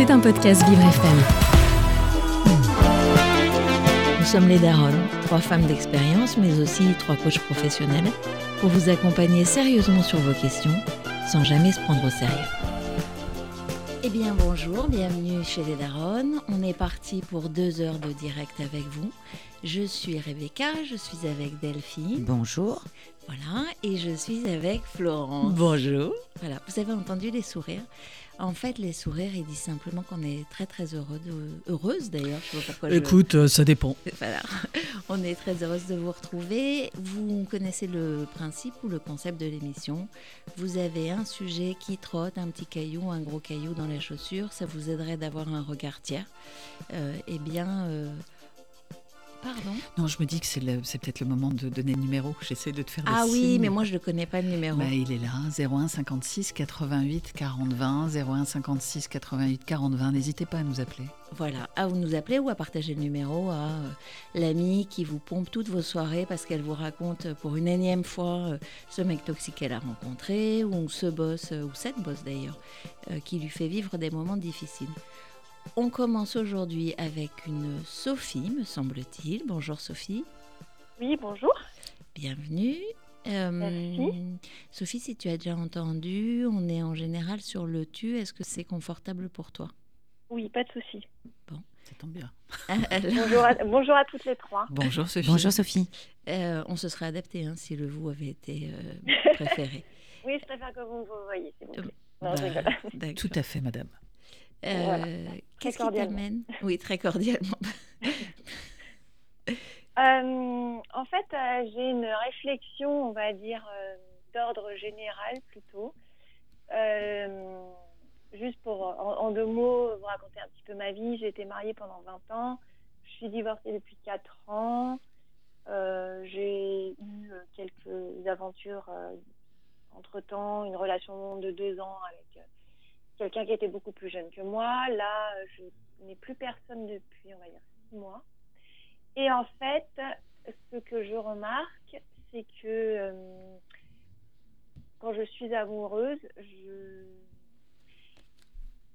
C'est un podcast Vivre FM. Nous sommes les Daronnes, trois femmes d'expérience, mais aussi trois coachs professionnels, pour vous accompagner sérieusement sur vos questions, sans jamais se prendre au sérieux. Eh bien bonjour, bienvenue chez les Daronnes. On est parti pour deux heures de direct avec vous. Je suis Rebecca, je suis avec Delphine. Bonjour. Voilà, et je suis avec Florence. Bonjour. Voilà, vous avez entendu les sourires. En fait, les sourires, ils disent simplement qu'on est très très heureux de... heureuse d'ailleurs. Je sais pas pourquoi. je- Écoute, euh, ça dépend. Voilà, on est très heureuse de vous retrouver. Vous connaissez le principe ou le concept de l'émission. Vous avez un sujet qui trotte, un petit caillou, un gros caillou dans la chaussure. Ça vous aiderait d'avoir un regard tiers. Euh, eh bien, euh, pardon. Non, je me dis que c'est peut-être le moment de donner le numéro. J'essaie de te faire des Ah oui, signes. mais moi je ne connais pas le numéro. Bah, il est là, 01 56 88 40 20, 01 56 88 40 20. N'hésitez pas à nous appeler. Voilà, à vous nous appeler ou à partager le numéro à euh, l'amie qui vous pompe toutes vos soirées parce qu'elle vous raconte euh, pour une énième fois euh, ce mec toxique qu'elle a rencontré ou ce boss, ou cette boss d'ailleurs, qui lui fait vivre des moments difficiles. On commence aujourd'hui avec une Sophie, me semble-t-il. Bonjour Sophie, Oui, bonjour. bienvenue. Euh, Merci. Sophie, si tu as déjà entendu, on est en général sur le tu. Est-ce que c'est confortable pour toi? Oui, pas de souci. Ça tombe bien. Bonjour à, bonjour à toutes les trois. Bonjour Sophie. Bonjour Sophie. Euh, on se serait adapté hein, si le vous avait été euh, préféré. Oui, je préfère que vous me voyez, s'il vous plaît. Bah, Non. Tout à fait, madame. Euh, Voilà. Qu'est-ce qui t'amène? Oui, très cordialement. Euh, en fait, euh, j'ai une réflexion, on va dire, d'ordre général plutôt. Juste pour, en, en deux mots, vous raconter un petit peu ma vie. J'ai été mariée pendant 20 ans. Je suis divorcée depuis 4 ans. J'ai eu quelques aventures entre-temps, une relation de deux ans avec quelqu'un qui était beaucoup plus jeune que moi. Là, euh, je n'ai plus personne depuis, on va dire, six mois. Et en fait, ce que je remarque, c'est que euh, quand je suis amoureuse, je,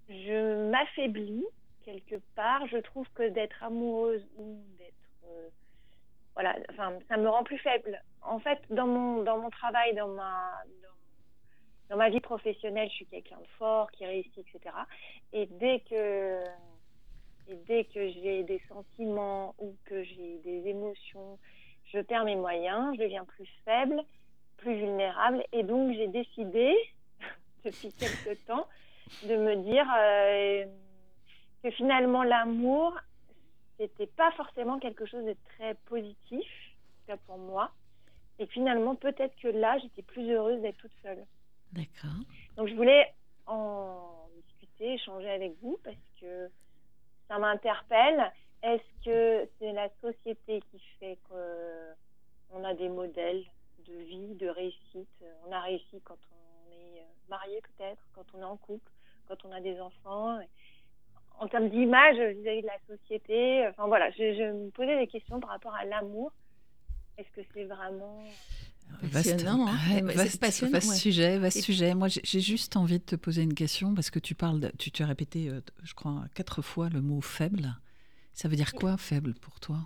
je m'affaiblis quelque part. Je trouve que d'être amoureuse ou d'être... euh, voilà, enfin, ça me rend plus faible. En fait, dans mon, dans mon travail, dans ma, dans ma vie professionnelle, je suis quelqu'un de fort, qui réussit, etc. Et dès que dès que j'ai des sentiments ou que j'ai des émotions, je perds mes moyens, je deviens plus faible, plus vulnérable. Et donc, j'ai décidé, depuis quelque temps, de me dire euh, que finalement, l'amour, c'était pas forcément quelque chose de très positif, en tout cas pour moi. Et finalement, peut-être que là, j'étais plus heureuse d'être toute seule. D'accord. Donc je voulais en discuter, échanger avec vous parce que ça m'interpelle. Est-ce que c'est la société qui fait qu'on a des modèles de vie, de réussite? On a réussi quand on est marié peut-être, quand on est en couple, quand on a des enfants? En termes d'image vis-à-vis de la société, enfin voilà, je me posais des questions par rapport à l'amour. Est-ce que c'est vraiment Passionnant, hein. Ouais, vaste, passionnant, vaste ouais. sujet, vaste Et- sujet. Moi, j'ai juste envie de te poser une question parce que tu parles, de- tu, tu as répété, euh, je crois, quatre fois le mot faible. Ça veut dire quoi, faible, pour toi?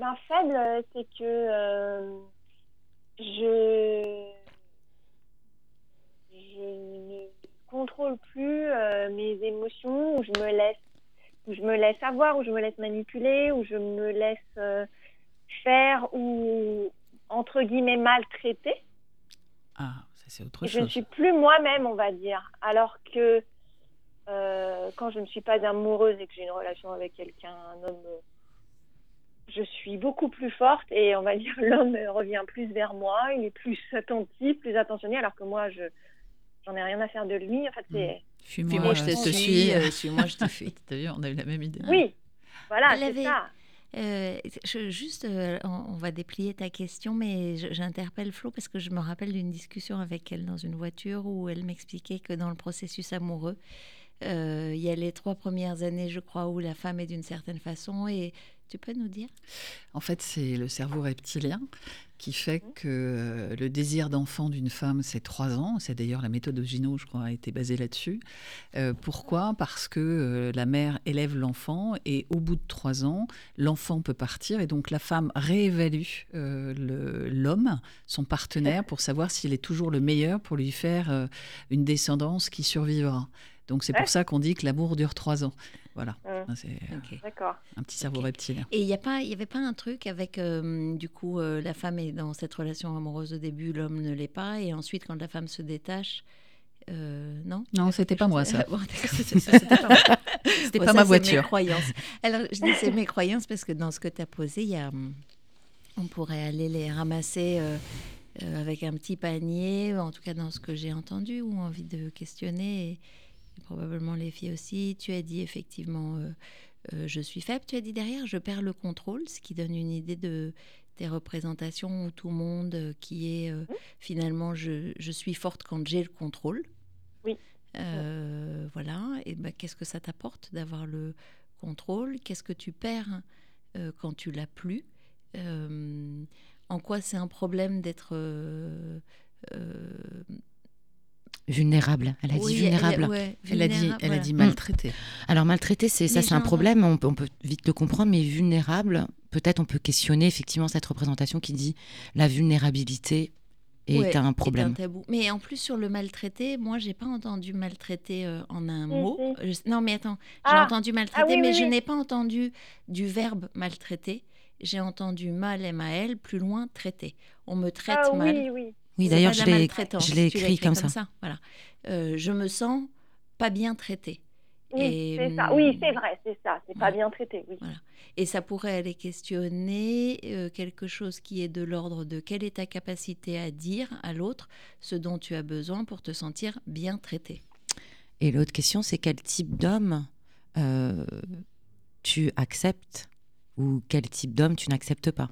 Ben, faible, euh, c'est que euh, je, je ne contrôle plus euh, mes émotions, ou je me laisse, ou je me laisse avoir, ou je me laisse manipuler, ou je me laisse euh, faire, ou entre guillemets maltraiter. Ah, ça c'est autre Et je ne chose. suis plus moi-même, on va dire. Alors que euh, quand je ne suis pas amoureuse et que j'ai une relation avec quelqu'un, un homme, euh, je suis beaucoup plus forte et on va dire l'homme revient plus vers moi, il est plus attentif, plus attentionné, alors que moi, je j'en ai rien à faire de lui. En fait, c'est Fuis-moi, je te, euh, suis, suis-moi, je te fuis. T'as vu, on a eu la même idée. oui, voilà, c'est avait- ça. Euh, juste, euh, on, va déplier ta question, mais j'interpelle Flo parce que je me rappelle d'une discussion avec elle dans une voiture où elle m'expliquait que dans le processus amoureux, euh, il y a les trois premières années, je crois, où la femme est d'une certaine façon. Et tu peux nous dire? En fait, c'est le cerveau reptilien qui fait que euh, le désir d'enfant d'une femme, c'est trois ans. C'est d'ailleurs la méthode de Gino, je crois, a été basée là-dessus. Euh, pourquoi? Parce que euh, la mère élève l'enfant et au bout de trois ans, l'enfant peut partir et donc la femme réévalue l'homme, son partenaire, pour savoir s'il est toujours le meilleur pour lui faire une descendance qui survivra. Donc c'est pour ça qu'on dit que l'amour dure trois ans. Voilà. Mmh. C'est euh, un petit cerveau reptilien. Et il n'y avait pas un truc avec, euh, du coup, euh, la femme est dans cette relation amoureuse au début, l'homme ne l'est pas, et ensuite, quand la femme se détache, non? Non, c'était pas moi ça. c'était pas, ma voiture. Mes croyances. Alors, je dis c'est mes croyances parce que dans ce que tu as posé, il y a, on pourrait aller les ramasser avec un petit panier, en tout cas dans ce que j'ai entendu ou envie de questionner. Et, probablement les filles aussi. Tu as dit effectivement, euh, euh, je suis faible. Tu as dit derrière, je perds le contrôle, ce qui donne une idée de tes représentations où tout le monde euh, qui est finalement, je, je, suis forte quand j'ai le contrôle. Oui. Voilà. Et ben, qu'est-ce que ça t'apporte d'avoir le contrôle? Qu'est-ce que tu perds quand tu l'as plus? En quoi c'est un problème d'être vulnérable. Elle a dit vulnérable. Elle, a dit, elle a dit maltraité. Alors maltraité, c'est ça, c'est un problème. On peut, vite le comprendre, mais vulnérable, peut-être on peut questionner effectivement cette représentation qui dit la vulnérabilité est un problème. Mais en plus sur le maltraité, moi j'ai pas entendu maltraité euh, en un mot. non mais attends, j'ai ah. entendu maltraité, ah mais je n'ai pas entendu du verbe maltraiter. J'ai entendu mal M A L plus loin traiter. On me traite ah, mal. Oui, oui. Oui, d'ailleurs, je l'ai écrit, comme, ça. Voilà. Euh, je me sens pas bien traitée. Oui, c'est ça. Oui, c'est vrai, c'est ça. C'est pas bien traité. Oui. Voilà. Et ça pourrait aller questionner euh, quelque chose qui est de l'ordre de quelle est ta capacité à dire à l'autre ce dont tu as besoin pour te sentir bien traité. Et l'autre question, c'est quel type d'homme euh, tu acceptes ou quel type d'homme tu n'acceptes pas?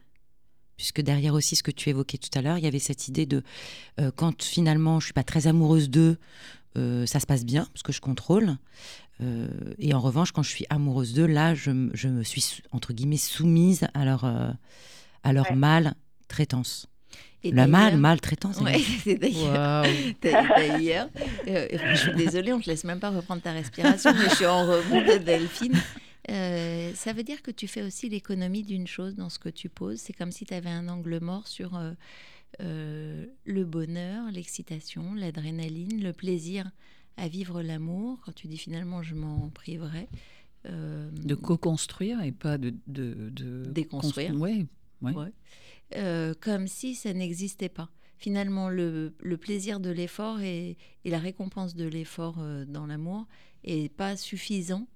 Puisque derrière aussi ce que tu évoquais tout à l'heure, il y avait cette idée de euh, quand finalement je suis pas très amoureuse d'eux, euh, ça se passe bien parce que je contrôle. Euh, et en revanche, quand je suis amoureuse d'eux, là, je, me suis entre guillemets soumise à leur à leur maltraitance. La mal, maltraitance. Ouais, d'ailleurs. d'ailleurs je suis désolée, on te laisse même pas reprendre ta respiration, mais je suis en rebond de Delphine. Euh, ça veut dire que tu fais aussi l'économie d'une chose dans ce que tu poses. C'est comme si tu avais un angle mort sur euh, euh, le bonheur, l'excitation, l'adrénaline, le plaisir à vivre l'amour. Quand tu dis finalement je m'en priverai. de co-construire et pas de, de, déconstruire. Oui. Ouais. comme si ça n'existait pas. Finalement, le, le plaisir de l'effort et, et, la récompense de l'effort dans l'amour est pas suffisant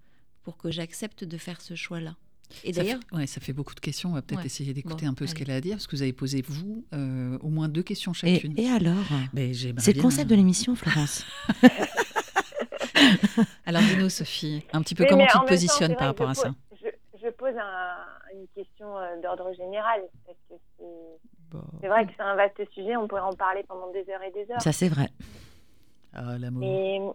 pour que j'accepte de faire ce choix-là. Et d'ailleurs, ouais, ça fait beaucoup de questions. On va peut-être essayer d'écouter un peu ce qu'elle a à dire, parce que vous avez posé vous euh, au moins deux questions chacune. Et, alors C'est le concept de l'émission, Florence. alors dis-nous, Sophie, un petit peu comment tu te positionnes par rapport à ça. Je, pose une question euh, d'ordre général, parce que c'est vrai que c'est un vaste sujet. On pourrait en parler pendant des heures et des heures. Ça c'est vrai. Ah, l'amour.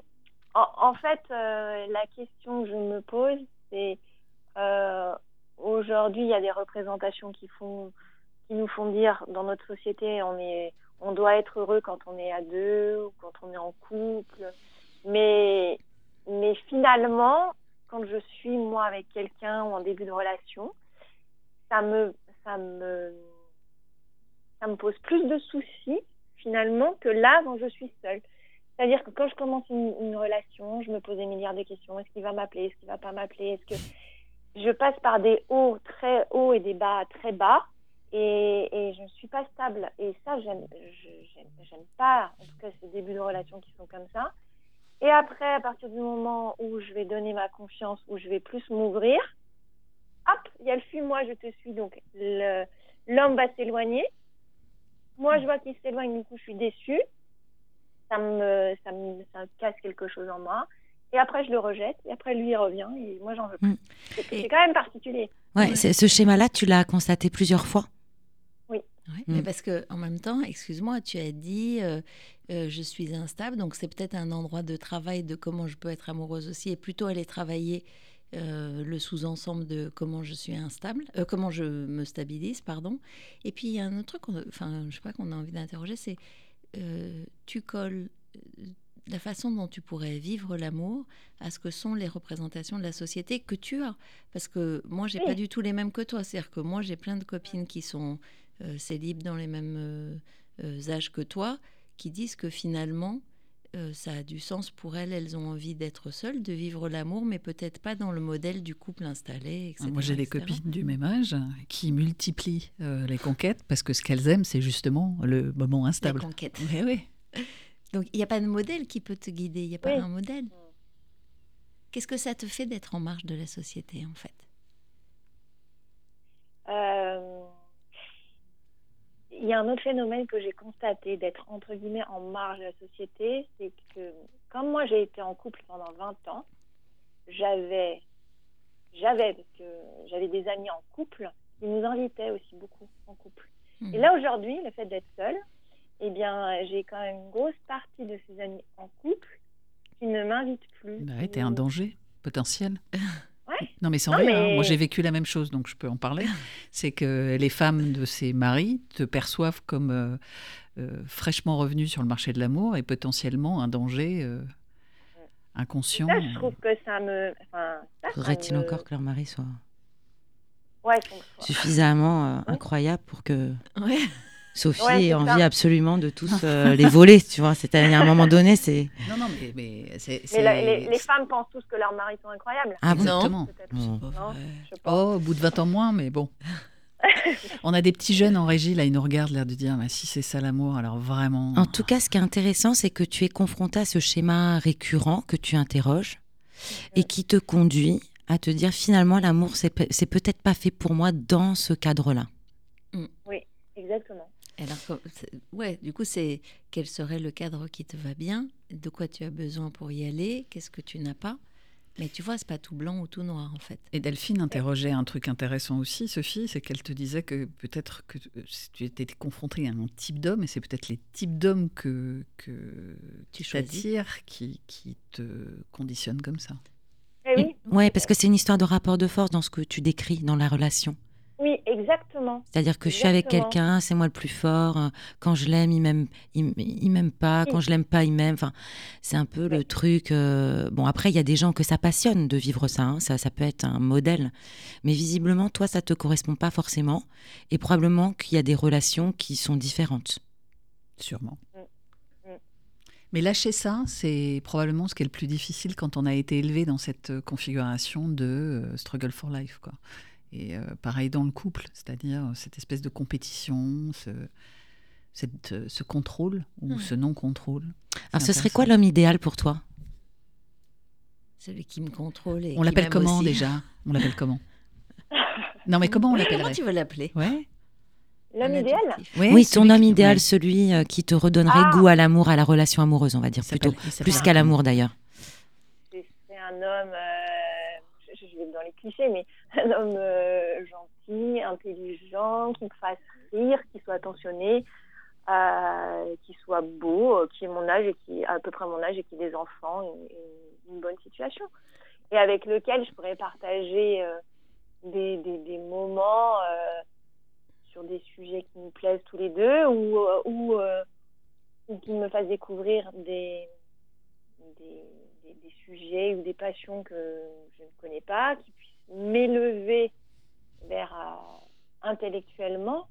En, fait, euh, la question que je me pose, c'est euh, aujourd'hui, il y a des représentations qui nous font dire dans notre société, on doit être heureux quand on est à deux ou quand on est en couple, mais, finalement, quand je suis moi avec quelqu'un ou en début de relation, ça me, ça me pose plus de soucis finalement que là quand je suis seule. C'est-à-dire que quand je commence une, relation, je me pose des milliards de questions. Est-ce qu'il va m'appeler? Est-ce qu'il va pas m'appeler? Est-ce que je passe par des hauts très hauts et des bas très bas et, je ne suis pas stable. Et ça, j'aime, pas, en tout cas, ces débuts de relation qui sont comme ça. Et après, à partir du moment où je vais donner ma confiance, où je vais plus m'ouvrir, hop, il y a le fuis, moi je te suis, donc l'homme va s'éloigner. Moi, je vois qu'il s'éloigne, du coup, je suis déçue ça me, ça me, ça casse quelque chose en moi. Et après, je le rejette. Et après, lui, il revient. Et moi, j'en veux plus. Mm. C'est quand même particulier. Ouais, ce schéma-là, tu l'as constaté plusieurs fois? Oui. Mais mm. parce que en même temps, excuse-moi, tu as dit euh, euh, je suis instable, donc c'est peut-être un endroit de travail de comment je peux être amoureuse aussi, et plutôt aller travailler euh, le sous-ensemble de comment je suis instable, euh, comment je me stabilise, pardon. Et puis il y a un autre truc, qu'on- enfin je sais pas qu'on a envie d'interroger, c'est euh, tu colles euh, la façon dont tu pourrais vivre l'amour à ce que sont les représentations de la société que tu as. Parce que moi, j'ai Oui. pas du tout les mêmes que toi. C'est-à-dire que moi, j'ai plein de copines qui sont euh, célibes dans les mêmes euh, euh, âges que toi, qui disent que finalement, euh, ça a du sens pour elles. Elles ont envie d'être seules, de vivre l'amour, mais peut-être pas dans le modèle du couple installé. etc., Moi, j'ai des copines du même âge qui multiplient euh, les conquêtes parce que ce qu'elles aiment, c'est justement le moment instable. conquête. Mais oui. Donc, il n'y a pas de modèle qui peut te guider. Il n'y a pas Oui. un modèle. Qu'est-ce que ça te fait d'être en marge de la société, en fait? Euh, Il y a un autre phénomène que j'ai constaté d'être entre guillemets en marge de la société, c'est que comme moi j'ai été en couple pendant 20 ans, j'avais, j'avais, parce que j'avais des amis en couple qui nous invitaient aussi beaucoup en couple. Hmm. Et là aujourd'hui, le fait d'être seule, eh bien j'ai quand même une grosse partie de ces amis en couple qui ne m'invitent plus. Bah ouais, t'es un danger potentiel. Ouais. Non, mais sans Non, rire, hein. moi j'ai vécu la même chose, donc je peux en parler. C'est que les femmes de ces maris te perçoivent comme euh, euh, fraîchement revenues sur le marché de l'amour et potentiellement un danger euh, inconscient. Ça, je trouve que ça me. Enfin, Faudrait-il me- encore que leur mari soit Ouais, suffisamment euh, incroyable pour que Ouais. Sophie Ouais, c'est ait envie ça. absolument de tous euh, les voler, tu vois. C'est-à-dire, à un moment donné, c'est... Non, non, mais, mais c'est. Mais c'est- la- les, les femmes pensent tous que leurs maris sont incroyables. Ah bon Exactement. Non. Pas Non. Oh, au bout de 20 ans moins, mais bon. On a des petits jeunes en régie, là, ils nous regardent, l'air de dire, bah, si c'est ça l'amour, alors vraiment. En tout cas, ce qui est intéressant, c'est que tu es confronté à ce schéma récurrent que tu interroges et qui te conduit à te dire finalement l'amour, c'est pe- c'est peut-être pas fait pour moi dans ce cadre-là. Exactement. Alors, ouais, du coup, c'est quel serait le cadre qui te va bien? De quoi tu as besoin pour y aller? Qu'est-ce que tu n'as pas? Mais tu vois, c'est pas tout blanc ou tout noir, en fait. Et Delphine interrogeait un truc intéressant aussi, Sophie, c'est qu'elle te disait que peut-être que euh, si tu étais confrontée à un type d'homme, et c'est peut-être les types d'hommes que, que Tu t'attires qui, qui te conditionnent comme ça. Eh oui, Ouais, parce que c'est une histoire de rapport de force dans ce que tu décris dans la relation. Oui, exactement. C'est-à-dire que je suis avec quelqu'un, c'est moi le plus fort. Quand je l'aime, il m'aime, il, m'aime pas. Quand je l'aime pas, il m'aime. Enfin, c'est un peu le truc. euh, Bon, après, il y a des gens que ça passionne de vivre ça, hein, ça. Ça peut être un modèle. Mais visiblement, toi, ça te correspond pas forcément. Et probablement qu'il y a des relations qui sont différentes. Sûrement. Mm. Mm. Mais lâcher ça, c'est probablement ce qui est le plus difficile quand on a été élevé dans cette euh, configuration de euh, struggle for life. Quoi. Et euh, pareil dans le couple, c'est-à-dire cette espèce de compétition, ce, cette, euh, ce contrôle ou Mm. ce non-contrôle. Alors, ce serait quoi l'homme idéal pour toi? Celui qui me contrôle et On l'appelle comment aussi. déjà? On l'appelle comment? Non, mais comment on Comment l'appellerait? tu veux l'appeler? Ouais. L'homme idéal? Oui, celui ton homme qui- idéal, celui euh, qui te redonnerait Ah. goût à l'amour, à la relation amoureuse, on va dire plutôt. Plus qu'à l'amour d'ailleurs. C'est c'est un homme, euh, je, je vais dans les clichés, mais un homme euh, gentil, intelligent, qui me fasse rire, qui soit attentionné, euh, qui soit beau, euh, qui est mon âge et qui à peu près mon âge et qui ait des enfants, une, une- bonne situation. Et avec lequel je pourrais partager des, moments sur des sujets qui nous plaisent tous les deux ou, qui me fassent découvrir des, sujets ou des passions que je ne connais pas, qui m'élever vers euh, intellectuellement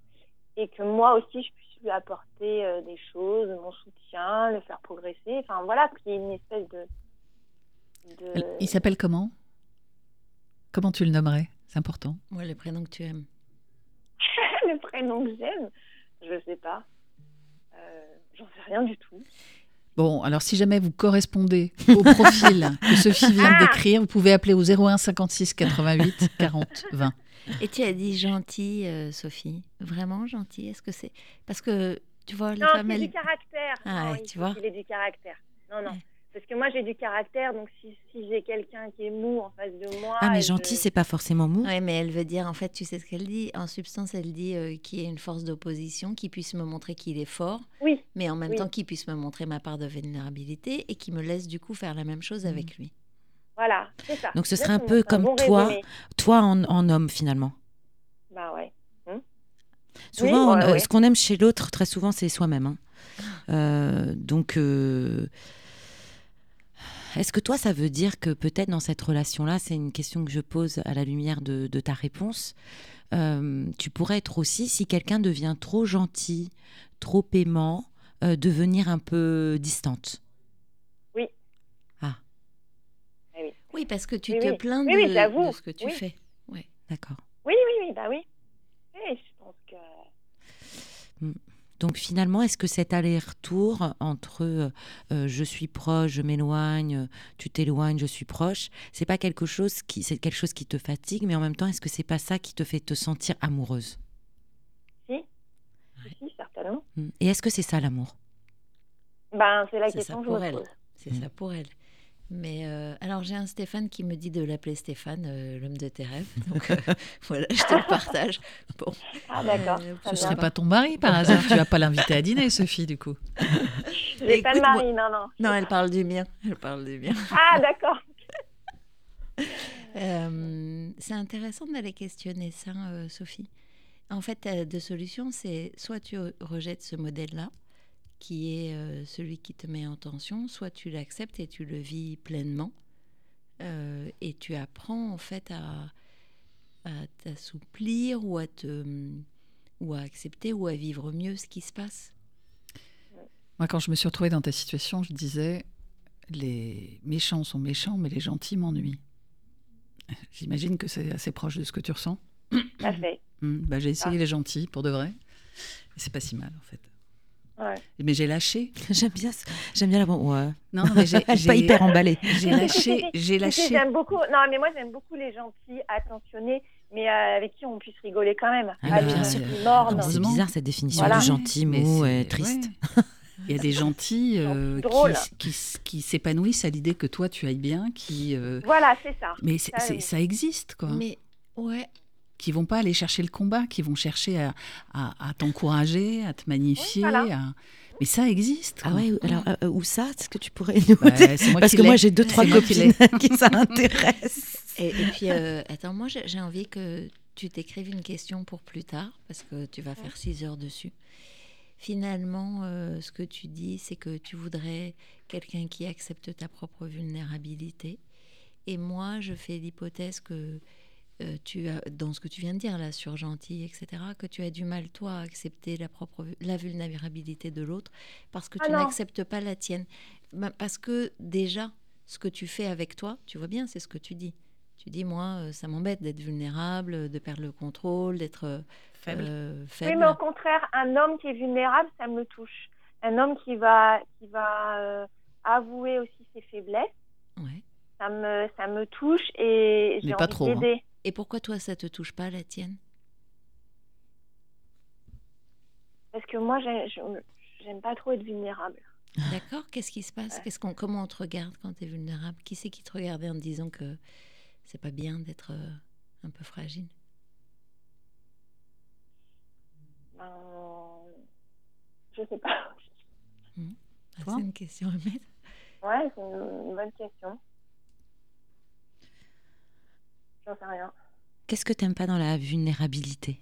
et que moi aussi je puisse lui apporter euh, des choses, mon soutien, le faire progresser. Enfin voilà, qu'il y ait une espèce de. de- Il s'appelle comment? Comment tu le nommerais? C'est important. Moi, le prénom que tu aimes. le prénom que j'aime, je sais pas. Euh, J'en sais rien du tout. Bon, alors si jamais vous correspondez au profil que Sophie vient de décrire, vous pouvez appeler au 01 56 88 40 20. Et tu as dit gentil, euh, Sophie. Vraiment gentil Est-ce que c'est. Parce que, tu vois, les Non, femmes, c'est elles. du caractère. Ah non, ouais, il tu vois. qu'il ait du caractère. Non, non. Ouais. Parce que moi, j'ai du caractère, donc si, si j'ai quelqu'un qui est mou en face de moi. Ah, mais je- gentil, c'est pas forcément mou. Oui, mais elle veut dire, en fait, tu sais ce qu'elle dit En substance, elle dit euh, qu'il y ait une force d'opposition, qui puisse me montrer qu'il est fort, Oui, mais en même Oui. temps qu'il puisse me montrer ma part de vulnérabilité et qui me laisse du coup faire la même chose avec lui. Voilà, c'est ça. Donc ce serait un peu comme bon toi, résumé. toi en, en homme finalement. Bah ouais. Souvent, ouais, on- euh, ouais. ce qu'on aime chez l'autre, très souvent, c'est soi-même. hein. Euh, donc, euh, est-ce que toi, ça veut dire que peut-être dans cette relation-là, c'est une question que je pose à la lumière de, de ta réponse, euh, tu pourrais être aussi, si quelqu'un devient trop gentil, trop aimant, euh, devenir un peu distante? Oui, parce que tu Oui, te oui. plains Oui, oui, de, ce que tu Oui. fais. Ouais. D'accord. Oui, oui, oui, bah oui. Oui, je pense que. Donc finalement, est-ce que cet aller-retour entre euh, euh, je suis proche, je m'éloigne, euh, tu t'éloignes, je suis proche, c'est pas quelque chose qui c'est quelque chose qui te fatigue, mais en même temps, est-ce que c'est pas ça qui te fait te sentir amoureuse? Si, certainement. Mm. Et est-ce que c'est ça l'amour? Ben, c'est la question ça que je me pose. C'est ça pour elle. Mais euh, alors j'ai un Stéphane qui me dit de l'appeler Stéphane, euh, l'homme de tes rêves. Donc euh, voilà, je te le partage. Bon, Ah, d'accord. Euh, Ce bien. serait pas ton mari par hasard. tu vas pas l'inviter à dîner, Sophie, du coup. J'ai pas de Écoute, mari, non, non. non, elle parle du mien. Elle parle du mien. Ah, d'accord. Euh, c'est intéressant d'aller questionner ça, euh, Sophie. En fait, deux solutions. C'est soit tu rejettes ce modèle-là, qui est euh, celui qui te met en tension, soit tu l'acceptes et tu le vis pleinement. euh, et tu apprends en fait à, à t'assouplir ou à te ou à accepter ou à vivre mieux ce qui se passe. Moi, quand je me suis retrouvée dans ta situation, je disais les méchants sont méchants, mais les gentils m'ennuient. J'imagine que c'est assez proche de ce que tu ressens. Tout à fait. Hmm, bah, j'ai essayé Ah. les gentils pour de vrai. C'est pas si mal, en fait. Ouais. Mais j'ai lâché. J'aime bien, j'aime bien la. Ouais. Non, mais j'ai pas hyper emballée. j'ai lâché. J'ai lâché. J'aime beaucoup. Non, mais moi, j'aime beaucoup les gentils, attentionnés, mais euh, avec qui on puisse rigoler quand même. Ah, les bien sûr. Ah, c'est bizarre cette définition Voilà. de gentil, Mais mou triste. ouais. Il y a des gentils euh, qui, qui, qui s'épanouissent à l'idée que toi tu ailles bien, qui. euh, Voilà, c'est ça. Mais Ça, ça existe, quoi. Mais ouais, Qui vont pas aller chercher le combat, qui vont chercher à, à, à t'encourager, à te magnifier. Oui, voilà. à- Mais ça existe. Ah ouais, alors euh, où ça Est-ce que tu pourrais nous moi Parce que moi j'ai deux trois moi qui copines qui ça intéresse. Et, et puis, euh, attends, moi, j'ai j'ai envie que tu t'écrives une question pour plus tard, parce que tu vas faire six heures dessus. Finalement, euh, ce que tu dis, c'est que tu voudrais quelqu'un qui accepte ta propre vulnérabilité. Et moi, je fais l'hypothèse que euh, tu as, dans ce que tu viens de dire là sur gentil, etc., que tu as du mal toi à accepter la propre la vulnérabilité de l'autre parce que tu n'acceptes pas la tienne. Bah, parce que déjà, ce que tu fais avec toi, tu vois bien, c'est ce que tu dis. Tu dis, moi, euh, ça m'embête d'être vulnérable, de perdre le contrôle, d'être euh, Faible. Oui, mais au contraire, un homme qui est vulnérable, ça me touche. Un homme qui va, qui va euh, avouer aussi ses faiblesses, Ouais. ça me, ça me touche et j'ai envie trop, hein. Et pourquoi toi, ça te touche pas, la tienne? Parce que moi, j'aime pas trop être vulnérable. D'accord Qu'est-ce qui se passe? Ouais. Qu'est-ce qu'on, Comment on te regarde quand tu es vulnérable? Qui c'est qui te regardait en te disant que c'est pas bien d'être euh, un peu fragile? Ben, je sais pas. Ah, Toi? C'est une question à mettre. Ouais, c'est une, une bonne question. J'en sais rien. Qu'est-ce que t'aimes pas dans la vulnérabilité?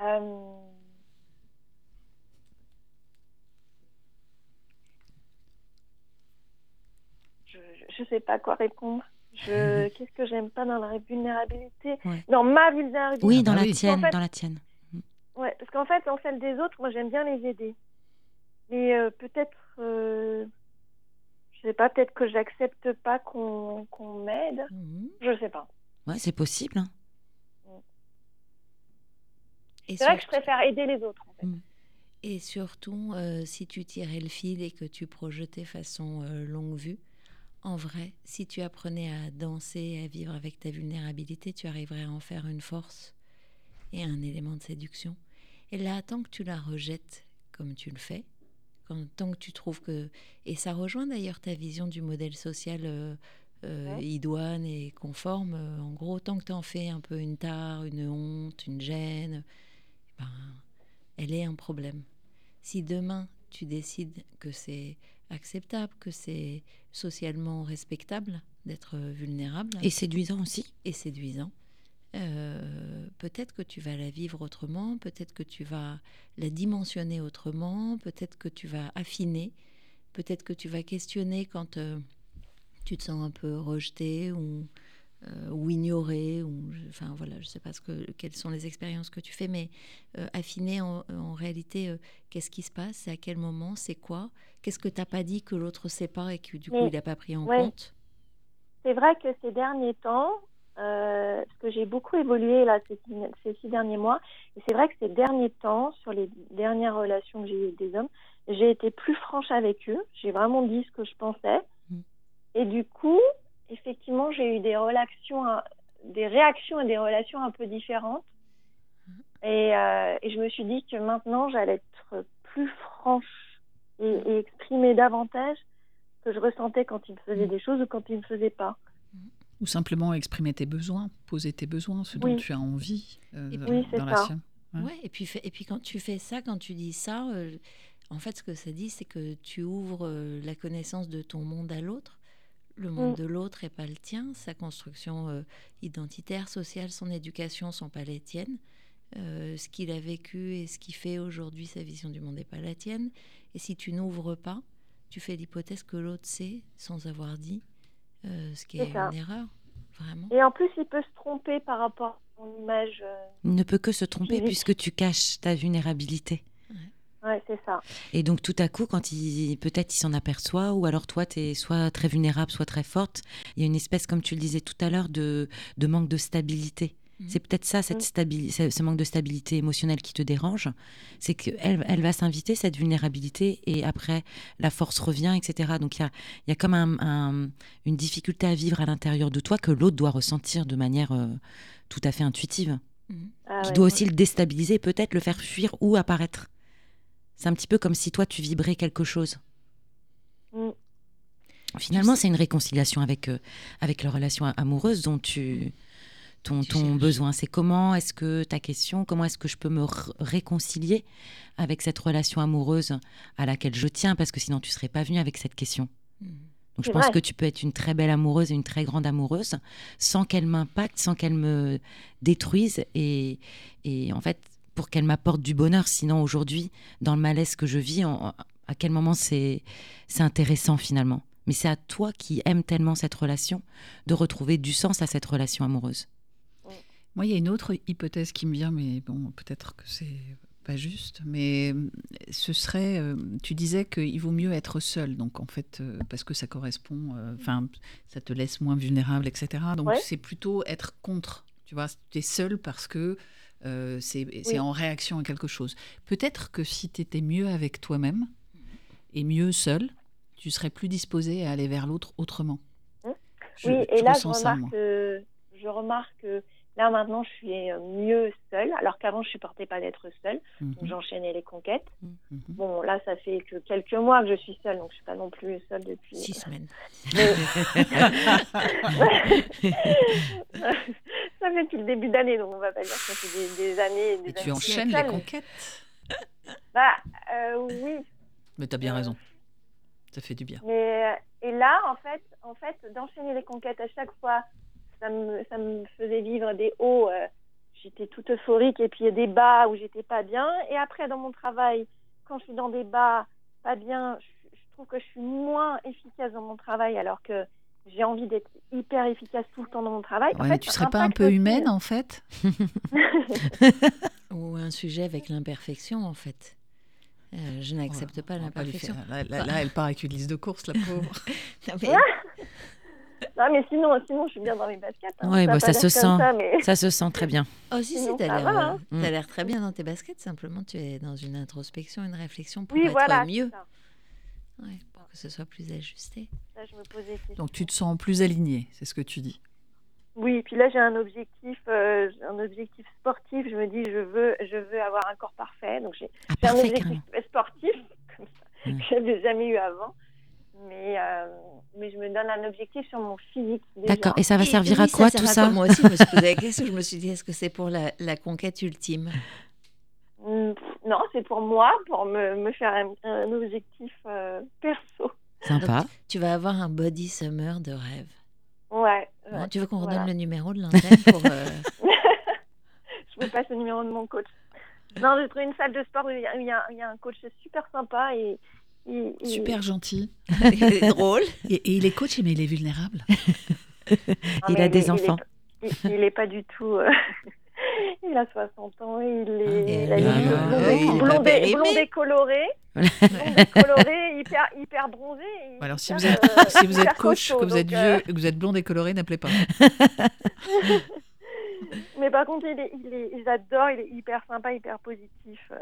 Euh, Je, je sais pas quoi répondre. Je, qu'est-ce que j'aime pas dans la vulnérabilité? Ouais. Dans ma vulnérabilité. Oui, Ah dans bah la oui. tienne, En fait- dans la tienne. Ouais, parce qu'en fait, dans celle des autres, moi, j'aime bien les aider. Mais euh, peut-être, euh, je sais pas, peut-être que j'accepte pas qu'on qu'on m'aide. Mhm. Je sais pas. Ouais, c'est possible. hein. Et C'est vrai que je préfère aider les autres. En fait. Et surtout, euh, si tu tirais le fil et que tu projetais façon euh, longue vue, en vrai, si tu apprenais à danser et à vivre avec ta vulnérabilité, tu arriverais à en faire une force et un élément de séduction. Et là, tant que tu la rejettes comme tu le fais, quand, tant que tu trouves que... Et ça rejoint d'ailleurs ta vision du modèle social euh, euh, Ouais. idoine et conforme. Euh, En gros, tant que tu en fais un peu une tare, une honte, une gêne, ben, elle est un problème. Si demain tu décides que c'est acceptable, que c'est socialement respectable d'être vulnérable. Et séduisant aussi. Et séduisant. Euh, peut-être que tu vas la vivre autrement, peut-être que tu vas la dimensionner autrement, peut-être que tu vas affiner, peut-être que tu vas questionner quand euh, tu te sens un peu rejeté ou, euh, ou ignoré, ou enfin voilà, je ne sais pas ce que, quelles sont les expériences que tu fais, mais affiner en, réalité qu'est-ce qui se passe, c'est à quel moment, c'est quoi, qu'est-ce que tu n'as pas dit que l'autre ne sait pas et que du coup il n'a pas pris en compte? C'est vrai que ces derniers temps, euh, parce que j'ai beaucoup évolué là ces, six derniers mois. Et c'est vrai que ces derniers temps, sur les dernières relations que j'ai eues avec des hommes, j'ai été plus franche avec eux. J'ai vraiment dit ce que je pensais. Mm. Et du coup, effectivement, j'ai eu des relations, des réactions et des relations un peu différentes. Mm. Et, euh, et je me suis dit que maintenant, j'allais être plus franche et, et, exprimer davantage ce que je ressentais quand ils me faisaient mm. des choses ou quand ils ne me faisaient pas. Ou simplement exprimer tes besoins, poser tes besoins, ce dont tu as envie euh, oui, dans la sienne. Ouais. et, puis, et puis quand tu fais ça, quand tu dis ça, euh, en fait, ce que ça dit, c'est que tu ouvres euh, la connaissance de ton monde à l'autre. Le monde mm. de l'autre n'est pas le tien. Sa construction identitaire, sociale, son éducation sont pas les tiennes. ce qu'il a vécu et ce qu'il fait aujourd'hui, sa vision du monde n'est pas la tienne. Et si tu n'ouvres pas, tu fais l'hypothèse que l'autre sait sans avoir dit euh, ce qui est, une erreur, vraiment. Et en plus, il peut se tromper par rapport à ton image. Euh, il ne peut que se tromper puisque tu caches ta vulnérabilité. Ouais, c'est ça. Et donc tout à coup, quand il peut-être il s'en aperçoit, ou alors toi, tu es soit très vulnérable, soit très forte, il y a une espèce, comme tu le disais tout à l'heure, de, de manque de stabilité. Mhm. C'est peut-être ça, cette mm. ce manque de stabilité émotionnelle qui te dérange. C'est qu'elle elle va s'inviter, cette vulnérabilité, et après, la force revient, etc. Donc il y a, y a, comme un, une difficulté à vivre à l'intérieur de toi que l'autre doit ressentir de manière euh, tout à fait intuitive. Mhm. Ah qui doit aussi le déstabiliser, peut-être le faire fuir ou apparaître. C'est un petit peu comme si toi, tu vibrais quelque chose. Mm. Finalement, c'est une réconciliation avec, euh, avec la relation amoureuse dont tu ton, besoin C'est comment est-ce que ta question, comment est-ce que je peux me réconcilier avec cette relation amoureuse à laquelle je tiens Parce que sinon, tu serais pas venu avec cette question. Mmh. Donc, je pense que tu peux être une très belle amoureuse et une très grande amoureuse sans qu'elle m'impacte, sans qu'elle me détruise et, et en fait, pour qu'elle m'apporte du bonheur. Sinon, aujourd'hui, dans le malaise que je vis, à quel moment c'est intéressant finalement? Mais c'est à toi qui aimes tellement cette relation de retrouver du sens à cette relation amoureuse. Moi, il y a une autre hypothèse qui me vient, mais bon, peut-être que c'est pas juste, mais euh, ce serait, euh, tu disais qu'il vaut mieux être seul, donc en fait, euh, parce que ça correspond, enfin, ça te laisse moins vulnérable, etc. Donc c'est plutôt être contre, tu vois, tu es seul parce que c'est en réaction à quelque chose. Peut-être que si tu étais mieux avec toi-même et mieux seul, tu serais plus disposé à aller vers l'autre autrement. Mmh. oui, et là, je remarque, je remarque Là, maintenant, je suis euh, mieux seule, alors qu'avant, je supportais pas d'être seule. Donc, mhm. j'enchaînais les conquêtes. Mhm. Bon, là, ça fait que quelques mois que je suis seule, donc je suis pas non plus seule depuis. Six euh, semaines. ça fait depuis le début d'année, donc on va pas dire que ça fait des, années. Des Et tu enchaînes les conquêtes? Bah, euh, oui. Mais tu as bien raison. Ça fait du bien. Mais, et là, en fait, en fait d'enchaîner les conquêtes à chaque fois ça me, ça me faisait vivre des hauts, euh, j'étais toute euphorique, et puis il y a des bas où j'étais pas bien. Et après, dans mon travail, quand je suis dans des bas pas bien, je, trouve que je suis moins efficace dans mon travail, alors que j'ai envie d'être hyper efficace tout le temps dans mon travail. en fait, tu serais pas un peu humaine, en fait Ou un sujet avec l'imperfection, en fait. Euh, je n'accepte pas l'imperfection. Là, là, elle part avec une liste de courses, la pauvre. Non, mais sinon, sinon, je suis bien dans mes baskets. Hein. Oui, bah, ça, se sent. Ça, se sent très bien. Oh, si, si, t'as l'air, hein. mm. l'air très bien dans tes baskets. Simplement, tu es dans une introspection, une réflexion pour être mieux. Ouais, pour que ce soit plus ajusté. je me posais Donc, tu te sens plus aligné, c'est ce que tu dis. Oui, puis là j'ai un objectif, euh, un objectif sportif. Je me dis je veux, je veux avoir un corps parfait. Donc j'ai ah, un objectif sportif comme ça, mm. que j'avais jamais eu avant mais, euh, mais je me donne un objectif sur mon physique. D'accord, et ça va servir à quoi tout ça Moi aussi, je me suis posé la question, je me suis dit, est-ce que c'est pour la, la conquête ultime? Mm, non, c'est pour moi, pour me, me faire un, un objectif euh, perso. Sympa. Donc, tu vas avoir un body summer de rêve. Ouais. Hein, ouais. tu veux qu'on redonne voilà. le numéro de l'antenne pour. euh, je vous passe le numéro de mon coach. Non, j'ai trouvé une salle de sport où il y y a- il y a un coach super sympa et. Il- il- Super gentil. drôle. Et, et il est coach, mais il est vulnérable. Non, Il a des est- enfants. Il, il est pas du tout. euh, il a 60 ans et il est. Ah, il euh, il est blondés colorés, hyper, hyper bronzés. et Alors si hyper, vous êtes, euh, si vous êtes hyper coach, costaud, que vous êtes donc, euh, vieux, que vous êtes blond et coloré, n'appelez pas. Mais par contre, il est, il est, j'adore, il est hyper sympa, hyper positif. euh,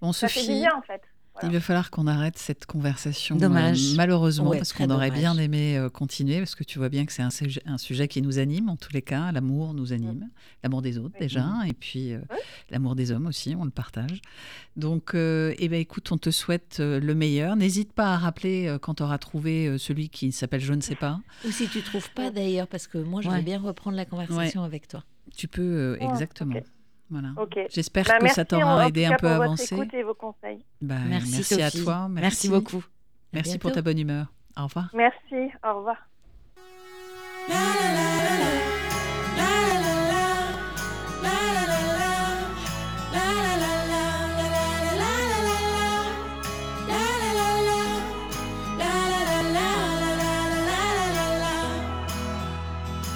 Bon, Ça fait du Sophie, bien en fait. Il va falloir qu'on arrête cette conversation. Dommage. euh, malheureusement, Ouais, parce qu'on aurait dommage. bien aimé euh, continuer, parce que tu vois bien que c'est un, sujet- un sujet qui nous anime en tous les cas. L'amour nous anime, l'amour des autres déjà, et puis euh, Ouais. l'amour des hommes aussi, on le partage. Donc, euh, eh ben, écoute, on te souhaite euh, le meilleur. N'hésite pas à rappeler euh, quand tu auras trouvé euh, celui qui s'appelle Je ne sais pas. Ou si tu trouves pas d'ailleurs, parce que moi, je Ouais. veux bien reprendre la conversation avec toi. Tu peux, euh, Ouais, exactement. Voilà. J'espère Bah, que ça t'aura aidé un peu à avancer. écoute et vos conseils. Bah, Merci, merci à toi. Merci beaucoup. Merci bientôt. pour ta bonne humeur. Au revoir. Merci. Au revoir.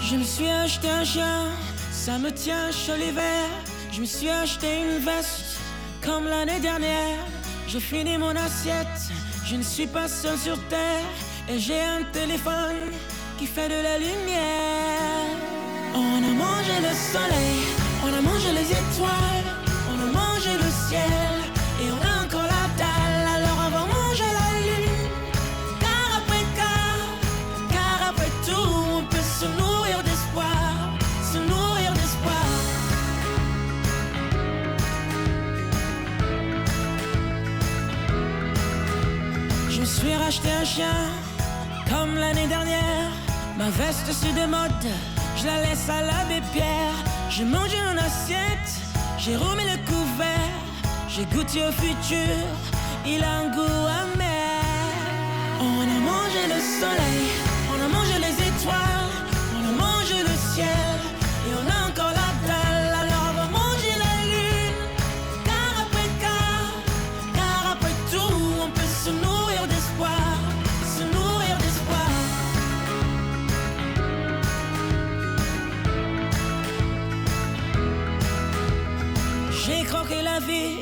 Je me suis acheté un chien, ça me tient chaud l'hiver. Je me suis acheté une veste, comme l'année dernière. J'ai fini mon assiette, je ne suis pas seul sur terre. Et j'ai un téléphone qui fait de la lumière. On a mangé le soleil, on a mangé les étoiles, on a mangé le ciel. Racheté un chien, comme l'année dernière. Ma veste c'est de mode, je la laisse à l'abbé Pierre. J'ai mangé une assiette, j'ai remis le couvert. J'ai goûté au futur, il a un goût amer. On a mangé le soleil, on a mangé les étoiles, on a mangé le ciel. Vie,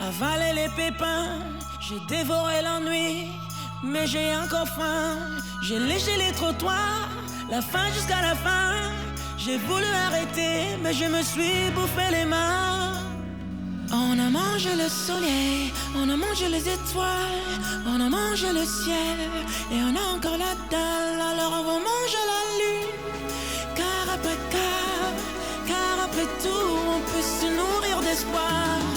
avalé les pépins, j'ai dévoré l'ennui, mais j'ai encore faim. J'ai léché les trottoirs, la fin jusqu'à la fin. J'ai voulu arrêter, mais je me suis bouffé les mains. On a mangé le soleil, on a mangé les étoiles, on a mangé le ciel, et on a encore la dalle, alors on va manger la lune. Car après car, car après tout, on peut se nourrir d'espoir.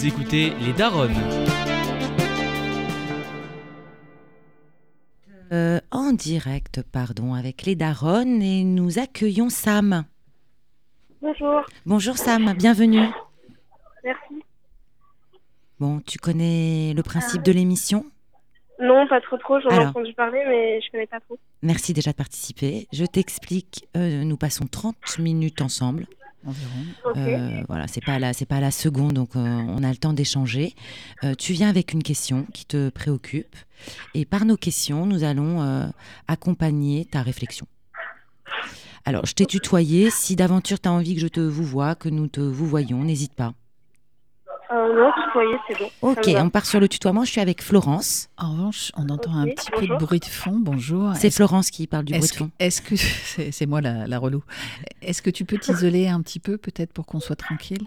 Vous écoutez Les Daronnes. Euh, en direct, pardon, avec les Daronnes et nous accueillons Sam. Bonjour. Bonjour Sam, bienvenue. Merci. Bon, tu connais le principe de l'émission? Non, pas trop trop. J'en ai entendu parler, mais je connais pas trop. Merci déjà de participer. Je t'explique, euh, nous passons 30 minutes ensemble. Environ. Euh, voilà, c'est pas à la, c'est pas à la seconde, donc euh, on a le temps d'échanger. Euh, tu viens avec une question qui te préoccupe, et par nos questions, nous allons accompagner ta réflexion. Alors, je t'ai tutoyé. Si d'aventure tu as envie que je te vous voie, que nous te vous voyons, n'hésite pas. Euh, non, tutoyer, c'est bon. Ok, on part sur le tutoiement. Je suis avec Florence. En revanche, on entend un petit peu de bruit de fond. Bonjour. C'est Florence qui parle du bruit de fond. est-ce que c'est moi la, la relou Est-ce que tu peux t'isoler un petit peu peut-être pour qu'on soit tranquille?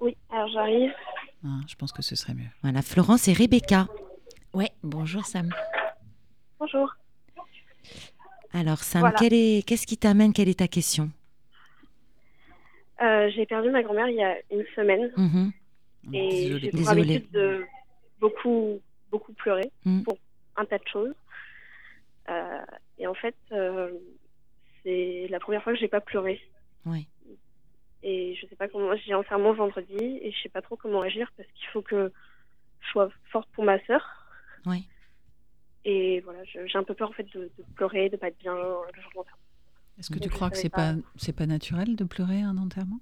Oui, alors j'arrive. Ah, Je pense que ce serait mieux. Voilà, Florence et Rebecca. Ouais, bonjour Sam. Bonjour. Alors, Sam, Voilà. quel est- qu'est-ce qui t'amène? Quelle est ta question? Euh, j'ai perdu ma grand-mère il y a une semaine Mhm. Et j'ai pour habitude de beaucoup, beaucoup pleurer Mm. pour un tas de choses. Euh, et en fait, euh, c'est la première fois que j'ai pas pleuré. Oui. Et je sais pas comment. J'ai enterrement vendredi et je sais pas trop comment agir parce qu'il faut que je sois forte pour ma sœur. Oui. Et voilà, j'ai un peu peur en fait de, de pleurer, de pas être bien le jour de l'enterrement. Est-ce que Donc, tu crois que c'est pas, pas. c'est pas naturel de pleurer à un enterrement?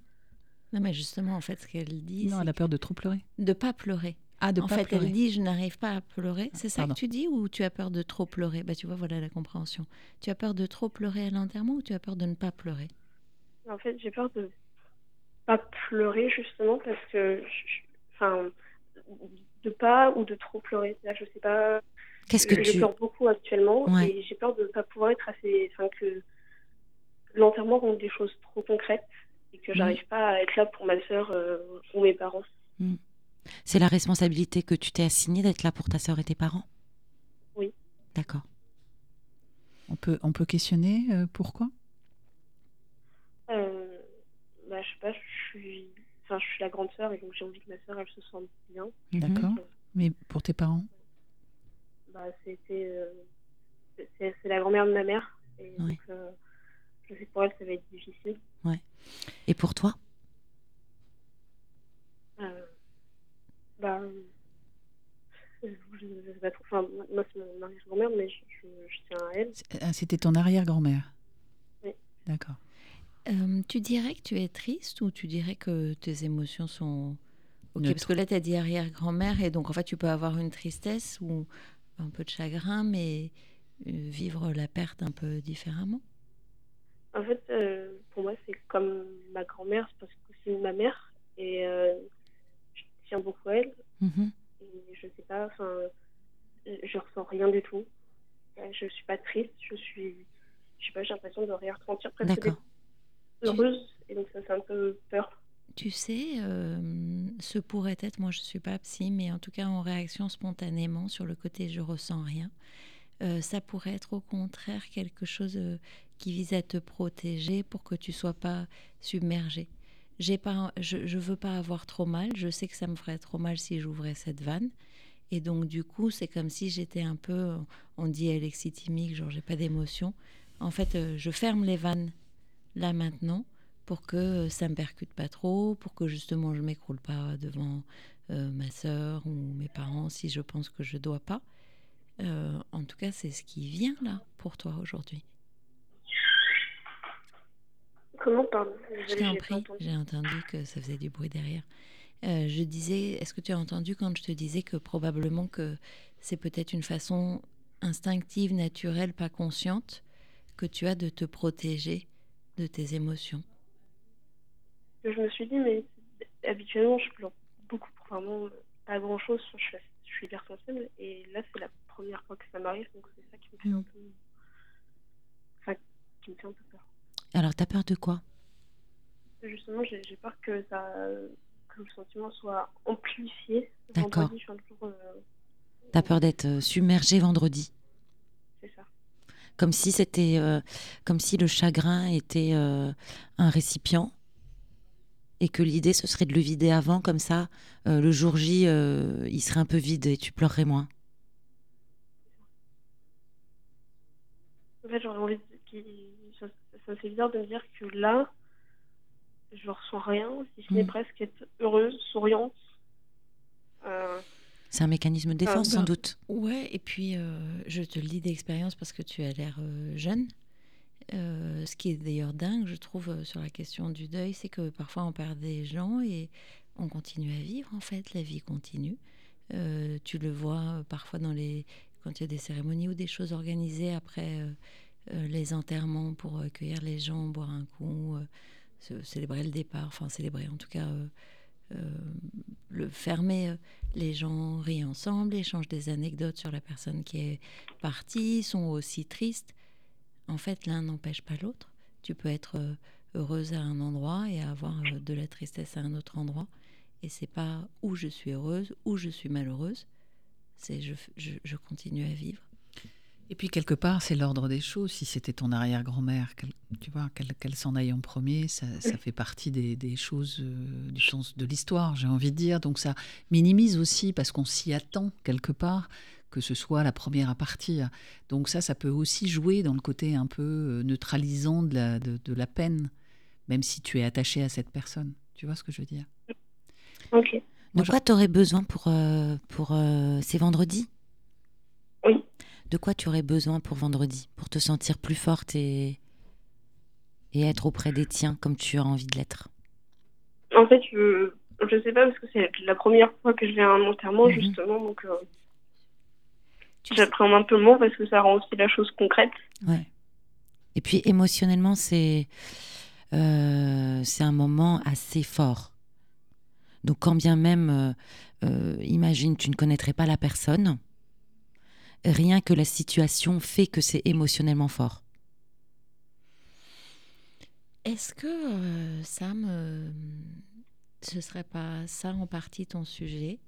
Non, mais justement, en fait, ce qu'elle dit, Non, elle a peur de trop pleurer. de pas pleurer. Ah, de en pas fait, pleurer. elle dit je n'arrive pas à pleurer. C'est ça Pardon. que tu dis ou tu as peur de trop pleurer? Bah tu vois, voilà la compréhension. Tu as peur de trop pleurer à l'enterrement ou tu as peur de ne pas pleurer? En fait, j'ai peur de pas pleurer justement parce que, je- enfin, de pas ou de trop pleurer. Là, je sais pas. Qu'est-ce que je tu pleure beaucoup actuellement Ouais. et j'ai peur de pas pouvoir être assez, enfin que l'enterrement rende des choses trop concrètes et que Mhm. j'arrive pas à être là pour ma sœur euh, ou mes parents. C'est la responsabilité que tu t'es assignée d'être là pour ta sœur et tes parents? Oui. D'accord. On peut, on peut questionner euh, pourquoi? Euh, bah, je sais pas, je suis, enfin, je suis la grande sœur et donc j'ai envie que ma sœur elle se sente bien. D'accord. Mais pour tes parents? Bah, c'était, euh, c'est la grand-mère de ma mère et Ouais. donc euh, je sais que pour elle ça va être difficile. Et pour toi Euh, bah, je, je sais pas trop. Enfin, moi c'est mon arrière-grand-mère, mais je, je, je tiens à elle. Ah, C'était ton arrière-grand-mère Oui. D'accord. Euh, Tu dirais que tu es triste ou tu dirais que tes émotions sont ok? Parce que là, tu as dit arrière-grand-mère et donc en fait, tu peux avoir une tristesse ou un peu de chagrin, mais euh, vivre la perte un peu différemment? En fait, euh, pour moi, c'est comme ma grand-mère, parce que c'est ma mère et euh, je tiens beaucoup à elle. Mhm. Et je sais pas, enfin, je ressens rien du tout. Euh, Je suis pas triste, je suis, je sais pas, j'ai l'impression de rien ressentir presque heureuse et donc ça fait un peu peur. Tu sais, euh, ce pourrait être, moi je suis pas psy, mais en tout cas en réaction spontanément sur le côté je ressens rien, euh, ça pourrait être au contraire quelque chose qui vise à te protéger pour que tu sois pas submergé. J'ai je, je veux pas avoir trop mal. Je sais que ça me ferait trop mal si j'ouvrais cette vanne. Et donc du coup, c'est comme si j'étais un peu, on dit alexithymique, genre j'ai pas d'émotion. En fait, euh, je ferme les vannes là maintenant pour que euh, ça me percute pas trop, pour que justement je m'écroule pas devant euh, ma sœur ou mes parents si je pense que je dois pas. En tout cas, c'est ce qui vient là pour toi aujourd'hui. Comment, pardon Je pas prie, entendu. j'ai entendu que ça faisait du bruit derrière. Euh, je disais, est-ce que tu as entendu quand je te disais que probablement que c'est peut-être une façon instinctive, naturelle, pas consciente, que tu as de te protéger de tes émotions? Je me suis dit, mais habituellement, je pleure beaucoup pour vraiment pas grand-chose. Je, suis- je suis hyper sensible et là, c'est la première fois que ça m'arrive, donc c'est ça qui me fait un peu, enfin, qui me fait un peu peur. Alors, t'as peur de quoi? Justement, j'ai j'ai peur que ça, que le sentiment soit amplifié. D'accord. Vendredi, je suis euh, T'as peur d'être euh, submergé vendredi? C'est ça. Comme si c'était, euh, comme si le chagrin était euh, un récipient et que l'idée ce serait de le vider avant, comme ça, le jour J, il serait un peu vide et tu pleurerais moins. En fait, j'aurais envie qu'il- Ça, me fait bizarre de me dire que là, je ressens rien, si ce n'est Mm. presque être heureuse, souriante. Euh, C'est un mécanisme de défense, Ah, sans ben, doute. Ouais, et puis euh, je te le dis d'expérience parce que tu as l'air euh, jeune. Euh, ce qui est d'ailleurs dingue, je trouve, euh, sur la question du deuil, c'est que parfois on perd des gens et on continue à vivre, en fait, la vie continue. Euh, tu le vois parfois dans les, quand il y a des cérémonies ou des choses organisées après les enterrements pour accueillir les gens, boire un coup, euh, célébrer le départ, enfin célébrer en tout cas euh, euh, le, fermer. Les gens rient ensemble, échangent des anecdotes sur la personne qui est partie, sont aussi tristes. En fait, l'un n'empêche pas l'autre. Tu peux être heureuse à un endroit et avoir de la tristesse à un autre endroit. Et c'est pas où je suis heureuse, où je suis malheureuse. C'est je continue à vivre. Et puis quelque part, c'est l'ordre des choses. Si c'était ton arrière-grand-mère, tu vois, qu'elle s'en aille en premier, ça, fait partie des, choses euh, du sens de l'histoire, j'ai envie de dire. Donc ça minimise aussi parce qu'on s'y attend quelque part que ce soit la première à partir. Donc ça, ça peut aussi jouer dans le côté un peu euh, neutralisant de la, de, la peine, même si tu es attaché à cette personne. Tu vois ce que je veux dire? Ok. De quoi tu aurais besoin pour, euh, pour ces vendredis? De quoi tu aurais besoin pour vendredi Pour te sentir plus forte et, et être auprès des tiens comme tu as envie de l'être? En fait, je ne sais pas parce que c'est la première fois que je vais à un enterrement, mhm. justement. Donc, euh, j'appréhende un peu moins parce que ça rend aussi la chose concrète. Ouais. Et puis émotionnellement, c'est euh, un moment assez fort. Donc quand bien même, euh, euh, imagine, tu ne connaîtrais pas la personne, rien que la situation fait que c'est émotionnellement fort. Est-ce que euh, Sam, euh, ce serait pas ça en partie ton sujet,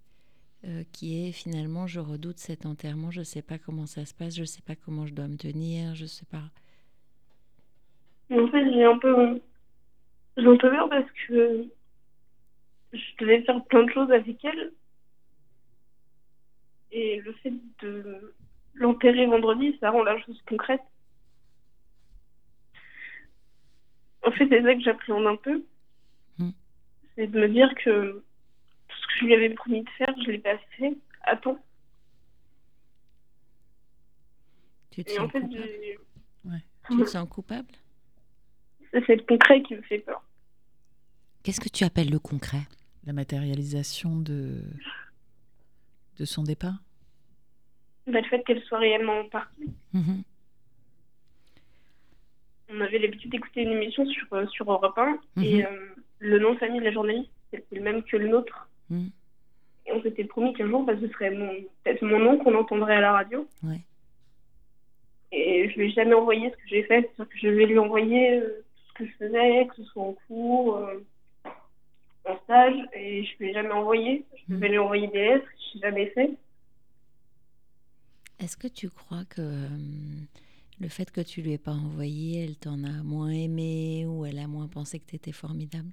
euh, qui est finalement je redoute cet enterrement, je ne sais pas comment ça se passe, je ne sais pas comment je dois me tenir, je ne sais pas. En fait, j'ai un peu, j'ai un peu peur parce que je devais faire plein de choses avec elle. Et le fait de l'enterrer vendredi, ça rend la chose concrète. En fait, c'est ça que j'appréhende un peu. Hmm. C'est de me dire que tout ce que je lui avais promis de faire, je ne l'ai pas fait à temps. Tu te, sens, coupable. tu te sens coupable C'est le concret qui me fait peur. Qu'est-ce que tu appelles le concret? La matérialisation de, de son départ? Le fait qu'elle soit réellement partie. Mhm. On avait l'habitude d'écouter une émission sur, euh, sur Europe 1 mhm. et euh, le nom de famille de la journaliste, c'était le même que le nôtre. Mhm. Et on s'était promis qu'un jour, bah, ce serait peut-être mon nom qu'on entendrait à la radio. Et je ne lui ai jamais envoyé ce que j'ai fait. que je vais lui envoyer euh, tout ce que je faisais, que ce soit en cours, en stage, et je ne lui ai jamais envoyé. Je vais lui envoyer des lettres, je n'ai jamais fait. Est-ce que tu crois que euh, le fait que tu lui aies pas envoyé, elle t'en a moins aimé ou elle a moins pensé que tu étais formidable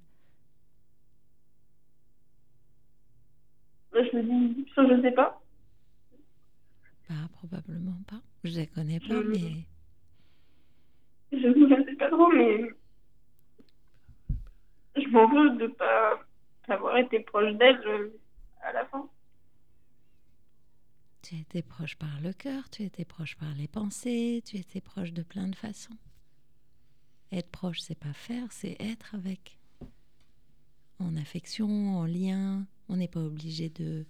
Je me dis, ça, je sais pas. Bah, probablement pas. Je la connais pas, mais. Je ne sais pas trop, mais. Je m'en veux de pas avoir été proche d'elle euh, à la fin. Tu étais proche par le cœur, tu étais proche par les pensées, tu étais proche de plein de façons. Être proche, c'est pas faire, c'est être avec. En affection, en lien, on n'est pas obligé de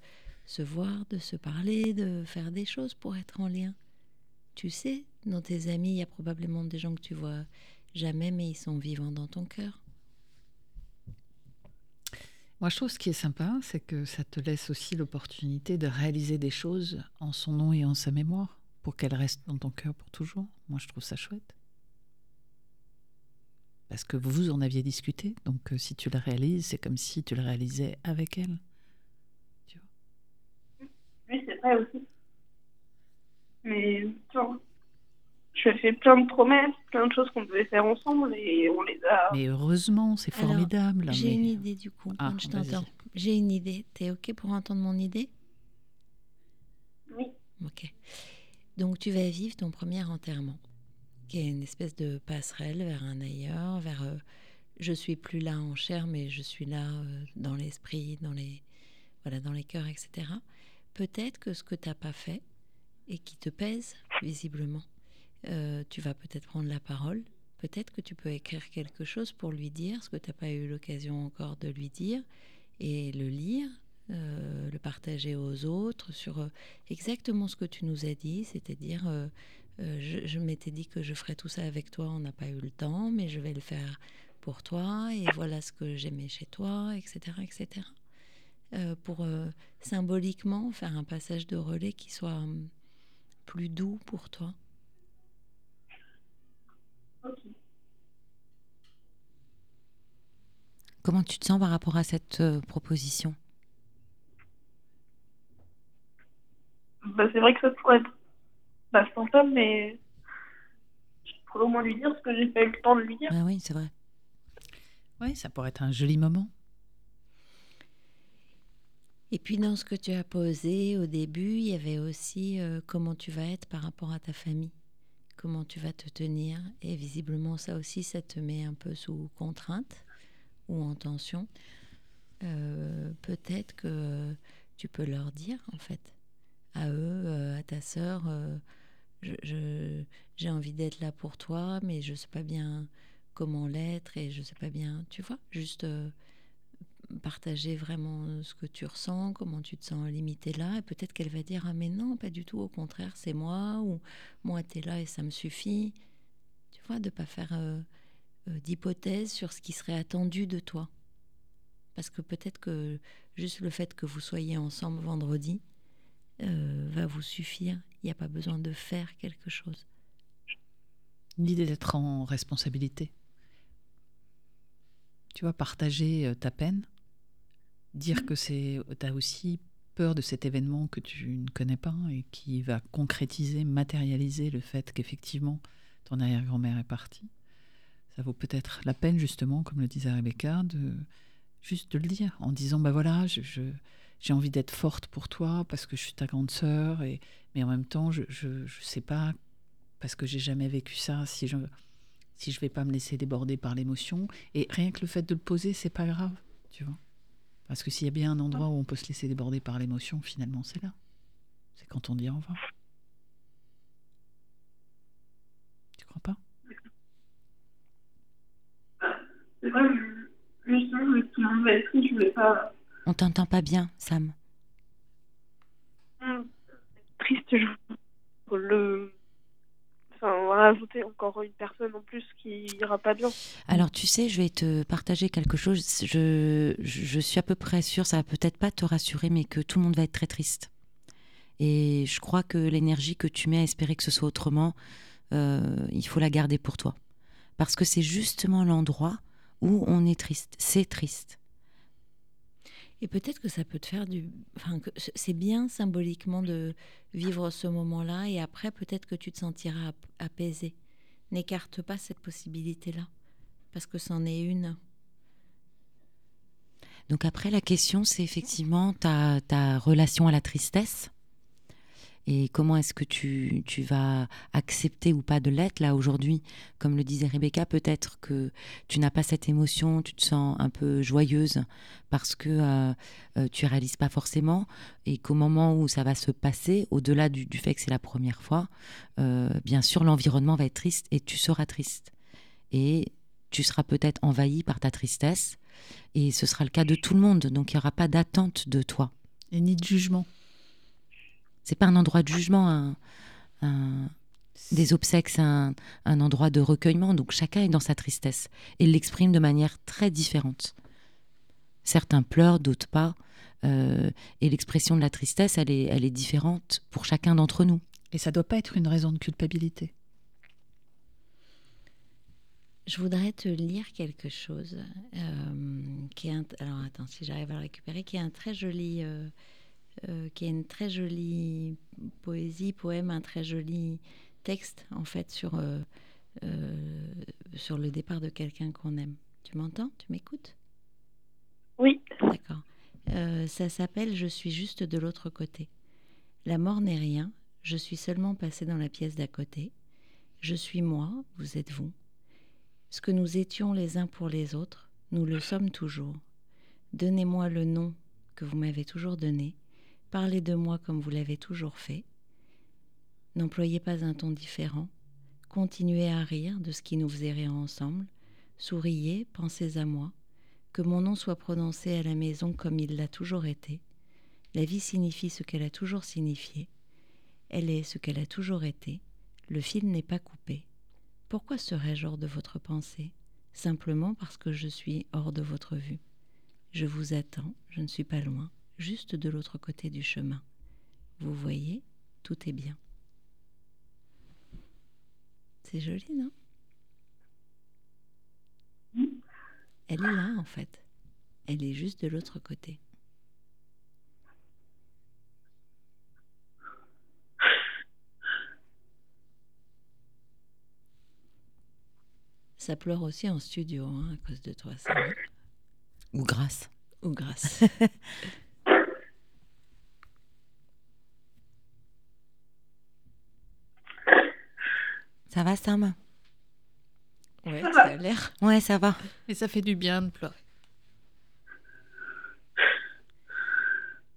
se voir, de se parler, de faire des choses pour être en lien. Tu sais, dans tes amis, il y a probablement des gens que tu vois jamais, mais ils sont vivants dans ton cœur. Moi, je trouve ce qui est sympa, c'est que ça te laisse aussi l'opportunité de réaliser des choses en son nom et en sa mémoire, pour qu'elles restent dans ton cœur pour toujours. Moi, je trouve ça chouette. Parce que vous en aviez discuté, donc euh, si tu le réalises, c'est comme si tu le réalisais avec elle. Tu vois? Oui, c'est vrai aussi. Mais tu vois, je fais plein de promesses, plein de choses qu'on devait faire ensemble et on les a. Mais heureusement, c'est formidable. J'ai une idée du coup. Ah, je t'entends. J'ai une idée. T'es OK pour entendre mon idée? Oui. OK. Donc tu vas vivre ton premier enterrement, qui est une espèce de passerelle vers un ailleurs, vers euh, je suis plus là en chair, mais je suis là euh, dans l'esprit, dans les voilà, dans les cœurs, etc. Peut-être que ce que tu n'as pas fait et qui te pèse visiblement, euh, tu vas peut-être prendre la parole. Peut-être que tu peux écrire quelque chose pour lui dire ce que tu n'as pas eu l'occasion encore de lui dire et le lire, euh, le partager aux autres sur euh, exactement ce que tu nous as dit, c'est-à-dire je, m'étais dit que je ferais tout ça avec toi, on n'a pas eu le temps, mais je vais le faire pour toi et voilà ce que j'aimais chez toi, etc., etc. pour symboliquement faire un passage de relais qui soit hum, plus doux pour toi. Comment tu te sens par rapport à cette euh, proposition? Bah, c'est vrai que ça pourrait être bah, sympa, mais je pourrais au moins lui dire ce que j'ai pas eu le temps de lui dire. Ah oui, c'est vrai. Oui, ça pourrait être un joli moment. Et puis dans ce que tu as posé au début, il y avait aussi euh, comment tu vas être par rapport à ta famille, comment tu vas te tenir. Et visiblement ça aussi, ça te met un peu sous contrainte ou en tension. Euh, Peut-être que tu peux leur dire en fait à eux, euh, à ta sœur, euh, je- j'ai envie d'être là pour toi, mais je sais pas bien comment l'être et je sais pas bien, tu vois, juste partager vraiment ce que tu ressens, comment tu te sens limité là, et peut-être qu'elle va dire ah mais non, pas du tout, au contraire, c'est moi ou moi t'es là et ça me suffit, tu vois, de pas faire euh, euh, d'hypothèses sur ce qui serait attendu de toi, parce que peut-être que juste le fait que vous soyez ensemble vendredi euh, va vous suffire. Il n'y a pas besoin de faire quelque chose. L'idée d'être en responsabilité. Tu vois, partager euh, ta peine, dire que c'est, as aussi peur de cet événement que tu ne connais pas et qui va concrétiser, matérialiser le fait qu'effectivement ton arrière-grand-mère est partie. Ça vaut peut-être la peine, justement, comme le disait Rebecca, de juste de le dire en disant bah voilà, je, je- j'ai envie d'être forte pour toi parce que je suis ta grande sœur, et, mais en même temps, je ne sais pas, parce que j'ai jamais vécu ça, si je si je vais pas me laisser déborder par l'émotion. Et rien que le fait de le poser, c'est pas grave, tu vois. Parce que s'il y a bien un endroit où on peut se laisser déborder par l'émotion, finalement, c'est là. C'est quand on dit au revoir. Tu crois pas? On t'entend pas bien, Sam. Hum, Triste, je le. Enfin, rajouter encore une personne en plus qui ira pas bien. Alors tu sais, je vais te partager quelque chose. Je, je, suis à peu près sûre, ça va peut-être pas te rassurer, mais que tout le monde va être très triste. Et je crois que l'énergie que tu mets à espérer que ce soit autrement, euh, il faut la garder pour toi. Parce que c'est justement l'endroit où on est triste. C'est triste. Et peut-être que ça peut te faire du... Enfin, c'est bien symboliquement de vivre ce moment-là et après peut-être que tu te sentiras ap- apaisé. N'écarte pas cette possibilité-là, parce que c'en est une. Donc après, la question, c'est effectivement ta, ta relation à la tristesse. Et comment est-ce que tu, tu vas accepter ou pas de l'être là aujourd'hui? Comme le disait Rebecca, peut-être que tu n'as pas cette émotion, tu te sens un peu joyeuse parce que euh, euh, tu réalises pas forcément et qu'au moment où ça va se passer, au-delà du, du fait que c'est la première fois, euh, bien sûr l'environnement va être triste et tu seras triste. Et tu seras peut-être envahi par ta tristesse et ce sera le cas de tout le monde, donc il n'y aura pas d'attente de toi. Et ni de jugement. C'est pas un endroit de jugement, un, un- des obsèques, c'est un, un endroit de recueillement, donc chacun est dans sa tristesse et l'exprime de manière très différente. Certains pleurent, d'autres pas, euh, et l'expression de la tristesse, elle est, elle est différente pour chacun d'entre nous. Et ça doit pas être une raison de culpabilité. Je voudrais te lire quelque chose euh, qui est un, alors attends si j'arrive à le récupérer qui est un très joli euh, euh, qui est une très jolie poésie poème un très joli texte en fait sur euh, euh, sur le départ de quelqu'un qu'on aime. Tu m'entends? Tu m'écoutes? Oui. D'accord. Ça s'appelle Je suis juste de l'autre côté. La mort n'est rien, je suis seulement passé dans la pièce d'à côté. Je suis moi, vous êtes vous. Ce que nous étions les uns pour les autres, nous le sommes toujours. Donnez-moi le nom que vous m'avez toujours donné. Parlez de moi comme vous l'avez toujours fait. N'employez pas un ton différent. Continuez à rire de ce qui nous faisait rire ensemble. Souriez, pensez à moi. Que mon nom soit prononcé à la maison comme il l'a toujours été. La vie signifie ce qu'elle a toujours signifié. Elle est ce qu'elle a toujours été. Le fil n'est pas coupé. Pourquoi serais-je hors de votre pensée? Simplement parce que je suis hors de votre vue. Je vous attends, je ne suis pas loin. Juste de l'autre côté du chemin. Vous voyez, tout est bien. C'est joli, non? Elle est là, en fait. Elle est juste de l'autre côté. Ça pleure aussi en studio hein, à cause de toi, ça. Ou grâce. Ou grâce. Ça va, Sam? Ouais, ça a l'air. Ouais, ça va. Et ça fait du bien de pleurer.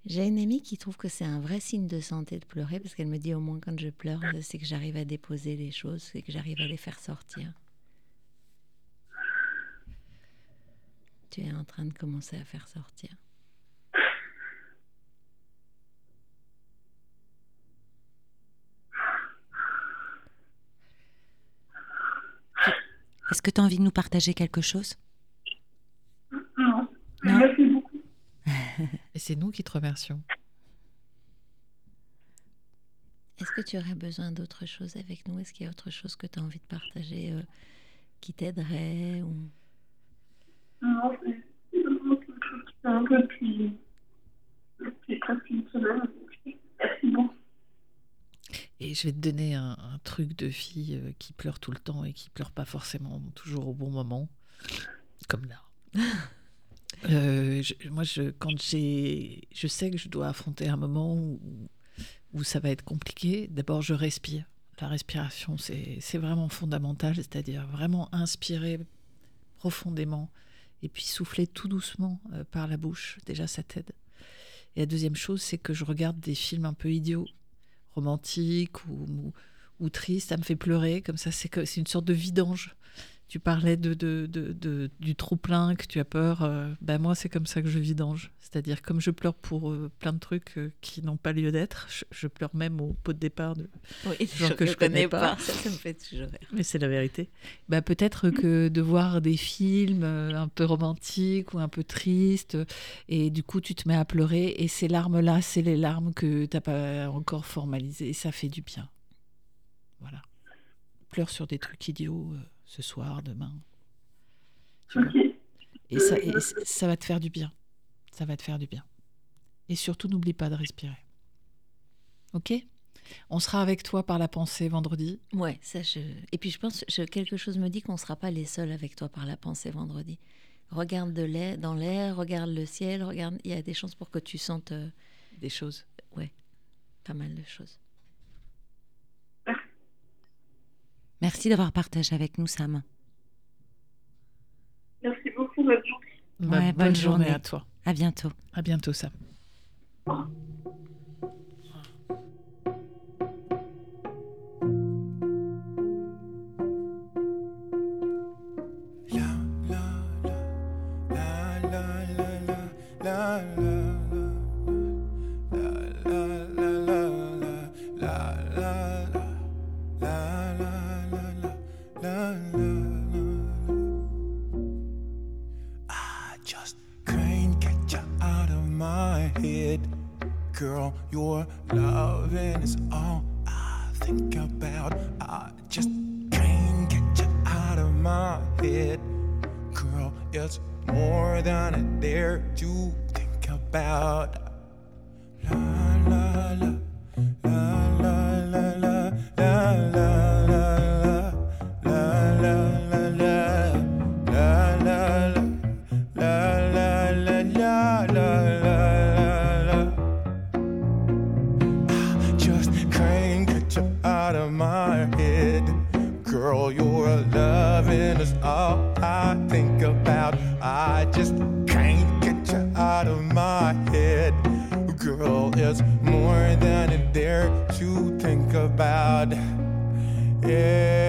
J'ai une amie qui trouve que c'est un vrai signe de santé de pleurer parce qu'elle me dit au moins quand je pleure, c'est que j'arrive à déposer les choses, c'est que j'arrive à les faire sortir. Tu es en train de commencer à faire sortir. Est-ce que tu as envie de nous partager quelque chose? Non. Non. Merci beaucoup. Et c'est nous qui te remercions. Est-ce que tu aurais besoin d'autre chose avec nous? Est-ce qu'il y a autre chose que tu as envie de partager euh, qui t'aiderait ou... Non, c'est quelque chose qui fait un peu depuis, depuis presque une semaine. Et je vais te donner un, un truc de fille euh, qui pleure tout le temps et qui pleure pas forcément toujours au bon moment, comme là. Euh, je- moi, je, quand j'ai, je sais que je dois affronter un moment où, où ça va être compliqué. D'abord, je respire. La respiration, c'est c'est vraiment fondamental, c'est-à-dire vraiment inspirer profondément et puis souffler tout doucement euh, par la bouche. Déjà, ça t'aide. Et la deuxième chose, c'est que je regarde des films un peu idiots romantique ou, ou, triste, ça me fait pleurer. Comme ça, c'est une sorte de vidange. Tu parlais de, de, de- de- du trop plein que tu as peur. euh, ben moi, c'est comme ça que je vidange. C'est-à-dire, comme je pleure pour euh, plein de trucs euh, qui n'ont pas lieu d'être, je, je pleure même au pot de départ. De... Oui, Genre que je connais pas. Ça, ça me fait toujours rire. Mais c'est la vérité. Bah, peut-être que de voir des films un peu romantiques ou un peu tristes, et du coup, tu te mets à pleurer, et ces larmes-là, c'est les larmes que tu n'as pas encore formalisées, et ça fait du bien. Voilà. Pleure sur des trucs idiots ce soir, demain. Et, ça, et ça va te faire du bien. Ça va te faire du bien. Et surtout, n'oublie pas de respirer. Ok? On sera avec toi par la pensée vendredi. Ouais, ça je. Et puis je pense, je, quelque chose me dit qu'on ne sera pas les seuls avec toi par la pensée vendredi. Regarde de l'air, dans l'air, regarde le ciel, regarde. Il y a des chances pour que tu sentes euh, Des choses. pas mal de choses. Merci d'avoir partagé avec nous, Sam. Merci beaucoup, bonne journée. Bah, Ouais, bonne, bonne journée journée. à toi. À bientôt. À bientôt, Sam. Your loving is all I think about. I just can't get you out of my head. Girl, it's more than I dare to think about. quer.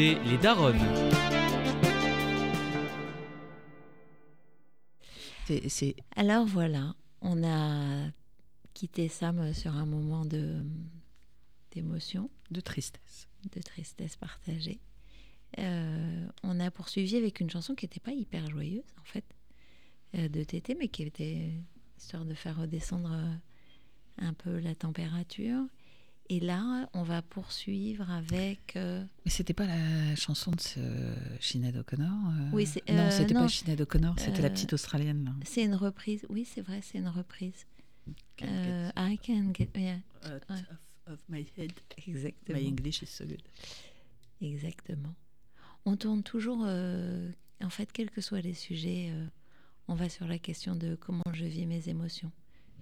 Écoutez Les Daronnes. C'est- C'est Alors voilà, on a quitté Sam sur un moment de d'émotion, de tristesse. de tristesse partagée. Euh, on a poursuivi avec une chanson qui n'était pas hyper joyeuse en fait, euh, de Tété, mais qui était histoire de faire redescendre euh, un peu la température. Et là, on va poursuivre avec. euh, Mais c'était pas la chanson de ce Sinead O'Connor euh Oui, c'est- Non, euh, c'était pas Sinead O'Connor, c'était la Euh, petite Australienne. là. c'est une reprise. Oui, c'est vrai, c'est une reprise. Can't Euh, get I can get. yeah, out ouais. of, of my head? exactement. My English is so good. Exactement. On tourne toujours, euh, en fait, quels que soient les sujets, euh, on va sur la question de comment je vis mes émotions.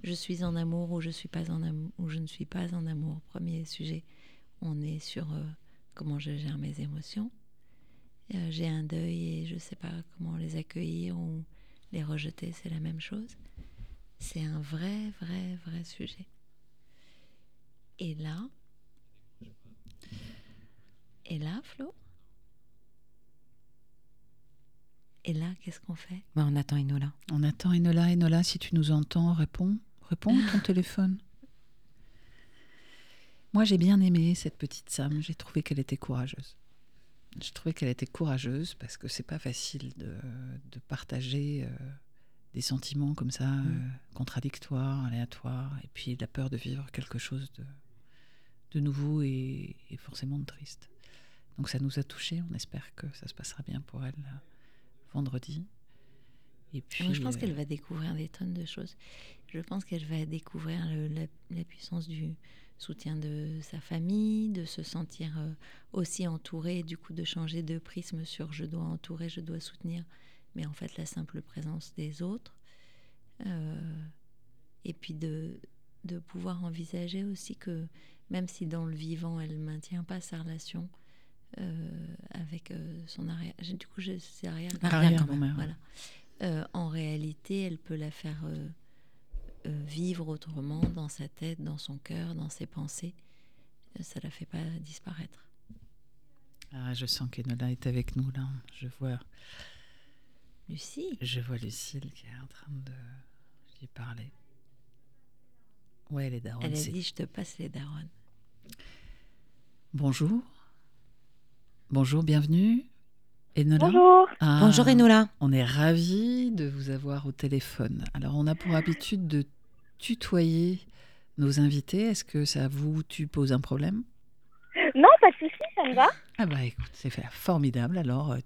Je suis en amour ou je suis pas en amour ou je ne suis pas en amour. Premier sujet, on est sur euh, comment je gère mes émotions. Euh, J'ai un deuil et je sais pas comment les accueillir ou les rejeter, c'est la même chose. C'est un vrai, vrai, vrai sujet. Et là, et là, Flo? Et là, qu'est-ce qu'on fait? Bah, on attend Enola. On attend Enola. Enola, si tu nous entends, réponds. Réponds à ton téléphone? Moi, j'ai bien aimé cette petite Sam. J'ai trouvé qu'elle était courageuse. J'ai trouvé qu'elle était courageuse parce que c'est pas facile de, de partager euh, des sentiments comme ça, euh, contradictoires, aléatoires, et puis la peur de vivre quelque chose de, de nouveau et, et forcément de triste. Donc ça nous a touchés. On espère que ça se passera bien pour elle euh, vendredi. Et puis, Moi, Je pense euh, qu'elle va découvrir des tonnes de choses. Je pense qu'elle va découvrir le- la, la puissance du soutien de sa famille, de se sentir euh, aussi entourée, du coup de changer de prisme sur je dois entourer, je dois soutenir, mais en fait la simple présence des autres. Euh, et puis de, de pouvoir envisager aussi que même si dans le vivant elle ne maintient pas sa relation euh, avec euh, son arrière... Du coup, je- c'est arrière Arrière-grand-mère. Voilà. Euh, en réalité, elle peut la faire vivre autrement dans sa tête, dans son cœur, dans ses pensées. Euh, Ça la fait pas disparaître. Ah, je sens qu'Enola est avec nous là. Je vois, Lucie, je vois Lucille qui est en train de lui parler. Ouais, les darons. elle a dit je te passe les daronnes. Bonjour. Bonjour, bienvenue. Enola. Bonjour. Ah, Bonjour Enola. On est ravis de vous avoir au téléphone. Alors, on a pour habitude de tutoyer nos invités? Est-ce que ça vous tu pose un problème? Non, pas de souci. ça me va Ah bah écoute, c'est fait- formidable. Alors, euh,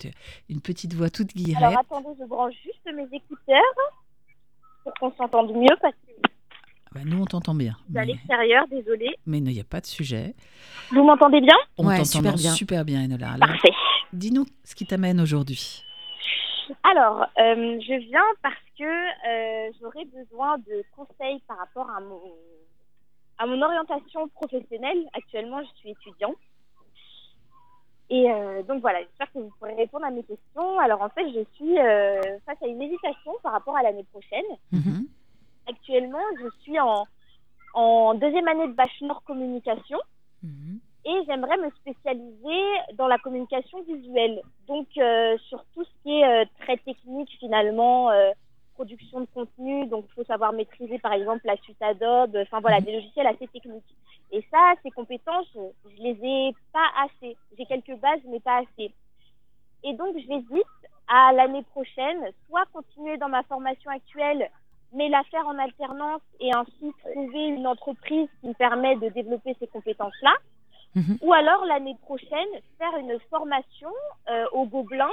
une petite voix toute Alors guillerette. attendez, je branche juste mes écouteurs pour qu'on s'entende mieux parce que Ah bah, nous, on t'entend bien. à Mais, l'extérieur, désolée. mais il n'y a pas de sujet. Vous m'entendez bien? On Ouais, t'entend super bien. super bien, Enola. Alors, Parfait. dis-nous ce qui t'amène aujourd'hui. Alors, euh, je viens parce que euh, j'aurais besoin de conseils par rapport à mon, à mon orientation professionnelle. Actuellement, je suis étudiante. Et euh, donc voilà, j'espère que vous pourrez répondre à mes questions. Alors en fait, je suis euh, face à une hésitation par rapport à l'année prochaine. Mhm. Actuellement, je suis en, en deuxième année de bachelor communication Mhm. Et j'aimerais me spécialiser dans la communication visuelle. Donc euh, sur tout ce qui est euh, très technique finalement, euh, production de contenu, donc il faut savoir maîtriser par exemple la suite Adobe, enfin voilà, Mhm. des logiciels assez techniques. Et ça, ces compétences, je, je les ai pas assez. J'ai quelques bases, mais pas assez. Et donc j'hésite à l'année prochaine, soit continuer dans ma formation actuelle, mais la faire en alternance et ainsi trouver une entreprise qui me permet de développer ces compétences-là. Mhm. Ou alors l'année prochaine, faire une formation euh, au Gobelin,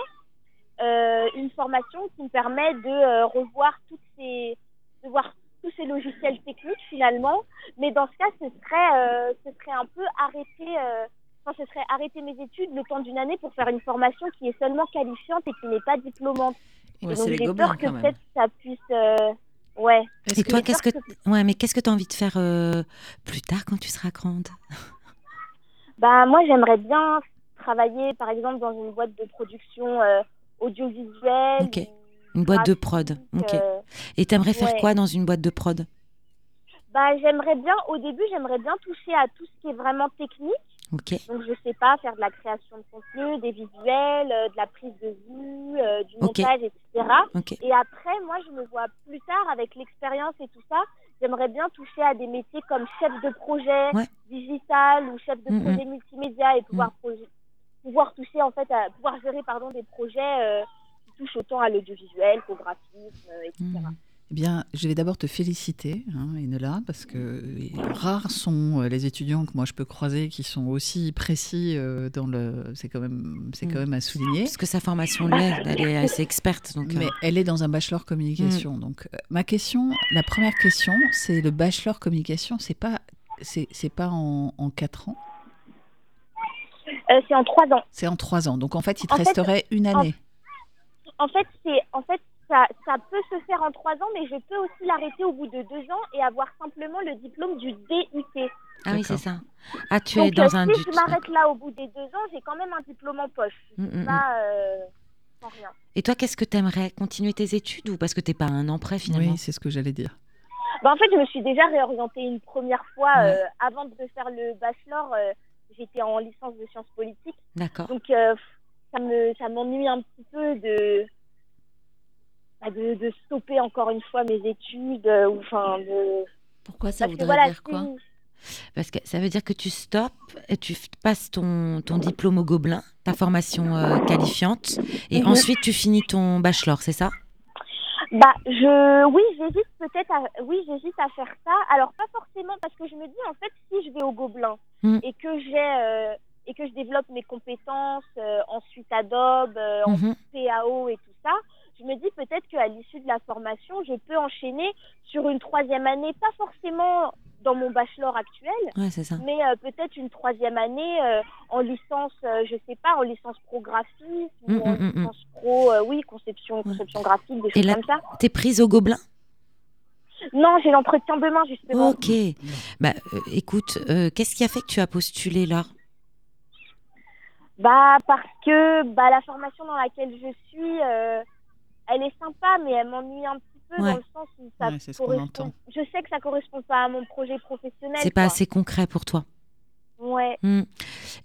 euh, une formation qui me permet de euh, revoir toutes ces, de voir tous ces logiciels techniques finalement. Mais dans ce cas, ce serait, euh, ce serait un peu arrêter, euh, enfin, ce serait arrêter mes études le temps d'une année pour faire une formation qui est seulement qualifiante et qui n'est pas diplômante. Ouais, et c'est donc j'ai peur que peut-être ça puisse, euh, ouais. Et que- toi, qu'est-ce que ouais, mais qu'est-ce que tu as envie de faire euh, plus tard quand tu seras grande? Bah, moi, j'aimerais bien travailler, par exemple, dans une boîte de production euh, audiovisuelle. Ok. Une boîte de prod. Ok. euh, Et t'aimerais faire ouais. quoi dans une boîte de prod? Bah, j'aimerais bien, au début, j'aimerais bien toucher à tout ce qui est vraiment technique. Ok. Donc, je sais pas, faire de la création de contenu, des visuels, euh, de la prise de vue, euh, du montage, etc. Ok. Et après, moi, je me vois plus tard, avec l'expérience et tout ça, j'aimerais bien toucher à des métiers comme chef de projet Ouais. digital ou chef de Mm, projet multimédia et pouvoir, proje- pouvoir toucher, en fait, à, pouvoir gérer, pardon, des projets euh, qui touchent autant à l'audiovisuel qu'au graphisme, euh, etc. Eh bien, je vais d'abord te féliciter, hein, Enola, parce que euh, rares sont euh, les étudiants que moi je peux croiser qui sont aussi précis euh, dans le. C'est quand même, c'est quand Mm. même à souligner. Parce que sa formation l'est, elle est assez experte. Donc, Mais euh, elle est dans un bachelor communication. Donc, euh, ma question, la première question, c'est le bachelor communication, c'est pas, c'est, c'est pas en, en quatre ans, Euh, c'est en trois ans. c'est en trois ans. Donc, en fait, il te En fait, resterait une en- année. En fait, c'est en fait ça, ça peut se faire en trois ans, mais je peux aussi l'arrêter au bout de deux ans et avoir simplement le diplôme du DUT. ah oui, c'est ça. Ah, tu es Donc, dans euh, un si but. je m'arrête là au bout des deux ans, j'ai quand même un diplôme en poche. Mm, mm, mm. Pas euh, sans rien. Et toi, qu'est-ce que tu aimerais Continuer tes études ou parce que t'es pas à un an près finalement? Oui, c'est ce que j'allais dire. Bah, en fait, je me suis déjà réorientée une première fois Ouais. euh, avant de faire le bachelor. euh, J'étais en licence de sciences politiques, D'accord. donc euh, ça me ça m'ennuie un petit peu de de, de stopper encore une fois mes études euh, ou enfin de Pourquoi ça parce que voudrait voilà dire quoi Parce que ça veut dire que tu stoppes et tu passes ton, ton diplôme au Gobelin, ta formation euh, qualifiante, et Mhm. ensuite tu finis ton bachelor, c'est ça? Bah, je, oui, j'hésite peut-être à, oui, j'hésite à faire ça. Alors, pas forcément, parce que je me dis, en fait, si je vais au Gobelin Mm. et que j'ai, euh, et que je développe mes compétences euh, en suite Adobe, euh, en Mhm. PAO et tout ça, je me dis peut-être qu'à l'issue de la formation, je peux enchaîner sur une troisième année, pas forcément dans mon bachelor actuel, Ouais, c'est ça. mais euh, peut-être une troisième année euh, en licence, euh, je sais pas, en licence pro graphisme Mm, ou en mm, mm, mm. licence pro, euh, oui, conception, conception graphique, des Et choses là- comme ça. T'es prise au Gobelin? Non, j'ai l'entretien demain, justement. Ok. Bah, écoute, qu'est-ce qui a fait que tu as postulé là? Bah, parce que bah, la formation dans laquelle je suis, elle est sympa, mais elle m'ennuie un petit peu Ouais. dans le sens où ça Ouais, c'est ce qu'on correspond. Je sais que ça correspond pas à mon projet professionnel. C'est pas assez concret pour toi. Ouais. Hmm.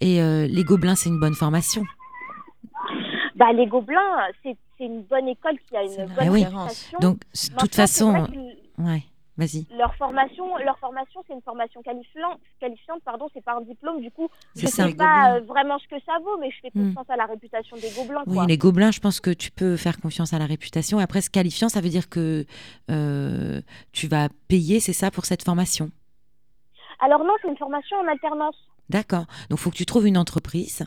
Et euh, les Gobelins, c'est une bonne formation. Bah, les Gobelins, c'est une bonne école qui a une bonne Ah oui. réputation. Donc, de toute façon, ouais, vas-y. leur formation, leur formation, c'est une formation qualifiante, qualifiante, pardon, c'est pas un diplôme. Du coup, je sais pas euh, vraiment ce que ça vaut, mais je fais Hmm. confiance à la réputation des Gobelins. Oui, quoi. les Gobelins, je pense que tu peux faire confiance à la réputation. Et après, ce qualifiant, ça veut dire que euh, tu vas payer, c'est ça, pour cette formation? Alors non, c'est une formation en alternance. D'accord. Donc, il faut que tu trouves une entreprise.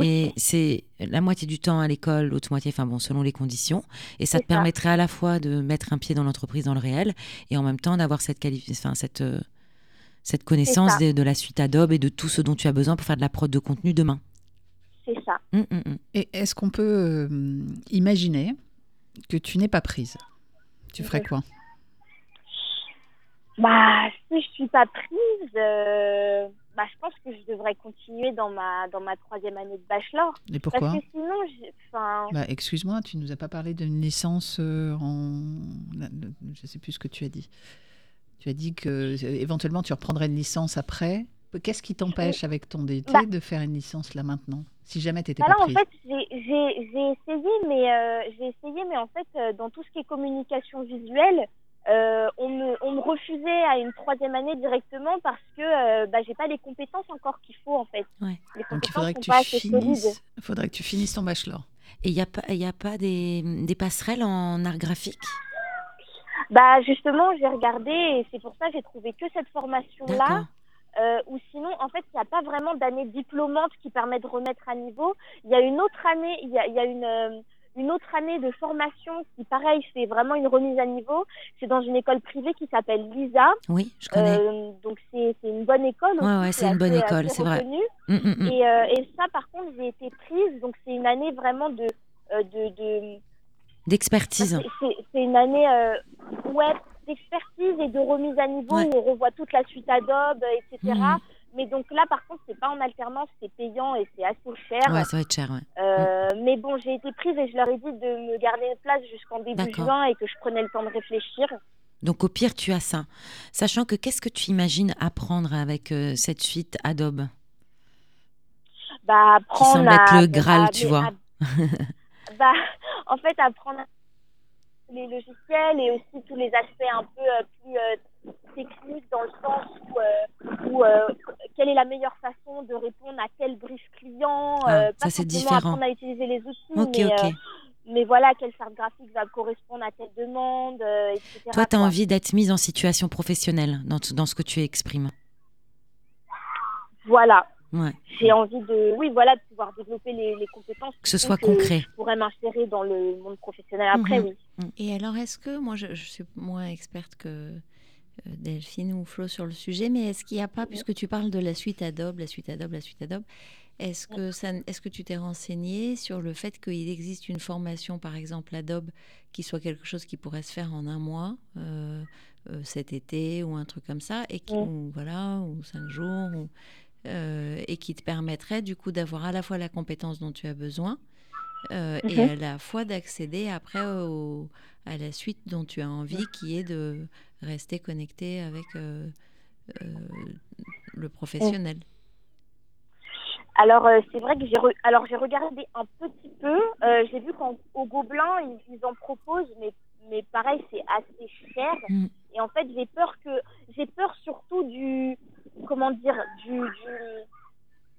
Et c'est la moitié du temps à l'école, l'autre moitié, enfin bon, selon les conditions. Et ça te ça. permettrait à la fois de mettre un pied dans l'entreprise, dans le réel, et en même temps d'avoir cette, enfin, cette, euh, cette connaissance de, de la suite Adobe et de tout ce dont tu as besoin pour faire de la prod de contenu demain. C'est ça. Hum, hum, hum. Et est-ce qu'on peut euh, imaginer que tu n'es pas prise? Tu ferais quoi? Bah, si je suis pas prise, euh, bah, je pense que je devrais continuer dans ma dans ma troisième année de bachelor. Et pourquoi Parce que sinon, enfin, Bah, Excuse-moi, tu nous as pas parlé d'une licence euh, en... Je sais plus ce que tu as dit. Tu as dit que euh, éventuellement tu reprendrais une licence après. Qu'est-ce qui t'empêche avec ton DT Bah- de faire une licence là maintenant Si jamais tu n'étais bah pas là, en prise. fait, j'ai essayé, mais euh, j'ai essayé, mais en fait, dans tout ce qui est communication visuelle, euh, on me on me refusait à une troisième année directement parce que euh, bah, j'ai pas les compétences encore qu'il faut en fait. Ouais. Les Donc il faudrait que tu finisses. Il faudrait que tu finisses ton bachelor. Et il n'y a pas, y a pas des, des passerelles en art graphique? Bah justement, j'ai regardé et c'est pour ça que j'ai trouvé que cette formation-là. Euh, ou sinon, en fait, il n'y a pas vraiment d'année diplômante qui permet de remettre à niveau. Il y a une autre année, il y a, il y a une, euh, une autre année de formation qui, pareil, fait vraiment une remise à niveau. C'est dans une école privée qui s'appelle LISA. Oui, je connais. Euh, donc, c'est c'est une bonne école. Aussi, ouais, c'est est une bonne école, c'est vrai. Hum, hum, hum. Et, euh, et ça, par contre, j'ai été prise. Donc, c'est une année vraiment de. euh, de, de D'expertise. c'est- c'est c'est une année euh, ouais, d'expertise et de remise à niveau Ouais. où on revoit toute la suite Adobe, etc. Mais donc là, par contre, c'est pas en alternance, c'est payant et c'est assez cher. Ouais, ça va être cher, ouais. Euh, Mais bon, j'ai été prise et je leur ai dit de me garder une place jusqu'en début juin et que je prenais le temps de réfléchir. Donc au pire, tu as ça. Sachant que qu'est-ce que tu imagines apprendre avec euh, cette suite Adobe? Bah, Qui apprendre semble à, être le Graal, à- tu mais vois. à- bah, en fait, apprendre les logiciels et aussi tous les aspects un peu euh, plus euh, techniques dans le sens où, euh, où, euh, quelle est la meilleure façon de répondre à tel brief client. Ah, euh, ça, pas c'est forcément différent. apprendre à utiliser les outils, Ok, mais, ok. euh, mais voilà, quelle charte graphique va correspondre à telle demande, euh, etc. Toi, tu as envie d'être mise en situation professionnelle dans, dans ce que tu exprimes. Voilà. Ouais. J'ai envie de, oui, voilà, de pouvoir développer les, les compétences. Que ce soit que concret. Je pourrais m'insérer dans le monde professionnel après, Mhm. oui. Et alors, est-ce que, moi, je, je suis moins experte que euh, Delphine ou Flo sur le sujet, mais est-ce qu'il n'y a pas, puisque tu parles de la suite Adobe, la suite Adobe, la suite Adobe, est-ce que, ça, est-ce que tu t'es renseigné sur le fait qu'il existe une formation, par exemple Adobe, qui soit quelque chose qui pourrait se faire en un mois euh, euh, cet été ou un truc comme ça, et qui, ou, voilà, ou cinq jours, ou, euh, et qui te permettrait du coup d'avoir à la fois la compétence dont tu as besoin, euh, et Mhm. à la fois d'accéder après au, à la suite dont tu as envie, qui est de rester connecté avec euh, euh, le professionnel. Alors, c'est vrai que j'ai re- alors j'ai regardé un petit peu. J'ai vu qu'au Gobelin, ils, ils en proposent, mais, mais pareil, c'est assez cher. Mm. Et en fait, j'ai peur que j'ai peur surtout du comment dire du, du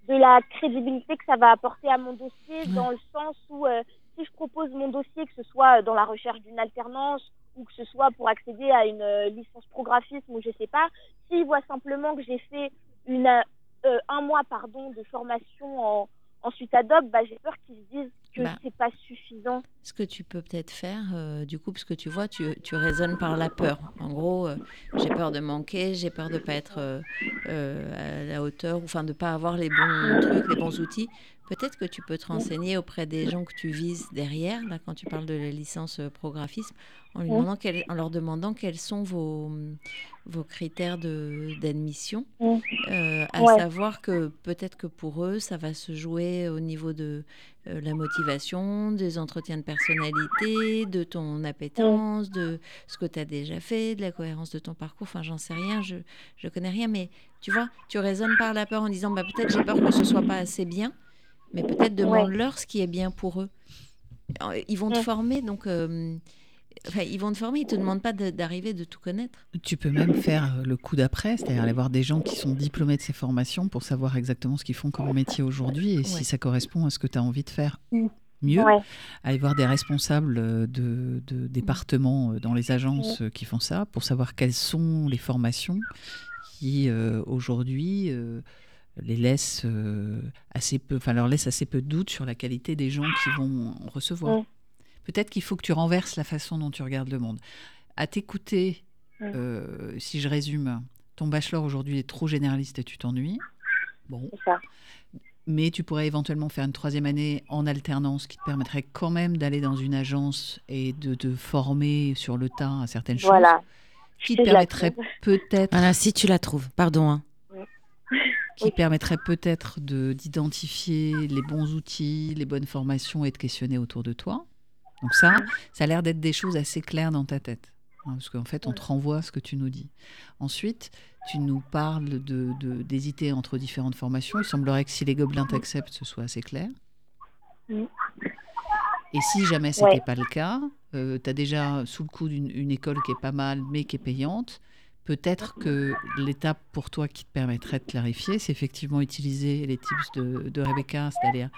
de la crédibilité que ça va apporter à mon dossier, dans le sens où euh, si je propose mon dossier, que ce soit dans la recherche d'une alternance ou que ce soit pour accéder à une euh, licence prographisme ou je sais pas, s'ils voient simplement que j'ai fait une euh, euh, un mois pardon de formation en, en suite Adobe, bah, j'ai peur qu'ils se disent que Bah. c'est pas suffisant. Ce que tu peux peut-être faire, euh, du coup, parce que tu vois, tu, tu raisonnes par la peur. En gros, euh, j'ai peur de manquer, j'ai peur de ne pas être euh, à la hauteur, ou enfin de ne pas avoir les bons trucs, les bons outils. Peut-être que tu peux te renseigner auprès des gens que tu vises derrière, là, quand tu parles de la licence prographisme, en, lui demandant quel- en leur demandant quels sont vos, vos critères d'admission. Euh, à Ouais. savoir que peut-être que pour eux, ça va se jouer au niveau de euh, la motivation, des entretiens de personnalité, de ton appétence, de ce que tu as déjà fait, de la cohérence de ton parcours. Enfin, j'en sais rien, je ne connais rien, mais tu vois, tu raisonnes par la peur en disant bah, peut-être j'ai peur que ce soit pas assez bien, mais peut-être demande-leur ce qui est bien pour eux. Ils vont te former, donc. euh, Enfin, ils vont te former, ils te demandent pas d'arriver de tout connaître. Tu peux même faire le coup d'après, c'est-à-dire aller voir des gens qui sont diplômés de ces formations pour savoir exactement ce qu'ils font comme métier aujourd'hui et Ouais. si ça correspond à ce que tu as envie de faire ou mieux. Ouais. Aller voir des responsables euh, de, de départements euh, dans les agences euh, qui font ça pour savoir quelles sont les formations qui euh, aujourd'hui euh, les laisse euh, assez peu, enfin leur laisse assez peu de doute sur la qualité des gens qui vont recevoir. Peut-être qu'il faut que tu renverses la façon dont tu regardes le monde. À t'écouter, euh, si je résume, ton bachelor aujourd'hui est trop généraliste et tu t'ennuies. Bon, C'est ça. mais tu pourrais éventuellement faire une troisième année en alternance qui te permettrait quand même d'aller dans une agence et de te former sur le tas à certaines choses. Voilà. Qui te permettrait peut-être Voilà, si tu la trouves, pardon. hein. qui Oui. permettrait peut-être de d'identifier les bons outils, les bonnes formations et de questionner autour de toi. Donc ça, ça a l'air d'être des choses assez claires dans ta tête. hein, parce qu'en fait, on te renvoie ce que tu nous dis. Ensuite, tu nous parles de de- d'hésiter entre différentes formations. Il semblerait que si les gobelins t'acceptent, ce soit assez clair. Et si jamais ce Ouais. n'était pas le cas, tu as déjà sous le coup d'une une école qui est pas mal, mais qui est payante, peut-être que l'étape pour toi qui te permettrait de clarifier, c'est effectivement utiliser les tips de, de Rebecca, c'est-à-dire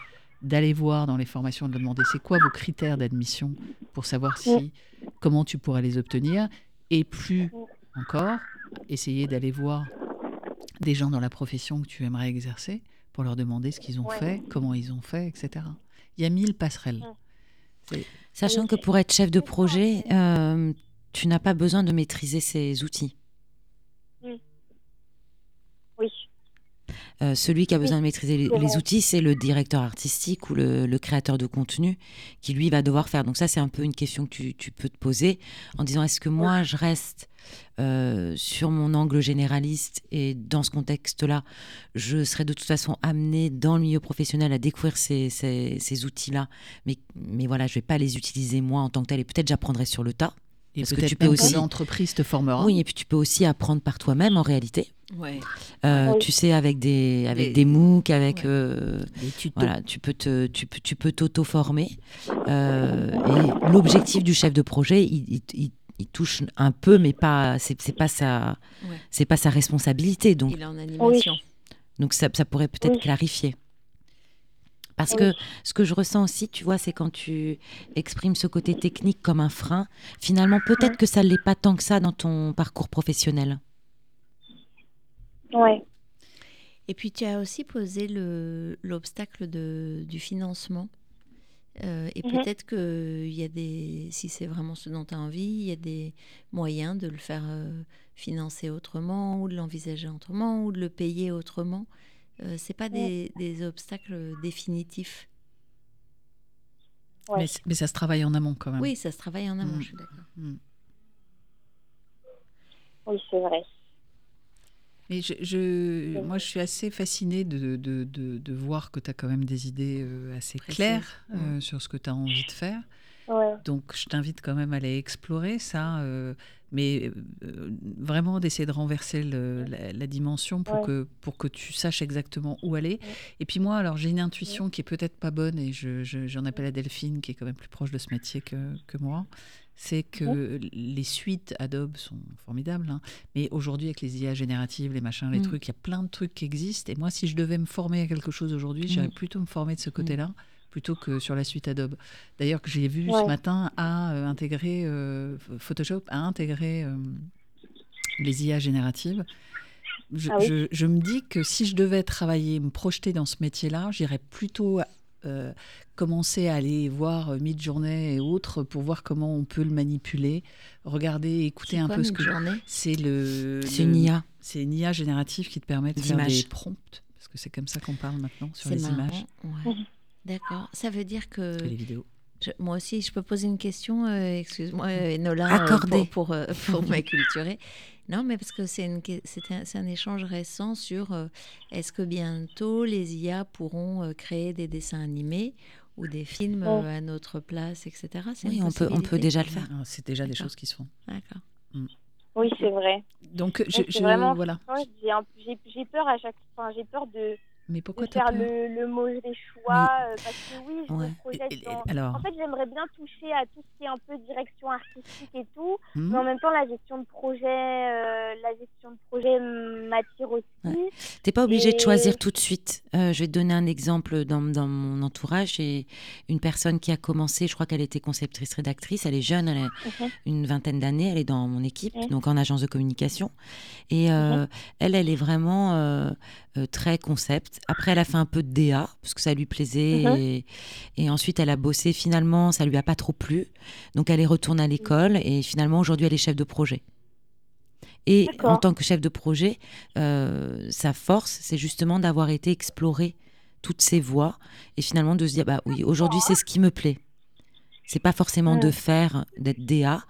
d'aller voir dans les formations, de demander c'est quoi vos critères d'admission pour savoir si comment tu pourrais les obtenir, et plus encore, essayer d'aller voir des gens dans la profession que tu aimerais exercer pour leur demander ce qu'ils ont Ouais. fait, comment ils ont fait, etc. Il y a mille passerelles. C'est- Sachant que pour être chef de projet, euh, tu n'as pas besoin de maîtriser ces outils. Oui. Euh, celui qui a besoin de maîtriser les, outils, c'est le directeur artistique ou le, le créateur de contenu qui, lui, va devoir faire. Donc ça, c'est un peu une question que tu, tu peux te poser en disant, est-ce que moi, je reste euh, sur mon angle généraliste et dans ce contexte-là, je serai de toute façon amenée dans le milieu professionnel à découvrir ces, ces- ces outils-là? Mais, mais voilà, je vais pas les utiliser moi en tant que tel et peut-être j'apprendrai sur le tas. Et Parce que tu peux aussi- ton entreprise te formera. Oui, et puis tu peux aussi apprendre par toi-même en réalité. Ouais. Euh, Oui. Tu sais, avec des, avec Les- des MOOC, avec. Ouais. euh, tutos. voilà, tu peux te, tu peux, tu peux t'auto-former. Euh, et l'objectif du chef de projet, il, il- il- il touche un peu, mais pas, c'est c'est pas sa, Ouais. c'est pas sa responsabilité. Donc, Il est en animation. donc ça, ça pourrait peut-être Oui. clarifier. Parce Oui. que ce que je ressens aussi, tu vois, c'est quand tu exprimes ce côté technique comme un frein, finalement, peut-être que ça ne l'est pas tant que ça dans ton parcours professionnel. Ouais. Et puis tu as aussi posé le- l'obstacle de- du financement. Euh, et Mhm. peut-être qu'il y a des, si c'est vraiment ce dont tu as envie, il y a des moyens de le faire euh, financer autrement, ou de l'envisager autrement, ou de le payer autrement. Euh, c'est pas des, des obstacles définitifs. Ouais. Mais, ça se travaille en amont quand même. Oui, ça se travaille en amont, Mm. je suis d'accord. Mm. Oui, c'est vrai. Mais je, je- moi, je suis assez fascinée de, de, de, de voir que tu as quand même des idées euh, assez claires euh, sur ce que tu as envie de faire. Ouais. Donc, je t'invite quand même à aller explorer ça, euh, mais euh, vraiment d'essayer de renverser le- la, la dimension pour, Ouais. que, pour que tu saches exactement où aller. Et puis moi, alors j'ai une intuition qui est peut-être pas bonne, et je- je- j'en appelle à Delphine, qui est quand même plus proche de ce métier que, que moi. C'est que les suites Adobe sont formidables, hein, mais aujourd'hui avec les IA génératives, les machins, les Mm. trucs, il y a plein de trucs qui existent. Et moi, si je devais me former à quelque chose aujourd'hui, j'irais Mm. plutôt me former de ce côté-là plutôt que sur la suite Adobe. D'ailleurs, que j'ai vu ce matin à euh, intégrer euh, Photoshop, à intégrer euh, les IA génératives. Je, Ah oui. je- je me dis que si je devais travailler, me projeter dans ce métier-là, j'irais plutôt euh, commencer à aller voir euh, Midjourney et autres pour voir comment on peut le manipuler, regarder, écouter un quoi, peu ce que c'est le. C'est une IA. C'est une IA générative qui te permet de faire des prompts, parce que c'est comme ça qu'on parle maintenant sur les marrant. images, ouais. D'accord. Ça veut dire que et les vidéos. Je- moi aussi, je peux poser une question, euh, excuse-moi, euh, Enola, euh, Accordée. pour, pour, pour m'acculturer. Non, mais parce que c'est une que- c'est un, un échange récent sur euh, est-ce que bientôt les IA pourront euh, créer des dessins animés ou des films Oh. euh, à notre place, etc. Oui, on peut, on peut déjà le faire. Ah, C'est déjà des choses qui se font. D'accord. Oui, c'est vrai. Donc, je, je- vraiment- voilà. J'ai peur à chaque fois. J'ai peur de, Mais pourquoi de t'as faire le, le mauvais choix. euh, parce que oui, je Ouais. me projette Et- et- dans- Alors, En fait, j'aimerais bien toucher à tout ce qui est un peu direction artistique et tout. hmm, Mais en même temps, la gestion de projet, euh, la gestion de projet m'attire aussi. Ouais. T'es pas obligé de choisir tout de suite. Euh, je vais te donner un exemple dans, dans mon entourage. J'ai une personne qui a commencé, je crois qu'elle était conceptrice rédactrice, elle est jeune, elle a Mhm. une vingtaine d'années, elle est dans mon équipe, donc en agence de communication. Et elle, elle est vraiment euh, très concept. Après, elle a fait un peu de DA parce que ça lui plaisait. Mhm. et, et ensuite, elle a bossé. Finalement, ça lui a pas trop plu. Donc, elle est retournée à l'école et finalement, aujourd'hui, elle est chef de projet. Et en tant que chef de projet, euh, sa force, c'est justement d'avoir été explorer toutes ces voies et finalement de se dire bah oui, aujourd'hui, c'est ce qui me plaît. C'est pas forcément de Mm. faire, d'être DA,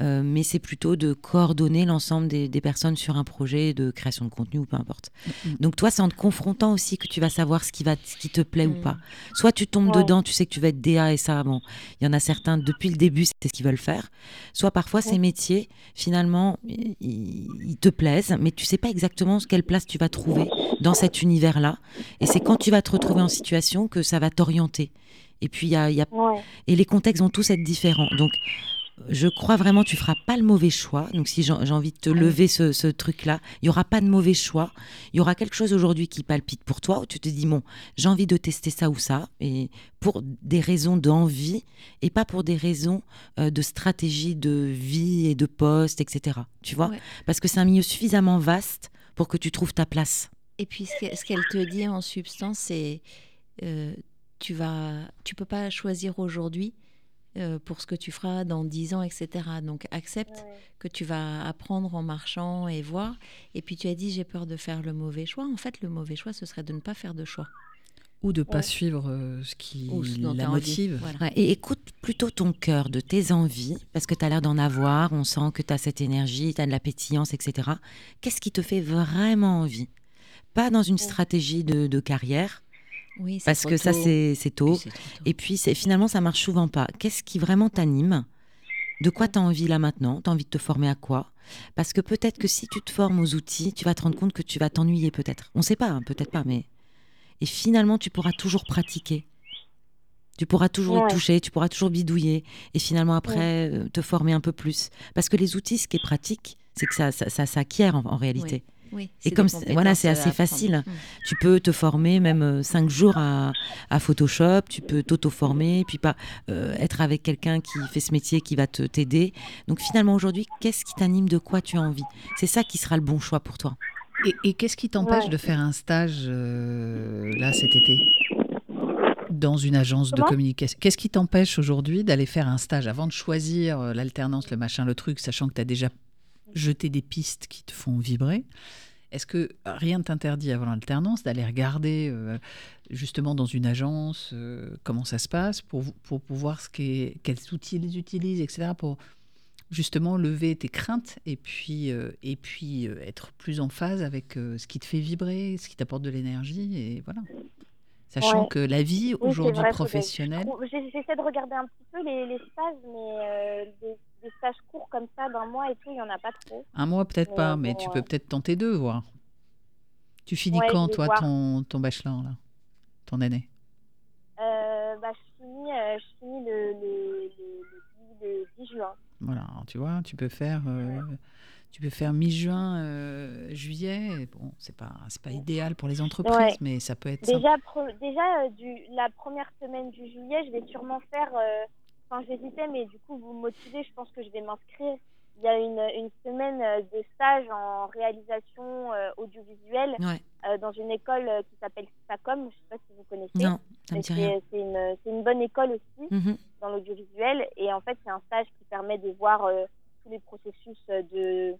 euh, mais c'est plutôt de coordonner l'ensemble des, des personnes sur un projet de création de contenu ou peu importe. Mm. Donc toi, c'est en te confrontant aussi que tu vas savoir ce qui, va, ce qui te plaît ou Mm. pas. Soit tu tombes Ouais. dedans, tu sais que tu vas être DA et ça, bon, il y en a certains, depuis le début, c'est ce qu'ils veulent faire. Soit parfois, ces métiers, finalement, ils, ils te plaisent, mais tu sais pas exactement quelle place tu vas trouver dans cet univers-là. Et c'est quand tu vas te retrouver en situation que ça va t'orienter. Et puis, il y a, y a Ouais. et les contextes vont tous être différents. Donc, je crois vraiment tu feras pas le mauvais choix. Donc, si j'ai envie de te lever ce, ce truc-là, il y aura pas de mauvais choix. Il y aura quelque chose aujourd'hui qui palpite pour toi, où tu te dis, bon, j'ai envie de tester ça ou ça, et pour des raisons d'envie, et pas pour des raisons euh, de stratégie de vie et de poste, etc. Tu vois? Ouais. Parce que c'est un milieu suffisamment vaste pour que tu trouves ta place. Et puis ce qu'elle te dit en substance, c'est euh, tu vas, tu peux pas choisir aujourd'hui euh, pour ce que tu feras dans 10 ans, etc. Donc accepte Ouais. que tu vas apprendre en marchant et voir. Et puis tu as dit j'ai peur de faire le mauvais choix. En fait, le mauvais choix, ce serait de ne pas faire de choix. Ou de pas Ouais. suivre euh, ce qui Ou ce la motive. Voilà. Ouais, et écoute plutôt ton cœur, de tes envies, parce que tu as l'air d'en avoir, on sent que tu as cette énergie, tu as de la pétillance, etc. Qu'est-ce qui te fait vraiment envie? Pas dans une stratégie de, de carrière, Oui, parce que ça tôt. c'est tôt. Et puis c'est finalement ça marche souvent pas. Qu'est-ce qui vraiment t'anime? De quoi tu as envie là maintenant? Tu as envie de te former à quoi? Parce que peut-être que si tu te formes aux outils, tu vas te rendre compte que tu vas t'ennuyer peut-être. On sait pas, hein, peut-être pas, mais et finalement tu pourras toujours pratiquer. Tu pourras toujours y Ouais. toucher, tu pourras toujours bidouiller et finalement après euh, te former un peu plus. Parce que les outils, ce qui est pratique, c'est que ça, ça, ça s'acquiert en, en réalité. Oui, Et comme c'est- voilà, c'est assez facile. Mm. Tu peux te former même euh, cinq jours à, à Photoshop, tu peux t'auto-former, puis pas euh, être avec quelqu'un qui fait ce métier qui va te t'aider. Donc finalement aujourd'hui, qu'est-ce qui t'anime, de quoi tu as envie? C'est ça qui sera le bon choix pour toi. Et, et qu'est-ce qui t'empêche Ouais. de faire un stage euh, là cet été? Dans une agence de communication Qu'est-ce qui t'empêche aujourd'hui d'aller faire un stage avant de choisir l'alternance, le machin, le truc, sachant que tu as déjà jeté des pistes qui te font vibrer? Est-ce que rien ne t'interdit avant l'alternance d'aller regarder euh, justement dans une agence euh, comment ça se passe pour, pour, pour voir ce qu'est- quels outils ils utilisent, etc. pour justement lever tes craintes et puis, euh, et puis être plus en phase avec ce qui te fait vibrer, ce qui t'apporte de l'énergie et voilà. Sachant Ouais. que la vie Oui, aujourd'hui vrai, professionnelle, J'essaie de regarder un petit peu les, les stages, mais des, stages courts comme ça, d'un mois et tout, il n'y en a pas trop. un mois peut-être pas, bon, mais tu peux peut-être tenter deux, voir. Tu finis Ouais, quand toi ton, ton bachelor là, ton année? Euh, bah, je finis, euh, je finis le, le, le, le 10, le 10 juin. Voilà, tu vois, tu peux faire, euh, tu peux faire mi-juin, euh, juillet. Bon, c'est pas, c'est pas idéal pour les entreprises, Ouais. mais ça peut être. Déjà, déjà euh, du, la première semaine du juillet, je vais sûrement faire. Enfin, j'hésitais, mais du coup, vous me motivez, je pense que je vais m'inscrire. Il y a une, une semaine euh, de stage en réalisation euh, audiovisuelle Ouais. euh, dans une école qui s'appelle SACOM. Je ne sais pas si vous connaissez. Non, ça me Mais dit rien. C'est une, bonne école aussi Mhm. dans l'audiovisuel. Et en fait, c'est un stage qui permet de voir euh, tous les processus de,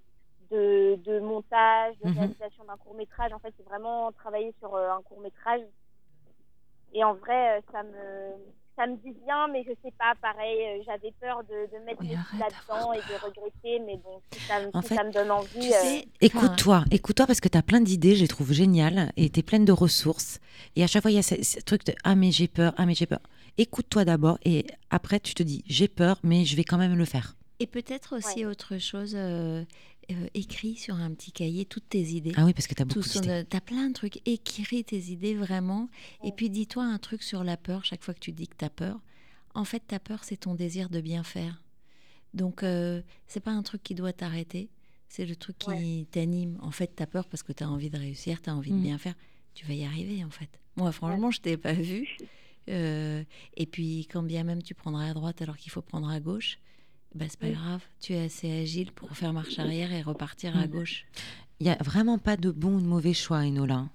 de, de montage, de Mhm. réalisation d'un court métrage. En fait, c'est vraiment travailler sur un court métrage. Et en vrai, ça me, ça me dit bien, mais je sais pas, pareil, euh, j'avais peur de, de mettre Oui, pieds là-dedans et de regretter. Mais bon, si ça, me- En si fait, ça me donne envie. Tu euh, sais, enfin, Écoute-toi, écoute-toi parce que tu as plein d'idées, je les trouve géniales et tu es pleine de ressources. Et à chaque fois, il y a ce, ce truc de Ah, mais j'ai peur, ah, mais j'ai peur. Écoute-toi d'abord et après, tu te dis J'ai peur, mais je vais quand même le faire. Et peut-être aussi autre chose, euh, euh, écris sur un petit cahier toutes tes idées. Ah oui, parce que tu as beaucoup d'idées. T'as plein de trucs. Écris tes idées vraiment. Et puis dis-toi un truc sur la peur chaque fois que tu dis que t'as peur. En fait, ta peur, c'est ton désir de bien faire. Donc, euh, c'est pas un truc qui doit t'arrêter. C'est le truc qui t'anime. En fait, t'as peur parce que t'as envie de réussir, t'as envie de Mm. bien faire. Tu vas y arriver, en fait. Moi, franchement, je t'ai pas vu. Euh, et puis, quand bien même tu prendras à droite alors qu'il faut prendre à gauche, bah, c'est pas grave. Tu es assez agile pour faire marche arrière et repartir à Mm. gauche. Il n'y a vraiment pas de bon ou de mauvais choix, Enola.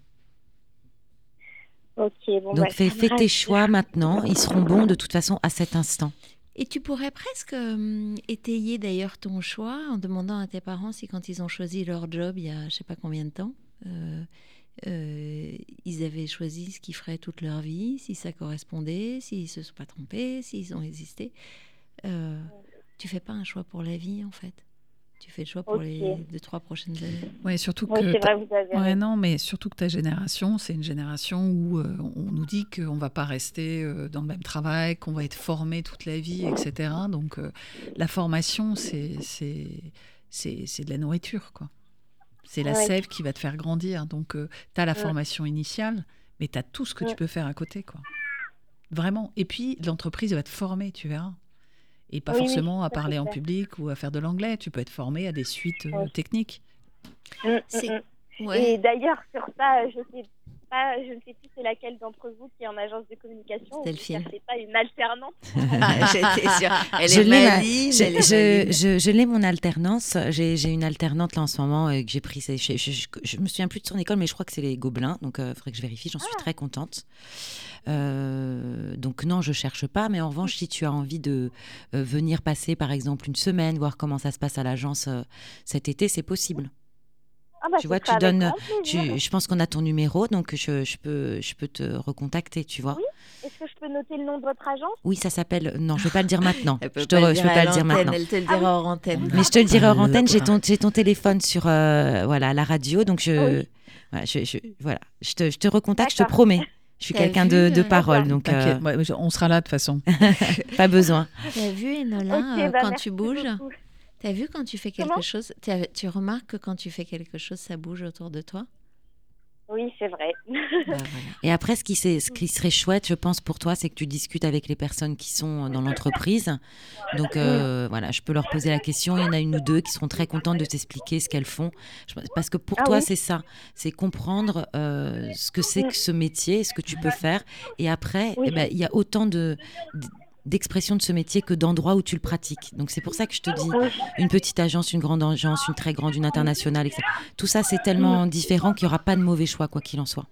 Ok, bon, Donc bah, fais, tes choix maintenant. Ils seront bons de toute façon à cet instant. Et tu pourrais presque hum, étayer d'ailleurs ton choix en demandant à tes parents si quand ils ont choisi leur job il y a je sais pas combien de temps, euh, euh, ils avaient choisi ce qu'ils feraient toute leur vie, si ça correspondait, s'ils se sont pas trompés, s'ils ont existé. Euh, tu fais pas un choix pour la vie en fait. Tu fais le choix pour les deux trois prochaines années. Ouais, surtout Oui, que c'est ta- vrai, vous avez Ouais, raison. non, mais surtout que ta génération, c'est une génération où euh, on nous dit qu'on va pas rester euh, dans le même travail, qu'on va être formé toute la vie, etc. Donc euh, la formation, c'est c'est c'est c'est de la nourriture, quoi. C'est la Ouais. sève qui va te faire grandir. Donc tu as la Ouais. formation initiale, mais tu as tout ce que tu peux faire à côté, quoi. Vraiment. Et puis l'entreprise va te former, tu verras. Et pas Oui, oui, forcément à parler en public ou à faire de l'anglais. Tu peux être formé à des suites euh, techniques. Mm, mm, mm. Ouais. Et d'ailleurs, sur ça, je sais pas, je ne sais plus c'est laquelle d'entre vous qui est en agence de communication. Delphine. Cherchez pas une alternante Ah, j'étais sûre. Elle Je est maligne, je, elle est je- maligne. je- je l'ai mon alternance. J'ai une alternante là en ce moment euh, que j'ai pris. c'est- Je, je, je, je me souviens plus de son école, mais je crois que c'est les Gobelins. Donc il faudrait que je vérifie. J'en suis très contente. Euh, donc non, je cherche pas. Mais en revanche, si tu as envie de euh, venir passer par exemple une semaine, voir comment ça se passe à l'agence euh, cet été, c'est possible. Ah bah, Tu vois, tu donnes. Tu, je pense qu'on a ton numéro, donc je, je peux, je peux te recontacter. Tu vois. Oui. Est-ce que je peux noter le nom de votre agence Oui, ça s'appelle. Non, je vais pas le dire maintenant. Elle peut je pas le dire peux pas le dire maintenant. Elle te le dira hors antenne. Mais je te le dirai hors Ah, antenne, j'ai ton, téléphone sur euh, voilà, la radio, donc je, Oui. voilà, je, je- voilà, je, te, je te recontacte, je te promets. Je suis quelqu'un de, de parole, donc euh, on sera là de toute façon. pas besoin. T'as vu, Enola, Ok, euh, bah, quand tu bouges? beaucoup. T'as vu quand tu fais quelque Comment? chose Tu remarques que quand tu fais quelque chose, ça bouge autour de toi? Oui, c'est vrai. Bah, voilà. Et après, ce qui, ce qui serait chouette, je pense, pour toi, c'est que tu discutes avec les personnes qui sont dans l'entreprise. Donc, euh, voilà, je peux leur poser la question. Il y en a une ou deux qui seront très contentes de t'expliquer ce qu'elles font. Parce que pour Ah toi, oui? c'est ça. C'est comprendre euh, ce que c'est Mm. que ce métier, ce que tu peux faire. Et après, Oui. eh ben, il y a autant de d'expression de ce métier que d'endroits où tu le pratiques. Donc c'est pour ça que je te dis une petite agence, une grande agence, une très grande, une internationale, etc. Tout ça c'est tellement différent qu'il n'y aura pas de mauvais choix quoi qu'il en soit.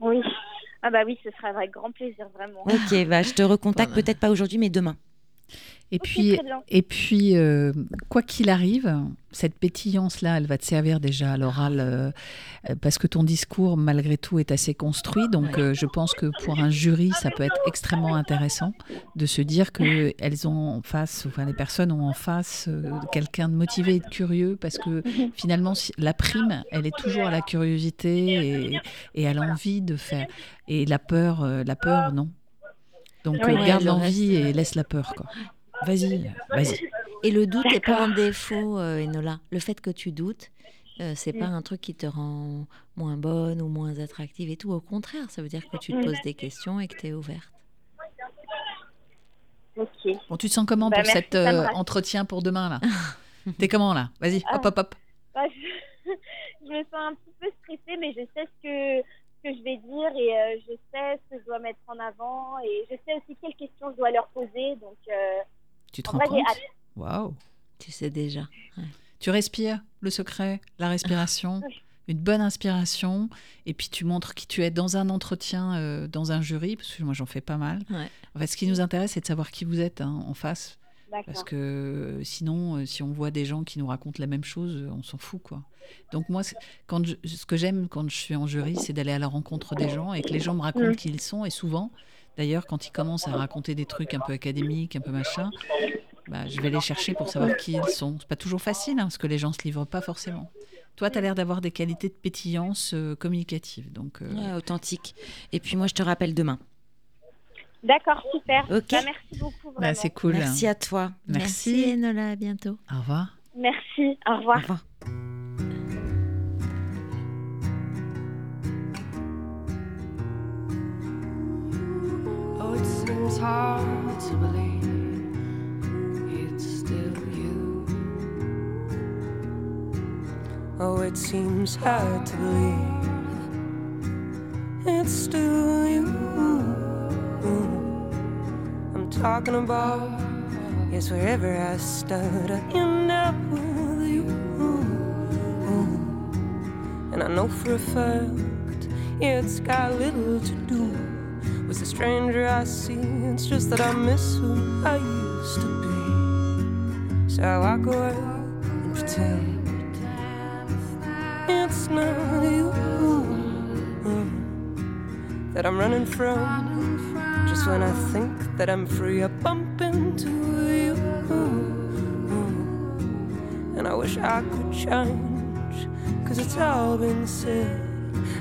Oui. Ah bah oui, ce sera avec grand plaisir, vraiment. Ok, bah, je te recontacte peut-être pas aujourd'hui mais demain. Et puis, et puis euh, quoi qu'il arrive, cette pétillance-là, elle va te servir déjà à l'oral, euh, parce que ton discours, malgré tout, est assez construit. Donc, euh, je pense que pour un jury, ça peut être extrêmement intéressant de se dire que elles ont en face, enfin, les personnes ont en face euh, quelqu'un de motivé et de curieux, parce que finalement, si- la prime, elle est toujours à la curiosité et, et à l'envie de faire. Et la peur, euh, la peur, non. Donc, Oui, euh, garde le l'envie et laisse la peur, quoi. Vas-y, vas-y. Et le doute n'est pas un défaut, euh, Enola. Le fait que tu doutes, euh, c'est pas un truc qui te rend moins bonne ou moins attractive et tout. Au contraire, ça veut dire que tu te poses des questions et que tu es ouverte. Ok. Bon, tu te sens comment Bah, pour merci, cet euh, entretien pour demain là? T'es comment là? Vas-y, Ah. hop hop hop. Bah, je... je me sens un petit peu stressée, mais je sais ce que, ce que je vais dire et euh, je sais ce que je dois mettre en avant et je sais aussi quelles questions je dois leur poser. Donc, euh, Tu te en rends vrai, compte? Waouh. Tu sais déjà. Tu respires le secret, la respiration, une bonne inspiration, et puis tu montres qui tu es dans un entretien, euh, dans un jury, parce que moi j'en fais pas mal. Ouais. En fait, ce qui nous intéresse, c'est de savoir qui vous êtes hein, en face, parce que euh, sinon, euh, si on voit des gens qui nous racontent la même chose, on s'en fout quoi. Donc moi, c'est- quand je- ce que j'aime quand je suis en jury, c'est d'aller à la rencontre des gens et que les gens me racontent Mm. qui ils sont. Et souvent, d'ailleurs, quand ils commencent à raconter des trucs un peu académiques, un peu machin, bah, je vais les chercher pour savoir qui ils sont. C'est pas toujours facile, hein, parce que les gens se livrent pas forcément. Toi, tu as l'air d'avoir des qualités de pétillance euh, communicative. Donc, euh, Ouais, authentique. Et puis moi je te rappelle demain. D'accord, super. Ok. Bah, merci beaucoup, bah, c'est cool. Merci à toi. Merci. Enola. À bientôt. Au revoir. Merci. Au Au revoir. It seems hard to believe it's still you. Oh, it seems hard to believe it's still you. I'm talking about, yes, wherever I start, I end up with you. And I know for a fact It's got little to do with the stranger I see. It's just that I miss who I used to be. So I go away and pretend it's not you uh, that I'm running from. Just when I think that I'm free, I bump into you. Uh, and I wish I could change, cause it's all been said.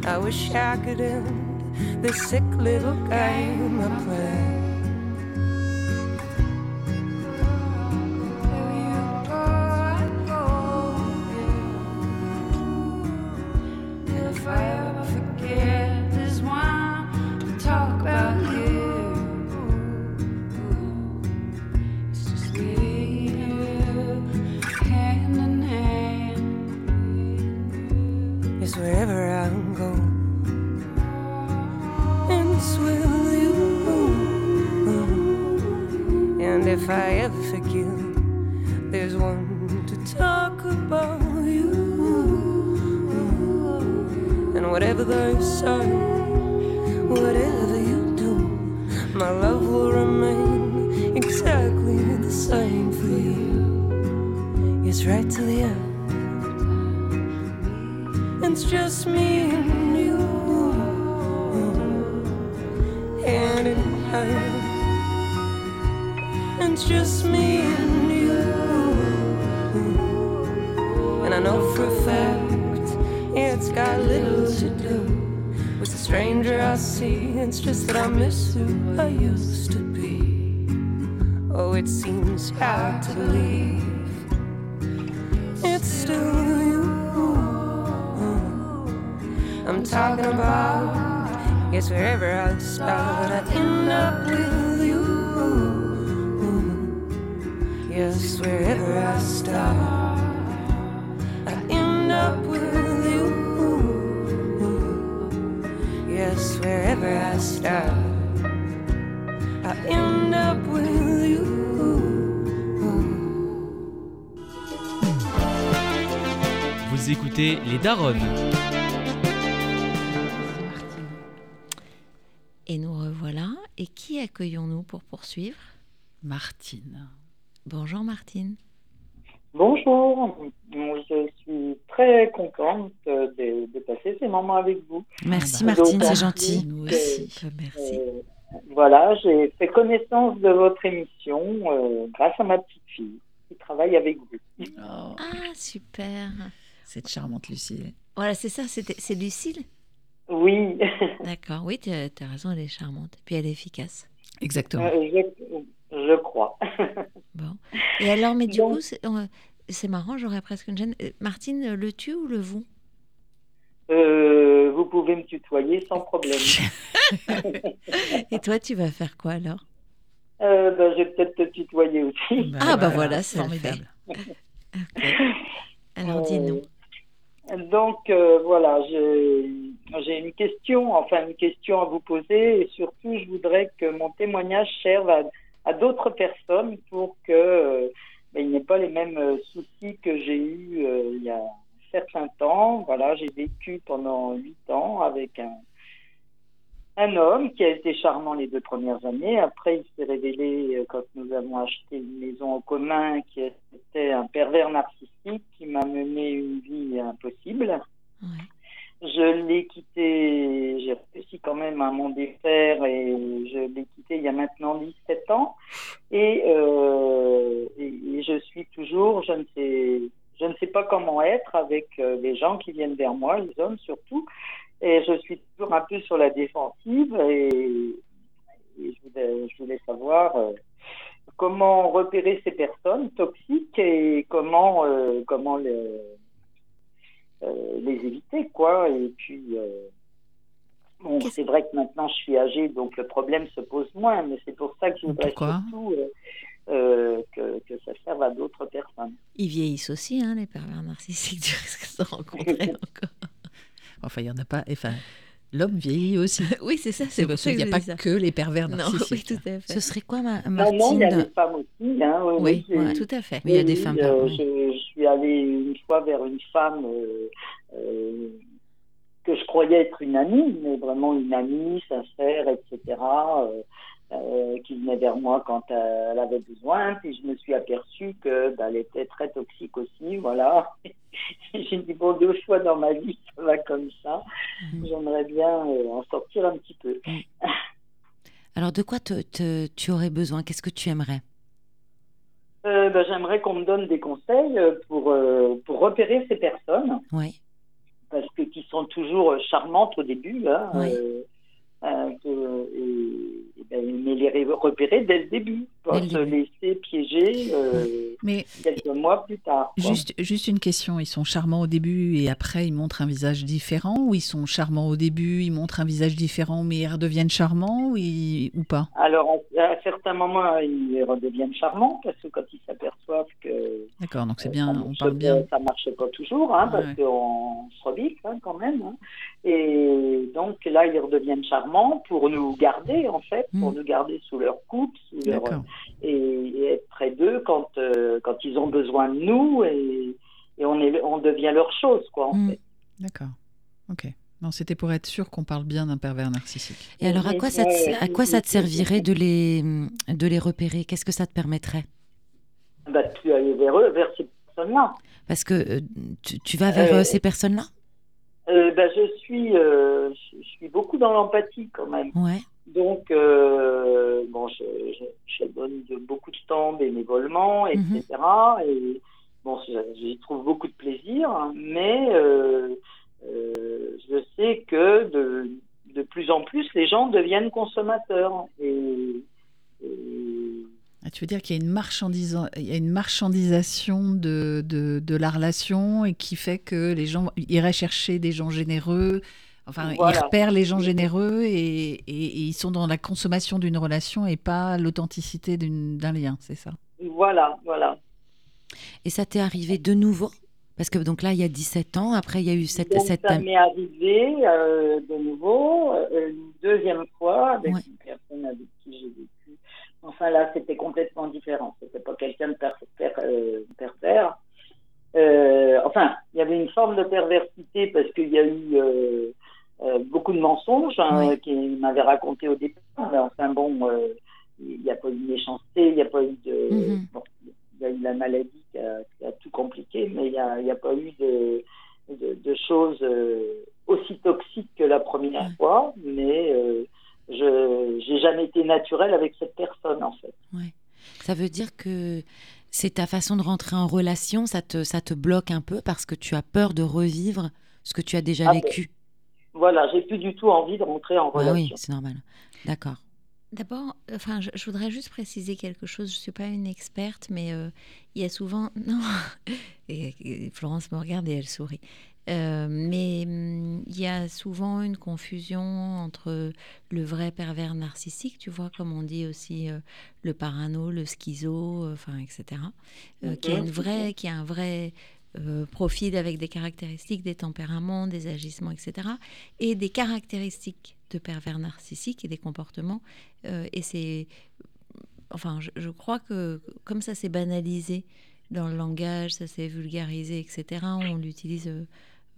I wish I could end this sick little game I play. Les Daronnes. Et nous revoilà. Et qui accueillons-nous pour poursuivre? Martine. Bonjour Martine. Bonjour, je suis très contente de, de passer ces moments avec vous. Merci Donc, Martine, c'est ensuite, gentil. Nous euh, aussi. Merci. euh, voilà, j'ai fait connaissance de votre émission euh, grâce à ma petite fille qui travaille avec vous. Oh, Ah, super. Cette charmante Lucille. Voilà, c'est ça, c'était- c'est Lucille Oui, D'accord, oui, tu as, raison, elle est charmante. Puis elle est efficace. Exactement. euh, je, je crois. Bon. Et alors, mais du Donc- coup, c'est c'est marrant, j'aurais presque une gêne. Euh, Martine, le tu ou le vous? Euh, vous pouvez me tutoyer sans problème. Et toi, tu vas faire quoi alors? Euh, ben, je vais peut-être te tutoyer aussi. Ah, bah voilà, le formidable. Ok. Alors, dis-nous. Donc euh, voilà, j'ai une question, enfin une question à vous poser et surtout je voudrais que mon témoignage serve à, d'autres personnes pour que euh, ben, pas les mêmes euh, soucis que j'ai eu euh, il y a un certain temps. Voilà, j'ai vécu pendant huit ans avec un un homme qui a été charmant les deux premières années. Après, il s'est révélé, euh, quand nous avons acheté une maison en commun, qui était un pervers narcissique qui m'a mené une vie impossible. Je l'ai quitté, j'ai réussi quand même à m'en défaire et je l'ai quitté il y a maintenant 17 ans. Et, euh, et, et je suis toujours, je ne sais, je ne sais pas comment être avec euh, les gens qui viennent vers moi, les hommes surtout. Et je suis toujours un peu sur la défensive et, et je, voulais, je voulais savoir euh, comment repérer ces personnes toxiques et comment, euh, comment les, euh, les éviter, quoi. Et puis, bon, c'est vrai que maintenant je suis âgée, donc le problème se pose moins, mais c'est pour ça que je voudrais Pourquoi surtout euh, que, que ça serve à d'autres personnes. Ils vieillissent aussi, hein, les pervers narcissiques. Tu risques de rencontrer encore. Enfin, il n'y en a pas. Enfin, l'homme vieillit aussi. oui, c'est ça. C'est parce qu'il n'y a pas que les pervers Non, narcissiques. oui, tout à fait. Ce serait quoi, ma- Non, Martine non, il y a des femmes aussi. Hein, oui, Oui, j'ai- ouais, tout à fait. Oui, il y a des femmes, euh, je suis allée une fois vers une femme euh, euh, que je croyais être une amie, mais vraiment une amie, sincère, etc., euh, qui venait vers moi quand euh, elle avait besoin. Puis je me suis aperçue que bah, elle était très toxique aussi, voilà. J'ai dit bon deux fois dans ma vie ça va comme ça. J'aimerais bien euh, en sortir un petit peu. Alors, de quoi te- te- tu aurais besoin? Qu'est-ce que tu aimerais? Bah, J'aimerais qu'on me donne des conseils pour pour repérer ces personnes. Oui. parce que qui sont toujours charmantes au début, là, Oui. et, et ben, mais les repérer dès le début, Dès le se laisser piéger euh, Mais quelques mois plus tard. quoi. Juste, juste une question, ils sont charmants au début et après ils montrent un visage différent ou ils sont charmants au début, ils montrent un visage différent mais ils redeviennent charmants ou, ils- ou pas? Alors, à, à certains moments, ils redeviennent charmants parce que quand ils s'aperçoivent que D'accord, donc c'est euh, bien, on parle bien. ça marche pas toujours, hein, parce Ouais. qu'on se rebique hein, quand même. hein. Et donc là, ils redeviennent charmants pour nous garder, en fait, pour nous garder sous leur coupe, sous leur. D'accord. et, et être près d'eux quand, euh, quand ils ont besoin de nous et, et on, est, on devient leur chose, quoi, en Mm. fait. D'accord, ok. Non, c'était pour être sûr qu'on parle bien d'un pervers narcissique. Et alors, à quoi ça te, à quoi ça te servirait de les, de les repérer? Qu'est-ce que ça te permettrait? Bah, tu aller vers eux, vers ces personnes-là. Parce que euh, tu, tu vas vers Euh, euh, ces personnes-là? Euh, bah, je suis, euh, je, je suis beaucoup dans l'empathie quand même. Ouais. Donc, euh, bon, je, je, beaucoup de temps bénévolement, etc. Et bon, j'y trouve beaucoup de plaisir, mais euh, euh, je sais que de, de plus en plus, les gens deviennent consommateurs. Et, et- Ah, tu veux dire qu'il y a une, il y a une marchandisation de, de, de la relation et qui fait que les gens iraient chercher des gens généreux, enfin ils repèrent les gens généreux et, et- et ils sont dans la consommation d'une relation et pas l'authenticité d'un lien, c'est ça? Voilà, voilà. Et ça t'est arrivé de nouveau? Parce que donc là, il y a 17 ans, après, il y a eu cette. Donc, cette... ça m'est arrivé euh, de nouveau, euh, une deuxième fois, avec une personne avec qui j'ai vécu. Enfin là, c'était complètement différent. C'était pas quelqu'un de per- per- euh, pervers. Euh, enfin, il y avait une forme de perversité parce qu'il y a eu euh, euh, beaucoup de mensonges hein, qu'il m'avait raconté au départ. Mais enfin bon, euh, il n'y a pas eu de méchanceté, il n'y a pas eu de. Mhm. bon, il y a eu la maladie qui a, qui a tout compliqué, mais il n'y a, il y a pas eu de, de, de choses euh, aussi toxiques que la première fois. Mais euh, je j'ai jamais été naturelle avec cette personne, en fait. Ouais. Ça veut dire que c'est ta façon de rentrer en relation, ça te, ça te bloque un peu parce que tu as peur de revivre ce que tu as déjà Ah ben, vécu? Voilà, j'ai plus du tout envie de rentrer en Ah relation. oui, c'est normal. D'accord. D'abord, enfin, je, je voudrais juste préciser quelque chose. Je ne suis pas une experte, mais euh, il y a souvent. Non et, et Florence me regarde et elle sourit. Euh, mais hum, il y a souvent une confusion entre le vrai pervers narcissique, tu vois, comme on dit aussi euh, le parano, le schizo, euh, enfin, etc. qui, a une vraie, qui a un vrai profil avec des caractéristiques, des tempéraments, des agissements, etc. Et des caractéristiques de pervers narcissique et des comportements. Et c'est. Enfin, je, je crois que comme ça s'est banalisé dans le langage, ça s'est vulgarisé, etc., on l'utilise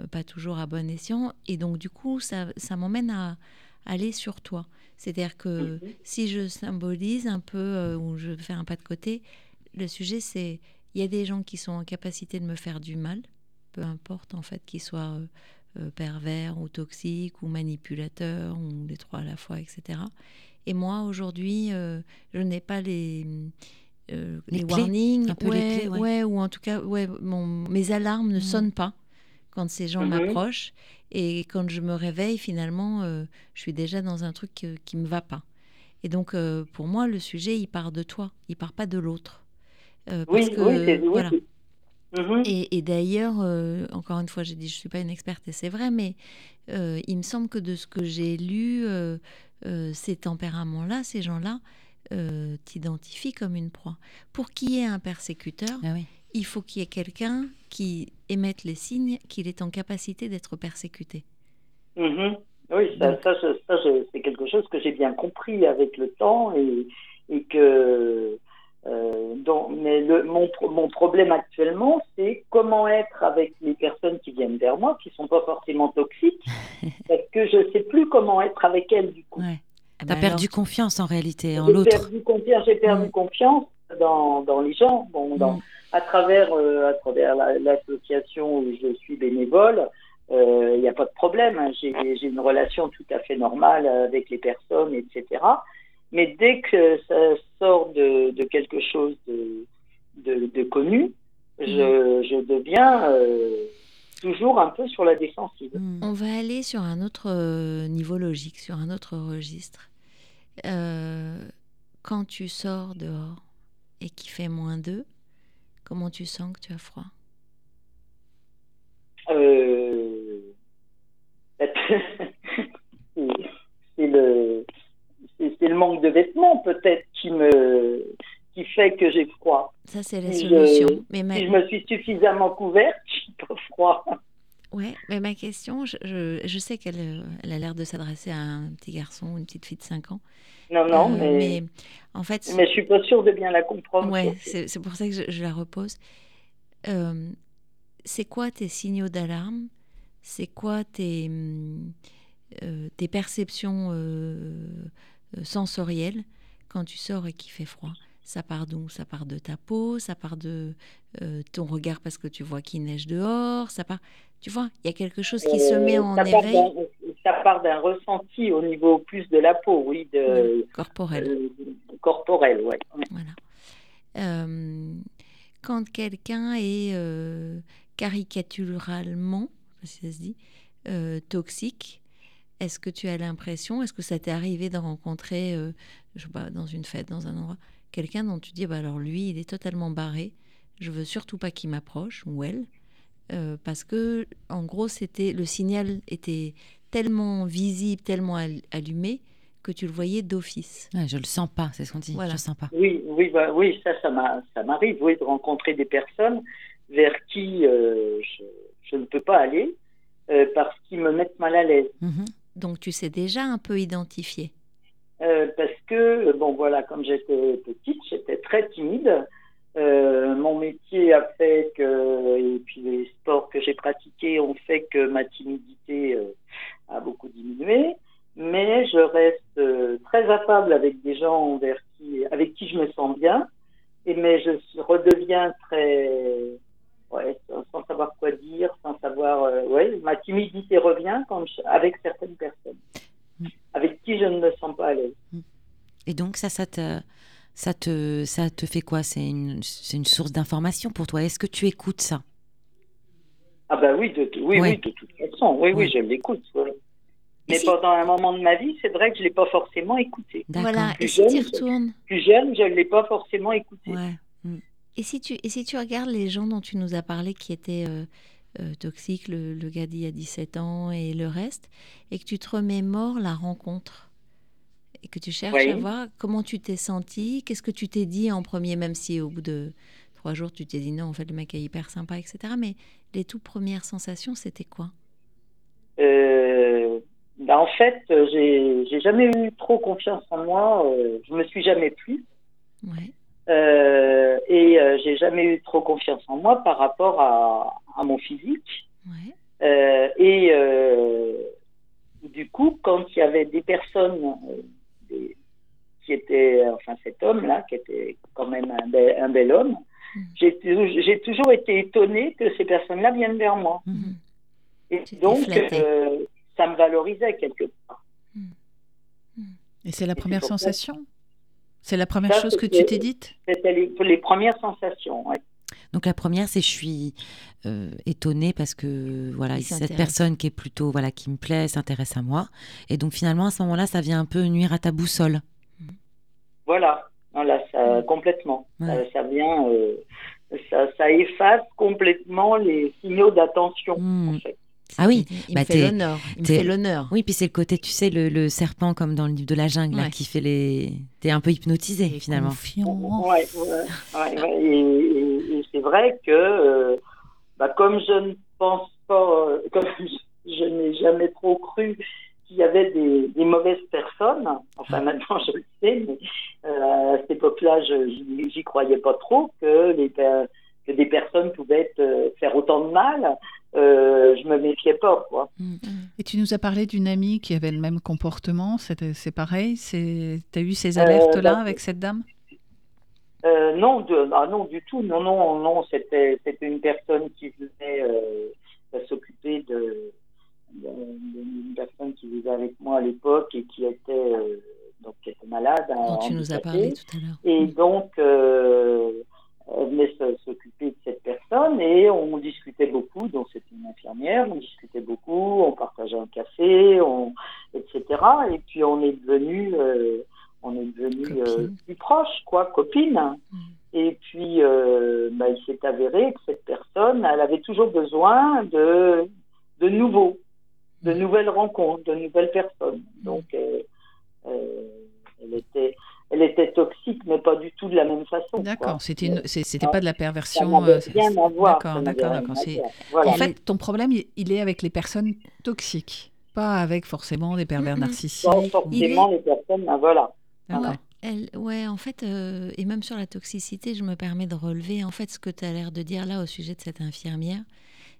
pas toujours à bon escient. Et donc, du coup, ça, ça m'emmène à aller sur toi. C'est-à-dire que si je symbolise un peu euh, ou je fais un pas de côté, le sujet c'est il y a des gens qui sont en capacité de me faire du mal, peu importe en fait qu'ils soient euh, euh, pervers ou toxiques ou manipulateurs ou les trois à la fois, etc. Et moi aujourd'hui, euh, je n'ai pas les euh, Les les, clés, warnings, les ouais, clés, ouais. ouais, ou en tout cas, ouais, mon, mes alarmes ne sonnent pas quand ces gens Mhm. m'approchent. Et quand je me réveille, finalement, euh, je suis déjà dans un truc euh, qui me va pas. Et donc, euh, pour moi, le sujet, il part de toi, il part pas de l'autre. Euh, Oui, parce que, oui, voilà. Mhm. Et, et d'ailleurs, euh, encore une fois, j'ai dit, je suis pas une experte et c'est vrai, mais euh, il me semble que de ce que j'ai lu, euh, euh, ces tempéraments-là, ces gens-là, euh, t'identifient comme une proie. Pour qu'il y ait un persécuteur, Ah il faut qu'il y ait quelqu'un qui émette les signes qu'il est en capacité d'être persécuté. Mhm. Oui, ça, c'est quelque chose que j'ai bien compris avec le temps et, et que Euh, donc, mais le, mon, pro- mon problème actuellement, c'est comment être avec les personnes qui viennent vers moi, qui sont pas forcément toxiques, parce que je sais plus comment être avec elles du coup. T'as bah perdu confiance en réalité en J'ai l'autre. perdu confiance, j'ai perdu confiance dans, dans les gens, bon, dans, à travers, euh, à travers la- l'association où je suis bénévole. euh, Il n'y a pas de problème, hein. j'ai une relation tout à fait normale avec les personnes, etc. Mais dès que ça sort de, de quelque chose de, de, de connu, je, je deviens euh, toujours un peu sur la défensive. On va aller sur un autre niveau logique, sur un autre registre. Euh, quand tu sors dehors et qu'il fait moins 2, comment tu sens que tu as froid? Euh, c'est le manque de vêtements peut-être qui me qui fait que j'ai froid. Ça, c'est la solution. Je, Mais ma- si je me suis suffisamment couverte, j'ai pas froid. Ouais, mais ma question, je, je, je sais qu'elle euh, elle a l'air de s'adresser à un petit garçon une petite fille de 5 ans. Non, non, Euh, mais, en fait, mais je suis pas sûre de bien la comprendre. Ouais, c'est pour ça que je, je la repose. Euh, c'est quoi tes signaux d'alarme? C'est quoi tes, euh, tes perceptions sensorielles quand tu sors et qu'il fait froid? Ça part d'où? Ça part de ta peau Ça part de euh, ton regard parce que tu vois qu'il neige dehors Ça part, tu vois, il y a quelque chose qui se met Euh, en ça éveil. Ça part d'un ressenti au niveau plus de la peau, oui, de, corporel. euh, corporel, ouais. Euh, quand quelqu'un est caricaturalement, je sais pas si ça se dit, toxique, est-ce que tu as l'impression, est-ce que ça t'est arrivé de rencontrer, je sais pas, dans une fête, dans un endroit, quelqu'un dont tu dis, bah alors lui, il est totalement barré, je veux surtout pas qu'il m'approche, ou elle, euh, parce que, en gros, c'était le signal était tellement visible, tellement al- allumé, que tu le voyais d'office. Ouais, je le sens pas, c'est ce qu'on dit. Voilà. Je le sens pas. Oui, oui, bah, oui, ça, ça m'a- ça m'arrive, oui, de rencontrer des personnes vers qui euh, je, je ne peux pas aller euh, parce qu'ils me mettent mal à l'aise. Donc tu sais déjà un peu identifier. Euh, parce que, bon, voilà, comme j'étais petite, j'étais très timide. Euh, mon métier a fait que, et puis les sports que j'ai pratiqués ont fait que ma timidité euh, a beaucoup diminué. Mais je reste très affable avec des gens vers qui, avec qui je me sens bien. Et mais je redeviens très, sans, savoir quoi dire, sans savoir, ouais, ma timidité revient quand avec certaines personnes, avec qui je ne me sens pas à l'aise. Et donc ça, ça te, ça te, ça te fait quoi? C'est une, c'est une source d'information pour toi. Est-ce que tu écoutes ça? Ah bah oui, de, oui, Ouais. oui, de toute façon, oui, oui, Ouais. je l'écoute. ouais. Mais pendant un moment de ma vie, c'est vrai que je l'ai pas forcément écouté. Voilà, Plus et si tu jeune, retournes Plus jeune, je l'ai pas forcément écouté. Et si tu et si tu regardes les gens dont tu nous as parlé qui étaient euh, euh, toxiques, le, le gars y a 17 ans et le reste, et que tu te remémores la rencontre et que tu cherches Oui. à voir comment tu t'es senti, qu'est-ce que tu t'es dit en premier, même si au bout de trois jours tu t'es dit non, en fait le mec est hyper sympa, etc. Mais les toutes premières sensations, c'était quoi? Euh, bah, en fait, j'ai jamais eu trop confiance en moi. euh, je me suis jamais plu. Euh, et euh, j'ai jamais eu trop confiance en moi par rapport à, à mon physique. Euh, et euh, du coup, quand il y avait des personnes euh, des- qui étaient, enfin cet homme-là, qui était quand même un bel, un bel homme, j'ai tou- j'ai toujours été étonnée que ces personnes-là viennent vers moi. Et donc, euh, ça me valorisait quelque part. Et c'est la première sensation? C'est la première Ça, chose que tu t'es dite C'était les, les premières sensations. Donc la première, c'est je suis euh, étonnée parce que voilà, Il cette personne qui est plutôt voilà qui me plaît s'intéresse à moi. Et donc finalement à ce moment-là, ça vient un peu nuire à ta boussole. Voilà, voilà, ça, complètement. Ouais. Ça, ça vient, euh, ça, ça efface complètement les signaux d'attention. Hmm. en fait. Ah oui, il me fait l'honneur, il me t'es- fait l'honneur. Oui, puis c'est le côté, tu sais, le, le serpent comme dans le livre de la jungle, là, qui fait les. T'es un peu hypnotisé finalement. Ouais, ouais, ouais, ouais. Et, et- et c'est vrai que, euh, bah, comme je ne pense pas, euh, comme je, je n'ai jamais trop cru qu'il y avait des, des mauvaises personnes. Enfin, maintenant, je le sais, mais euh, à cette époque-là, je j'y- croyais pas trop que, les, per- que des personnes pouvaient être, euh, faire autant de mal. Euh, je me méfiais pas, quoi. Et tu nous as parlé d'une amie qui avait le même comportement. C'est pareil Tu as eu ces Euh, alertes-là bah, avec cette dame? Euh, non, de, ah non, du tout. Non, non, non. C'était, une personne qui venait euh, s'occuper de, d'une personne qui vivait avec moi à l'époque et qui était donc qui était malade. Dont tu nous as parlé tout à l'heure. Et donc, euh, elle venait s'occuper de cette personne et on discutait beaucoup. Donc, c'était une infirmière. On discutait beaucoup, on partageait un café, on, etc. Et puis, on est devenu, euh, on est devenu euh, plus proches, quoi, copines. Et puis, euh, bah, il s'est avéré que cette personne, elle avait toujours besoin de, de nouveaux, de nouvelles rencontres, de nouvelles personnes. Donc, euh, elle était, elle était toxique, mais pas du tout de la même façon. D'accord, c'était une- c'est- c'était pas de la perversion. euh, rien à voir, D'accord, d'accord. Voilà. En fait, ton problème, il- est avec les personnes toxiques, pas avec forcément des pervers narcissiques. Pas forcément les personnes, ah, voilà. D'accord. Elle, ouais, en fait, euh, et même sur la toxicité, je me permets de relever, en fait, ce que tu as l'air de dire là au sujet de cette infirmière,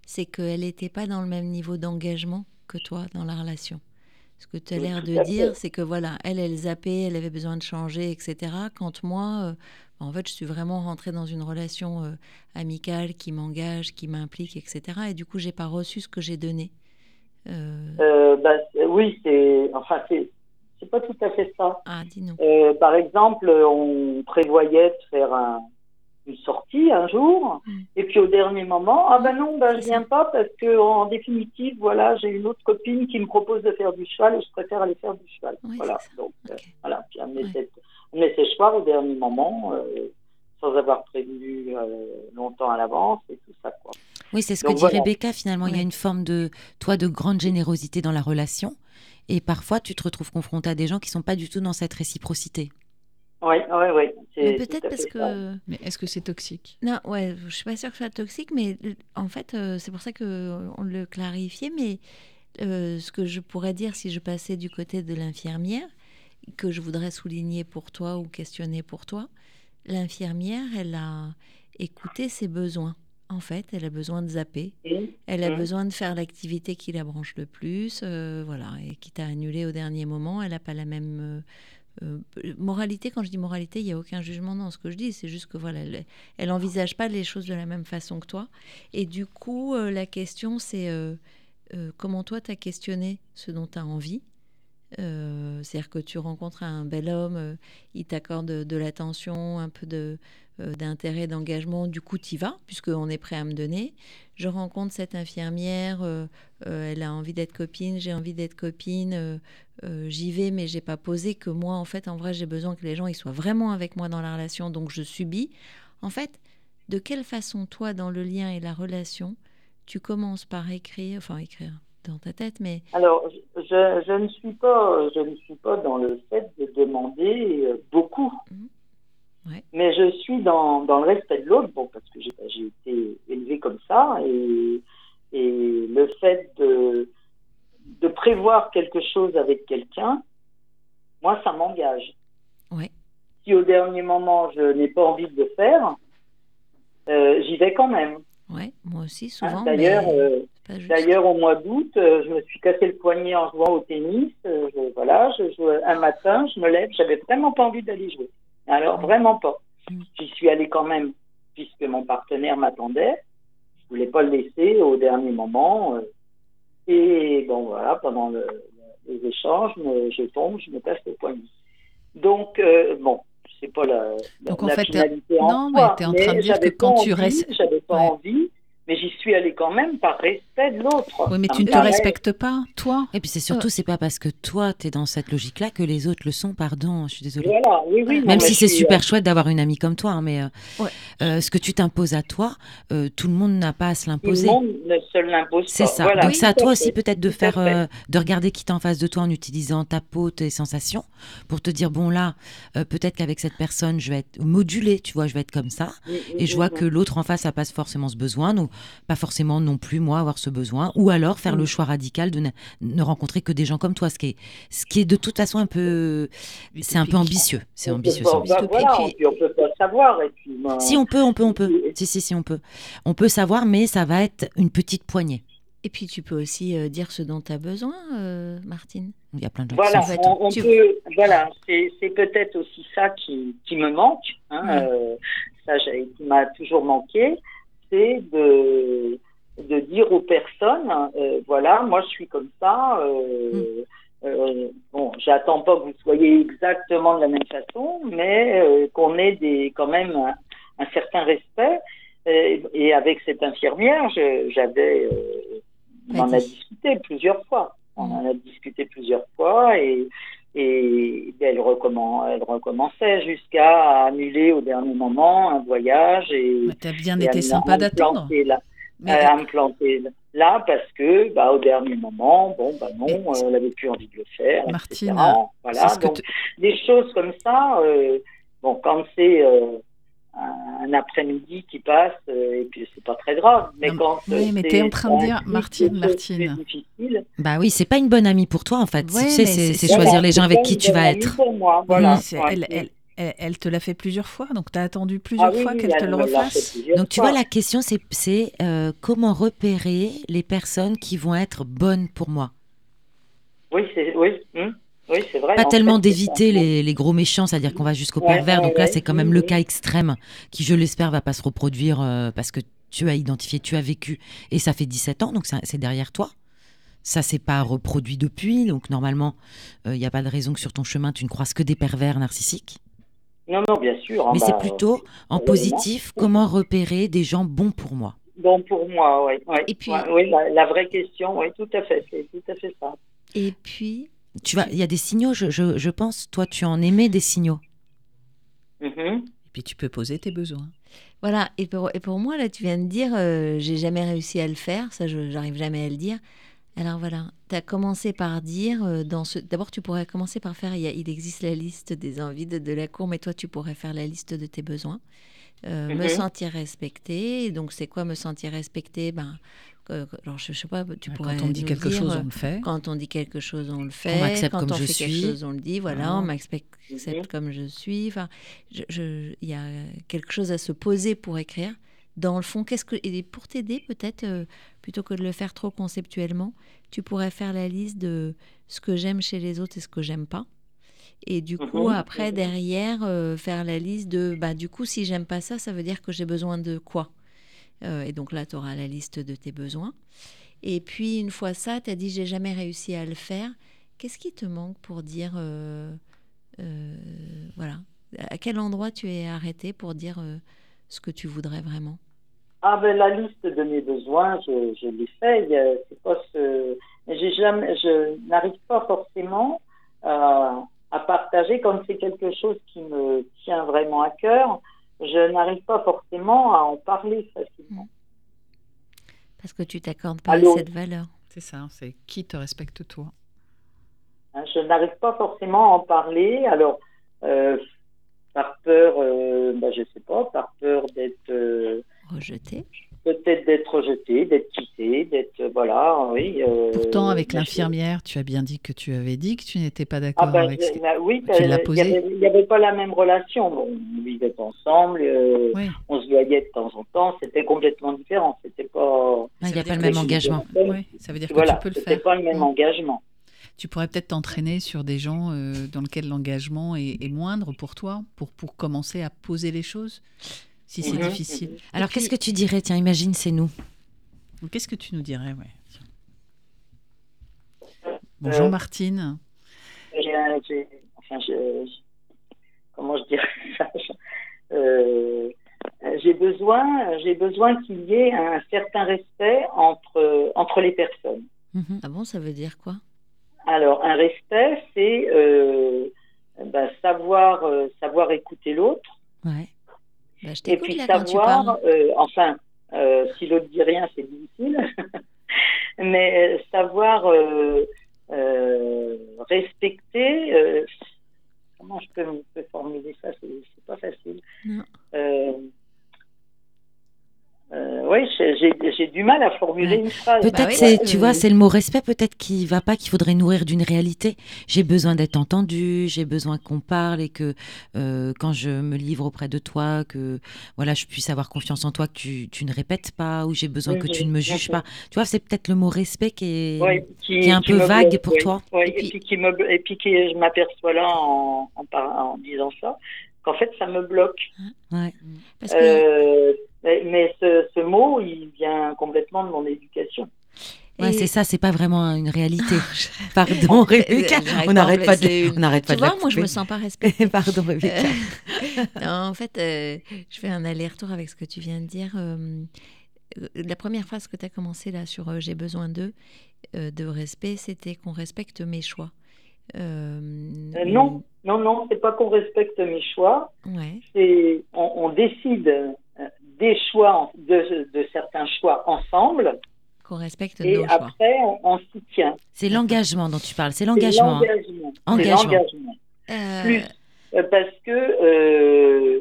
c'est qu'elle n'était pas dans le même niveau d'engagement que toi dans la relation. Ce que tu as l'air de dire, c'est que voilà, elle, elle zappait, elle avait besoin de changer, etc. Quand moi, euh, en fait, je suis vraiment rentrée dans une relation euh, amicale qui m'engage, qui m'implique, etc. Et du coup, j'ai pas reçu ce que j'ai donné. Euh, bah, oui, c'est, enfin, c'est, c'est pas tout à fait ça. Ah, dis-nous. Par exemple, on prévoyait de faire un- une sortie un jour, Mm. et puis au dernier moment, ah ben non, ben je viens pas parce que en définitive, voilà, j'ai une autre copine qui me propose de faire du cheval et je préfère aller faire du cheval. voilà, donc euh, voilà, puis on ses choix au dernier moment, euh, sans avoir prévenu euh, longtemps à l'avance et tout ça quoi. Oui, c'est ce que dit voilà. Rebecca. Finalement, il y a une forme de, toi, de grande générosité dans la relation. Et parfois, tu te retrouves confronté à des gens qui sont pas du tout dans cette réciprocité. Oui, oui, oui. Mais peut-être parce que. Mais est-ce que c'est toxique? Non, ouais, je suis pas sûre que ce soit toxique, mais en fait, euh, c'est pour ça que euh, on le clarifiait. Mais euh, ce que je pourrais dire si je passais du côté de l'infirmière, que je voudrais souligner pour toi ou questionner pour toi, l'infirmière, elle a écouté ses besoins. En fait, elle a besoin de zapper. Elle a Mhm. besoin de faire l'activité qui la branche le plus, euh, voilà, et qui t'a annulé au dernier moment. Elle n'a pas la même euh, euh, moralité. Quand je dis moralité, il n'y a aucun jugement dans ce que je dis. C'est juste que voilà, elle, elle envisage pas les choses de la même façon que toi. Et du coup, euh, la question, c'est euh, comment toi, tu as questionné ce dont tu as envie. C'est-à-dire que tu rencontres un bel homme, il t'accorde de, l'attention, un peu de d'intérêt, d'engagement, du coup tu y vas, puisqu'on est prêt à me donner. Je rencontre cette infirmière, euh, euh, elle a envie d'être copine, j'ai envie d'être copine, euh, euh, j'y vais, mais j'ai pas posé que moi, en fait, en vrai, j'ai besoin que les gens ils soient vraiment avec moi dans la relation, donc je subis. En fait, de quelle façon, toi, dans le lien et la relation, tu commences par écrire, enfin écrire dans ta tête, mais Alors, je, ne suis pas, je ne suis pas dans le fait de demander euh, mais je suis dans, dans le respect de l'autre, bon, parce que j'ai j'ai été élevée comme ça, et, et le fait de, de prévoir quelque chose avec quelqu'un, moi, ça m'engage. Ouais. Si au dernier moment, je n'ai pas envie de le faire, euh, j'y vais quand même. ouais, moi aussi, Hein, souvent. D'ailleurs, mais euh, d'ailleurs, au mois d'août, euh, je me suis cassé le poignet en jouant au tennis. Je- voilà, je joue un matin, je me lève, j'avais vraiment pas envie d'aller jouer. Alors vraiment pas. J'y suis allée quand même, puisque mon partenaire m'attendait. Je voulais pas le laisser au dernier moment. euh, et bon, voilà, pendant le- les échanges, me- je tombe, je me casse le poignet. Donc, euh, bon, c'est pas la, la, Donc, en fait, t'es- finalité en non, mais soi, t'es en train de dire que quand tu restes- J'avais pas Ouais. envie, mais j'y suis allée quand même par respect de l'autre. Oui, mais Ça tu ne te paraît- respectes pas, toi Et puis c'est surtout, c'est pas parce que toi, tu es dans cette logique-là que les autres le sont, pardon, je suis désolée. Voilà, oui, oui. Même si c'est suis, super euh, chouette d'avoir une amie comme toi, hein, mais euh, euh, ce que tu t'imposes à toi, euh, tout le monde n'a pas à se Tout le l'imposer. monde ne se l'impose pas. C'est ça. Voilà, Donc c'est à toi aussi peut-être de faire, euh, de regarder qui t'est en face de toi en utilisant ta peau, tes sensations, pour te dire bon là, euh, peut-être qu'avec cette personne, je vais être modulée, tu vois, je vais être comme ça, Mm, et je mm, vois mm, que l'autre en face a pas forcément ce besoin. Donc pas forcément non plus moi avoir ce besoin, ou alors faire Mm. le choix radical de ne, ne rencontrer que des gens comme toi, ce qui est, ce qui est de toute façon un peu, c'est un peu ambitieux, c'est ambitieux. pas- c'est ambitieux. bah, voilà, puis on peut pas savoir. Et puis, moi- Si on peut, on peut, on peut. Si si si on peut, on peut savoir, mais ça va être une petite poignée. Et puis tu peux aussi euh, dire ce dont tu as besoin, euh, Martine. Il y a plein de gens Voilà, qui sont on, on peut, voilà, c'est peut-être aussi ça qui, qui me manque, hein, Mm. euh, ça qui m'a toujours manqué, c'est de, de dire aux personnes, euh, voilà, moi je suis comme ça, euh, euh, bon, j'attends pas que vous soyez exactement de la même façon, mais qu'on ait des, quand même un, un certain respect. Et, et avec cette infirmière, j'avais, on en a discuté plusieurs fois. On en a discuté plusieurs fois et, et elle, recommence, elle recommençait jusqu'à annuler au dernier moment un voyage. Et T'as bien et été sympa d'attendre. Mais- à me planter là parce que bah, au dernier moment, bon, bah non, euh, elle avait plus envie de le faire. Martine, etc. Voilà, donc des choses comme ça, euh, bon, quand c'est euh, un, après-midi qui passe, euh, et puis c'est pas très grave, mais quand oui, euh, mais c'est- t'es en train de dire, Martine, Martine. difficiles, Bah oui, c'est pas une bonne amie pour toi en fait. Ouais, tu sais, c'est choisir les gens avec qui tu vas bonne amie être. pour moi, voilà. C'est- Ouais. elle, elle, elle, elle te l'a fait plusieurs fois, donc tu as attendu plusieurs Ah oui, fois oui, qu'elle te le refasse. plusieurs Donc tu vois, la question c'est c'est, euh, comment repérer les personnes qui vont être bonnes pour moi? Oui, c'est oui, hum, oui, c'est vrai. Pas en tellement fait, d'éviter les, les gros méchants, c'est-à-dire qu'on va jusqu'au Ouais, pervers. ouais, Donc là, ouais, c'est quand même le cas extrême qui, je l'espère, va pas se reproduire euh, parce que tu as identifié, tu as vécu et ça fait 17 ans, donc c'est derrière toi. Ça s'est pas reproduit depuis, donc normalement, il n'y a pas de raison que sur ton chemin, tu ne croises que des pervers narcissiques. Non, non, bien sûr. hein, Mais bah, c'est plutôt en euh, positif, comment repérer des gens bons pour moi. Bon pour moi, oui. Ouais, Et puis- ouais, la, la vraie question, oui, tout à fait, c'est tout à fait ça. Et puis, Tu vois, il y a des signaux, je, je, je pense, toi, tu en aimais des signaux. Mhm. Et puis tu peux poser tes besoins. Voilà, et pour, et pour moi, là, tu viens de dire, euh, j'ai jamais réussi à le faire, ça, je j'arrive jamais à le dire. Alors voilà, tu as commencé par dire, euh, dans ce... d'abord, tu pourrais commencer par faire, il, y a- il existe la liste des envies de, de la cour, mais toi, tu pourrais faire la liste de tes besoins. Euh, Me Mhm. sentir respecté, donc c'est quoi me sentir respecté ben, euh, alors je, je sais pas, tu Quand pourrais on dit quelque dire, chose, on le fait. Quand on dit quelque chose, on le fait. m'accepte quand comme on je fait suis. quelque chose, on le dit. Voilà, on m'accepte accepte comme je suis. Enfin, je- je- il y a quelque chose à se poser pour écrire. Dans le fond, qu'est-ce que et pour t'aider peut-être euh, plutôt que de le faire trop conceptuellement, tu pourrais faire la liste de ce que j'aime chez les autres et ce que j'aime pas. Et du coup, Mhm. après, derrière, euh, faire la liste de, bah, du coup, si j'aime pas ça, ça veut dire que j'ai besoin de quoi? Euh, Et donc là, tu auras la liste de tes besoins. Et puis, une fois ça, tu as dit, j'ai jamais réussi à le faire. Qu'est-ce qui te manque pour dire, euh, euh, voilà, à quel endroit tu es arrêté pour dire ce que tu voudrais vraiment? Ah ben la liste de mes besoins, je, je l'ai fait. C'est pas je n'arrive pas forcément à partager quand c'est quelque chose qui me tient vraiment à cœur. Je n'arrive pas forcément à en parler facilement. Parce que tu t'accordes pas Allô cette valeur. C'est ça, c'est qui te respecte toi? Hein, Je n'arrive pas forcément à en parler. Alors, euh, par peur, euh, ben, je sais pas, par peur d'être euh, rejeté, peut-être d'être rejeté, d'être quitté, d'être euh, voilà, oui. euh, Pourtant, avec ben, l'infirmière, tu as bien dit que tu avais dit que tu n'étais pas d'accord Ah ben, avec ce que- bah oui, tu l'as euh, il posé. n'y avait, pas la même relation. Bon, on vivait ensemble, euh, Oui. on se voyait de temps en temps, c'était complètement différent. C'était pas. Ah, il y a pas le c'était- même engagement. Oui, ça veut dire que voilà, tu peux le c'était faire. pas le même engagement. Tu pourrais peut-être t'entraîner sur des gens euh, dans lesquels l'engagement est, est moindre pour toi, pour, pour commencer à poser les choses, si c'est Mhm. difficile. Alors, qu'est-ce que tu dirais? Tiens, imagine, c'est nous. Qu'est-ce que tu nous dirais ouais? Bonjour Euh, Martine. J'ai enfin, je- comment je dirais ça? Euh, J'ai besoin, j'ai besoin qu'il y ait un certain respect entre entre les personnes. Ah bon, ça veut dire quoi? Alors, un respect, c'est euh, ben, savoir, euh, savoir écouter l'autre. Ouais. Bah, je Et puis là savoir, euh, enfin, euh, si l'autre dit rien, c'est difficile, mais euh, savoir euh, respecter, comment je peux, me- formuler ça, c'est pas facile. Euh, oui, j'ai- j'ai j'ai du mal à formuler une phrase. Peut-être oui, c'est, bah, tu euh, vois, c'est le mot respect peut-être qui va pas, qu'il faudrait nourrir d'une réalité. J'ai besoin d'être entendu, j'ai besoin qu'on parle et que euh, quand je me livre auprès de toi, que voilà, je puisse avoir confiance en toi, que tu, tu ne répètes pas ou j'ai besoin que tu ne me juges Mhm. pas. Tu vois, c'est peut-être le mot respect qui est, qui est un peu vague pour toi. Oui, et puis, qui me et puis qui je m'aperçois là en, en, en disant ça qu'en fait ça me bloque. Ouais. Parce que Euh, mais mais ce, ce mot il vient complètement de mon éducation. Ouais, Et- c'est ça, c'est pas vraiment une réalité. Pardon, Rebecca. J'arrive On n'arrête pas de, on n'arrête pas tu de vois, moi je me sens pas respectée. Pardon, Rebecca. Euh, non, en fait, euh, je fais un aller-retour avec ce que tu viens de dire. Euh, euh, la première phrase que tu as commencé là sur euh, J'ai besoin d'eux, euh, de respect, c'était qu'on respecte mes choix. Euh, Euh, non, non, non, c'est pas qu'on respecte mes choix. Ouais. C'est on, on décide euh, des choix de, de certains choix ensemble Qu'on respecte et nos choix. après on, on s'y tient. C'est l'engagement dont tu parles, c'est l'engagement. hein. Engagement. l'engagement. Euh, Plus parce que euh,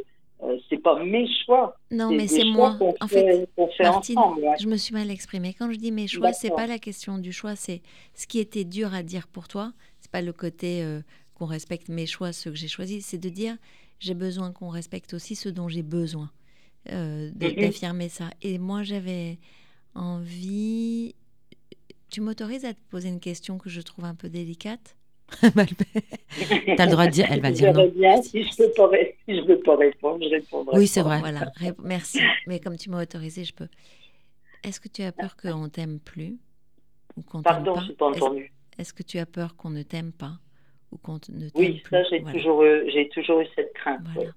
c'est pas mes choix. non, mais c'est moi. En fait, fait, Martine, ensemble. ouais. je me suis mal exprimée. Quand je dis mes choix, c'est pas la question du choix, c'est ce qui était dur à dire pour toi. C'est pas le côté euh, qu'on respecte mes choix, ceux que j'ai choisis. C'est de dire j'ai besoin qu'on respecte aussi ceux dont j'ai besoin, euh, d'affirmer ça. Et moi, j'avais envie. Tu m'autorises à te poser une question que je trouve un peu délicate? T'as le droit de dire, elle va dire J'aimerais non. bien, si je peux pas, ré- si je peux pas répondre, je répondrai. Oui, c'est vrai. Voilà, merci. Mais comme tu m'as autorisé, je peux. Est-ce que tu as peur qu'on t'aime plus? Ou qu'on t'aime Pardon, pas? j'ai pas entendu. Est-ce que tu as peur qu'on ne t'aime pas ou qu'on ne Oui, ça j'ai Voilà. toujours, j'ai toujours eu cette crainte. Voilà. ouais.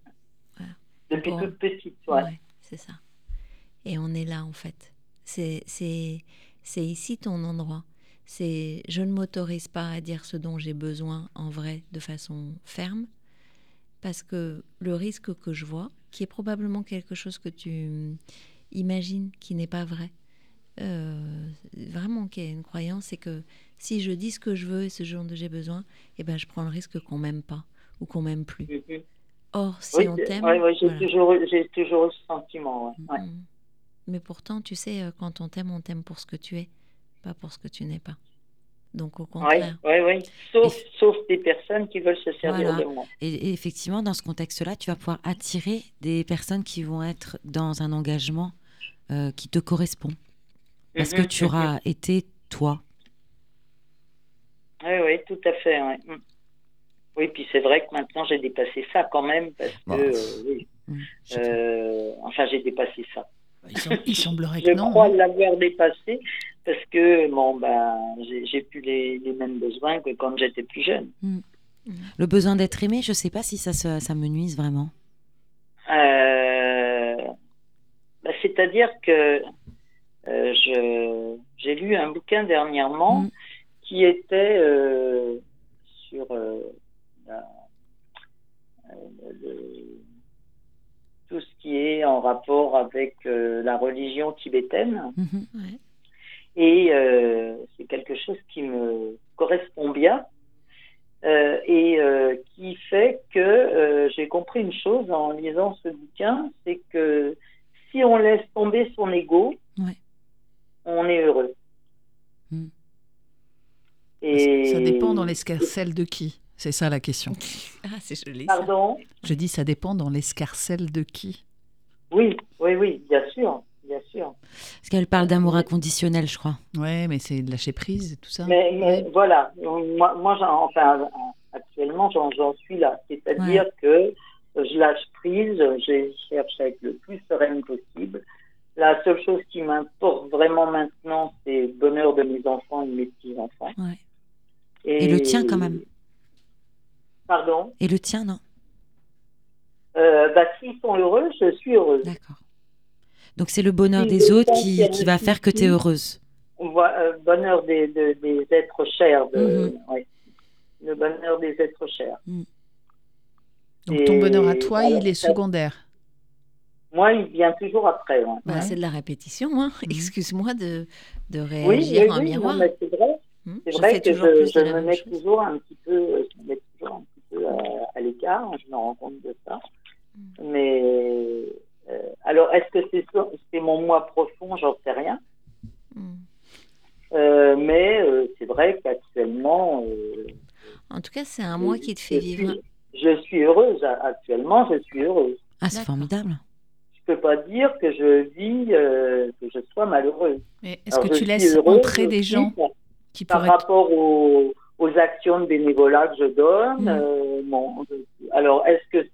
Voilà. Depuis Bon. toute petite, ouais. Ouais, c'est ça. Et on est là en fait. C'est c'est c'est ici ton endroit. C'est je ne m'autorise pas à dire ce dont j'ai besoin en vrai de façon ferme parce que le risque que je vois, qui est probablement quelque chose que tu hum, imagines qui n'est pas vrai, euh, vraiment qui est une croyance, c'est que si je dis ce que je veux et ce dont j'ai besoin, eh ben je prends le risque qu'on m'aime pas ou qu'on m'aime plus. Or, si Oui, on t'aime, ouais, ouais, j'ai voilà. toujours, eu- j'ai toujours eu ce sentiment. ouais, ouais. Mais pourtant, tu sais, euh, quand on t'aime, on t'aime pour ce que tu es, pas pour ce que tu n'es pas. Donc au Oui, contraire. oui, oui. Sauf, sauf des personnes qui veulent se servir Voilà. de moi. Et, et effectivement, dans ce contexte-là, tu vas pouvoir attirer des personnes qui vont être dans un engagement euh, qui te correspond. Parce que tu auras été toi. Oui, oui, tout à fait. ouais. Mm. Oui, puis c'est vrai que maintenant j'ai dépassé ça quand même, parce Bon. que, euh, oui. Mm. Euh, enfin, j'ai dépassé ça. Il, sem- il semblerait que Je non. crois hein. l'avoir dépassé parce que bon, ben, j'ai plus les, les mêmes besoins que quand j'étais plus jeune. Le besoin d'être aimé, je sais pas si ça, se- ça me nuise vraiment. Euh, bah, C'est-à-dire que je- j'ai lu un bouquin dernièrement Mm. qui était euh, sur euh, la- euh, le- tout ce qui est en rapport avec euh, la religion tibétaine. Mhm. Ouais. Et euh, c'est quelque chose qui me correspond bien euh, et euh, qui fait que euh, j'ai compris une chose en lisant ce bouquin, c'est que si on laisse tomber son ego, Ouais. On est heureux. Mm. Et Ça dépend dans l'escarcelle de qui? C'est ça la question. Ah, c'est joli. ça. Pardon? Je dis ça dépend dans l'escarcelle de qui? Oui, oui, oui, bien sûr, bien sûr. Parce qu'elle parle d'amour inconditionnel, je crois. Ouais, mais c'est de lâcher prise, tout ça. Mais, mais voilà, moi, moi j'en- enfin, actuellement, j'en j'en suis là. C'est-à-dire que je lâche prise, je cherche à être le plus sereine possible. La seule chose qui m'importe vraiment maintenant, c'est le bonheur de mes enfants et de mes petits-enfants. Ouais. Et le tien, quand même. Pardon? Et le tien, non? Euh, bah, S'ils sont heureux, je suis heureuse. D'accord. Donc c'est le bonheur Si des autres qui, qui va faire que tu es heureuse. Voit euh, bonheur des, de- des êtres chers. De, Mhm. ouais. Le bonheur des êtres chers. Donc ton bonheur à toi, il est secondaire. Moi, il vient toujours après. ouais. Bah, C'est de la répétition. Hein. Excuse-moi de, de réagir oui, en oui, miroir. c'est vrai. Hmm, C'est je vrai que je, je me mets chose. toujours un petit peu, je me mets toujours un petit peu à, à l'écart, je me rends compte de ça. Hmm. Mais euh, alors, est-ce que c'est c'est mon moi profond? J'en sais rien. Euh, mais euh, c'est vrai qu'actuellement, euh, En tout cas, c'est un moi qui te fait je suis- vivre. Je suis heureuse. Actuellement, je suis heureuse. Ah, c'est formidable. Je peux pas dire que je vis, euh, que je sois malheureuse. Est-ce que tu laisses entrer des gens par- qui par pourraient... rapport aux, aux actions de bénévolat que je donne. Mm. euh, bon, alors, est-ce que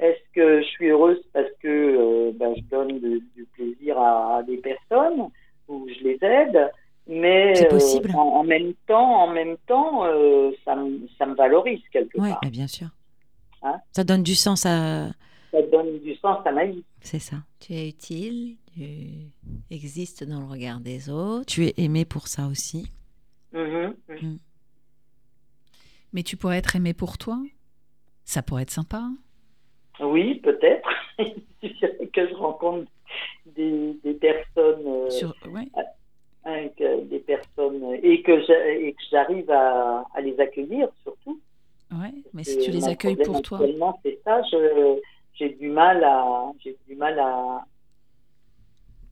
est-ce que je suis heureuse parce que euh, ben, je donne de- du plaisir à, à des personnes ou je les aide mais C'est possible. en, en même temps, en même temps, ça, me, ça me valorise quelque Oui, part. bien sûr. Hein? Ça donne du sens à. Ça donne du sens à ma vie. C'est ça. Tu es utile, tu existes dans le regard des autres. Tu es aimé pour ça aussi. Mhm. Mais tu pourrais être aimé pour toi Ça pourrait être sympa. Oui, peut-être. Il suffirait que je rencontre des, des personnes, euh, Sur... ouais. avec, euh, des personnes et que j'arrive à, à les accueillir surtout. Ouais, mais si tu les accueilles pour toi. c'est ça. Je- J'ai du mal à, j'ai du mal à,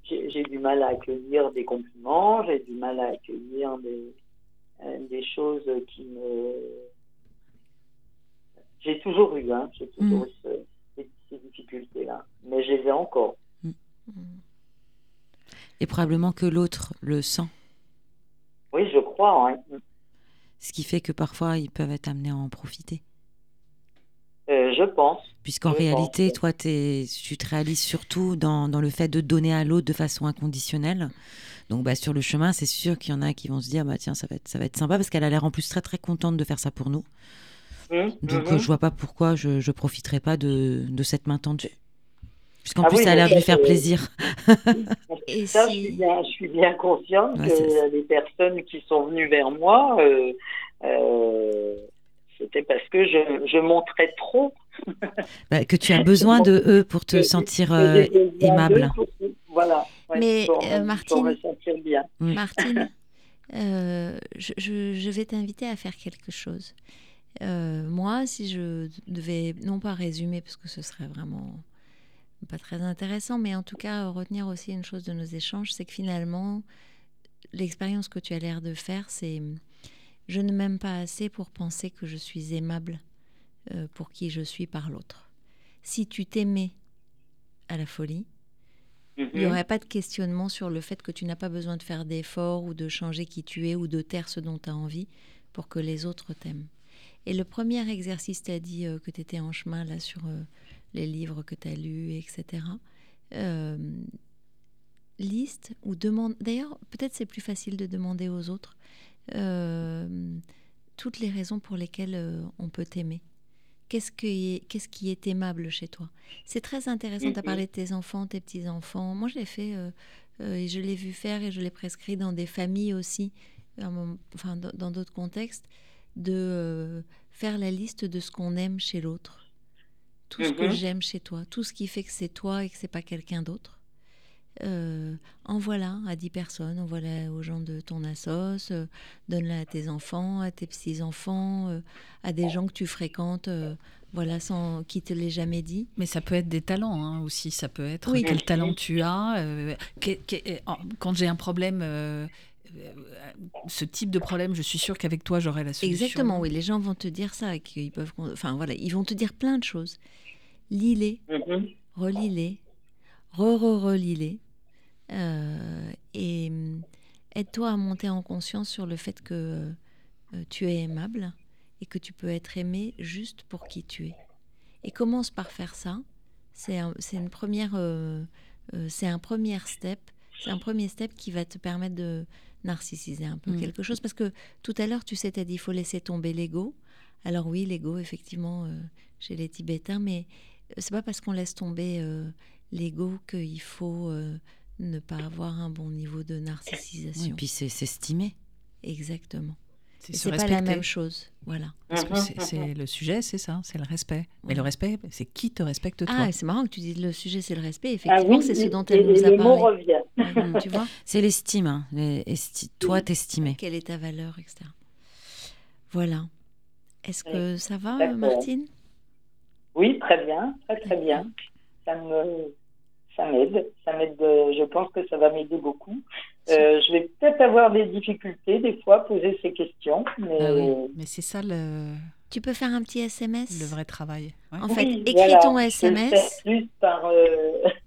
j'ai du mal à accueillir des compliments. J'ai du mal à accueillir des, euh, des choses qui me. J'ai toujours eu, hein. J'ai toujours Mm. eu ce- ces, ces difficultés-là, mais je les ai encore. Et probablement que l'autre le sent. Oui, je crois. hein. Ce qui fait que parfois, ils peuvent être amenés à en profiter. Euh, je pense. Puisqu'en réalité, pense. toi, tu te réalises surtout dans, dans le fait de donner à l'autre de façon inconditionnelle. Donc, bah, sur le chemin, c'est sûr qu'il y en a qui vont se dire, bah, tiens, ça va être, ça va être sympa, parce qu'elle a l'air en plus très, très contente de faire ça pour nous. Hum, Donc, mhm. euh, je vois pas pourquoi je, je profiterai pas de, de cette main tendue. Puisqu'en Ah plus, oui, ça a l'air de lui faire plaisir. Et Ça, je suis bien, je suis bien consciente Ouais, que les personnes qui sont venues vers moi, euh, euh, c'était parce que je, je montrais trop. Bah, que tu as besoin de eux pour te Que- sentir euh, aimable. pour- Voilà. ouais, Mais, pour, euh, pour Martine- me sentir bien. Mm. Martine, euh, je, je- je vais t'inviter à faire quelque chose. Euh, moi, si je devais, non pas résumer, parce que ce serait vraiment pas très intéressant, mais en tout cas retenir aussi une chose de nos échanges, c'est que finalement, l'expérience que tu as l'air de faire, c'est je ne m'aime pas assez pour penser que je suis aimable euh, pour qui je suis par l'autre. Si tu t'aimais à la folie, il n'y Mhm. aurait pas de questionnement sur le fait que tu n'as pas besoin de faire d'efforts ou de changer qui tu es ou de taire ce dont tu as envie pour que les autres t'aiment. Et le premier exercice, tu as dit euh, que tu étais en chemin là sur euh, les livres que tu as lus, etc. Euh, liste ou demande. D'ailleurs, peut-être c'est plus facile de demander aux autres toutes les raisons pour lesquelles euh, on peut t'aimer. Qu'est-ce qui, est, qu'est-ce qui est aimable chez toi? C'est très intéressant. Tu as parlé de tes enfants, tes petits-enfants. Moi, je l'ai fait euh, euh, et je l'ai vu faire et je l'ai prescrit dans des familles aussi, enfin, dans d'autres contextes, de euh, faire la liste de ce qu'on aime chez l'autre. Tout ce que Mhm. j'aime chez toi, tout ce qui fait que c'est toi et que c'est pas quelqu'un d'autre. Euh, envoie-la à 10 personnes, envoie-la aux gens de ton assos, euh, donne-la à tes enfants, à tes petits-enfants, euh, à des gens que tu fréquentes, euh, voilà, sans qui te l'ait jamais dit. Mais ça peut être des talents hein, aussi. Ça peut être Oui. quel talent tu as. quand j'ai un problème, ce type de problème, je suis sûre qu'avec toi, j'aurai la solution. Exactement, oui, les gens vont te dire ça, qu'ils peuvent, enfin voilà, ils vont te dire plein de choses. Lis-les, Mhm. relis-les, re-re-relis-les, et hum, aide-toi à monter en conscience sur le fait que euh, tu es aimable et que tu peux être aimé juste pour qui tu es. Et commence par faire ça. C'est un, une première, euh, euh, c'est un premier step. C'est un premier step qui va te permettre de narcissiser un peu Mm. quelque chose parce que tout à l'heure tu sais t'as dit il faut laisser tomber l'ego. Alors oui l'ego effectivement euh, chez les Tibétains, mais c'est pas parce qu'on laisse tomber euh, l'ego qu'il faut euh, ne pas avoir un bon niveau de Oui, narcissisation. et puis c'est s'estimer. Exactement. C'est pas la même chose. Voilà. Parce que c'est- le sujet, c'est ça, c'est le respect. Mais le respect, c'est qui te respecte toi? Ah, c'est marrant que tu dises le sujet, c'est le respect. Ah Effectivement, oui, c'est ce dont elle nous a le mot parlé. revient. Ouais, tu vois? C'est l'estime. hein, les- esti- toi, t'estimer. Quelle est ta valeur, etc. Voilà. Est-ce Oui, que ça va. Martine? Oui, très bien, très très bien. Ça me, ça m'aide. Ça m'aide. euh, je pense que ça va m'aider beaucoup. Euh, je vais peut-être avoir des difficultés des fois à poser ces questions, mais Ah oui, mais c'est ça le, Tu peux faire un petit SMS le vrai travail. Ouais. En fait, Oui, écris voilà, ton je SMS. faire plus par. euh,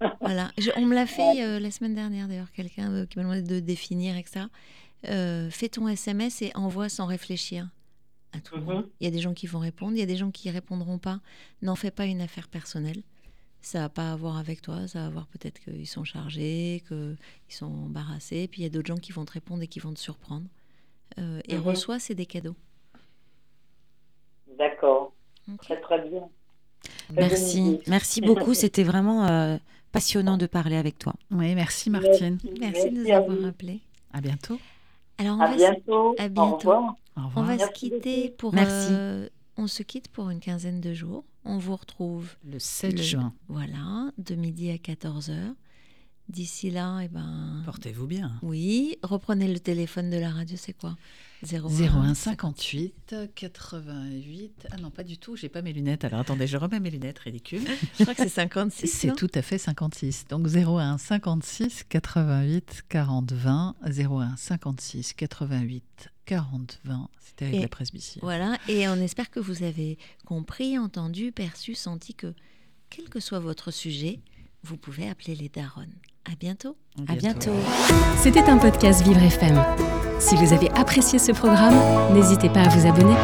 Voilà, Je- on me l'a fait euh, la semaine dernière d'ailleurs, quelqu'un euh, qui m'a demandé de définir, etc. Euh, fais ton SMS et envoie sans réfléchir à tout le monde. Il y a des gens qui vont répondre, il y a des gens qui répondront pas. N'en fais pas une affaire personnelle. Ça n'a pas à voir avec toi, ça va à voir peut-être qu'ils sont chargés, qu'ils sont embarrassés. Puis il y a d'autres gens qui vont te répondre et qui vont te surprendre. Euh, et Mhm. reçois, c'est des cadeaux. D'accord. Très très bien. Très Merci, merci beaucoup. C'était vraiment euh, passionnant de parler avec toi. Oui, merci Martine. Merci, de nous à avoir vous. appelés. À bientôt. Alors, on À va se- bientôt. à Au bientôt. revoir. Au On revoir. va se quitter beaucoup. pour. Merci. euh, on se quitte pour une quinzaine de jours. On vous retrouve Le 7 le- juin. Voilà, de midi à 14h. D'ici là, eh ben. Portez-vous bien. Oui, reprenez le téléphone de la radio, c'est quoi? 01 01 58 88. Ah non, pas du tout, j'ai pas mes lunettes. Alors attendez, je remets mes lunettes, ridicule. Je crois que c'est 56. C'est tout à fait 56. Donc 01 56 88 40 20. 01 56 88 40 20. C'était avec Et la presbytie. Voilà, et on espère que vous avez compris, entendu, perçu, senti que, quel que soit votre sujet, vous pouvez appeler les darons. À bientôt. À bientôt. C'était un podcast Vivre FM. Si vous avez apprécié ce programme, n'hésitez pas à vous abonner.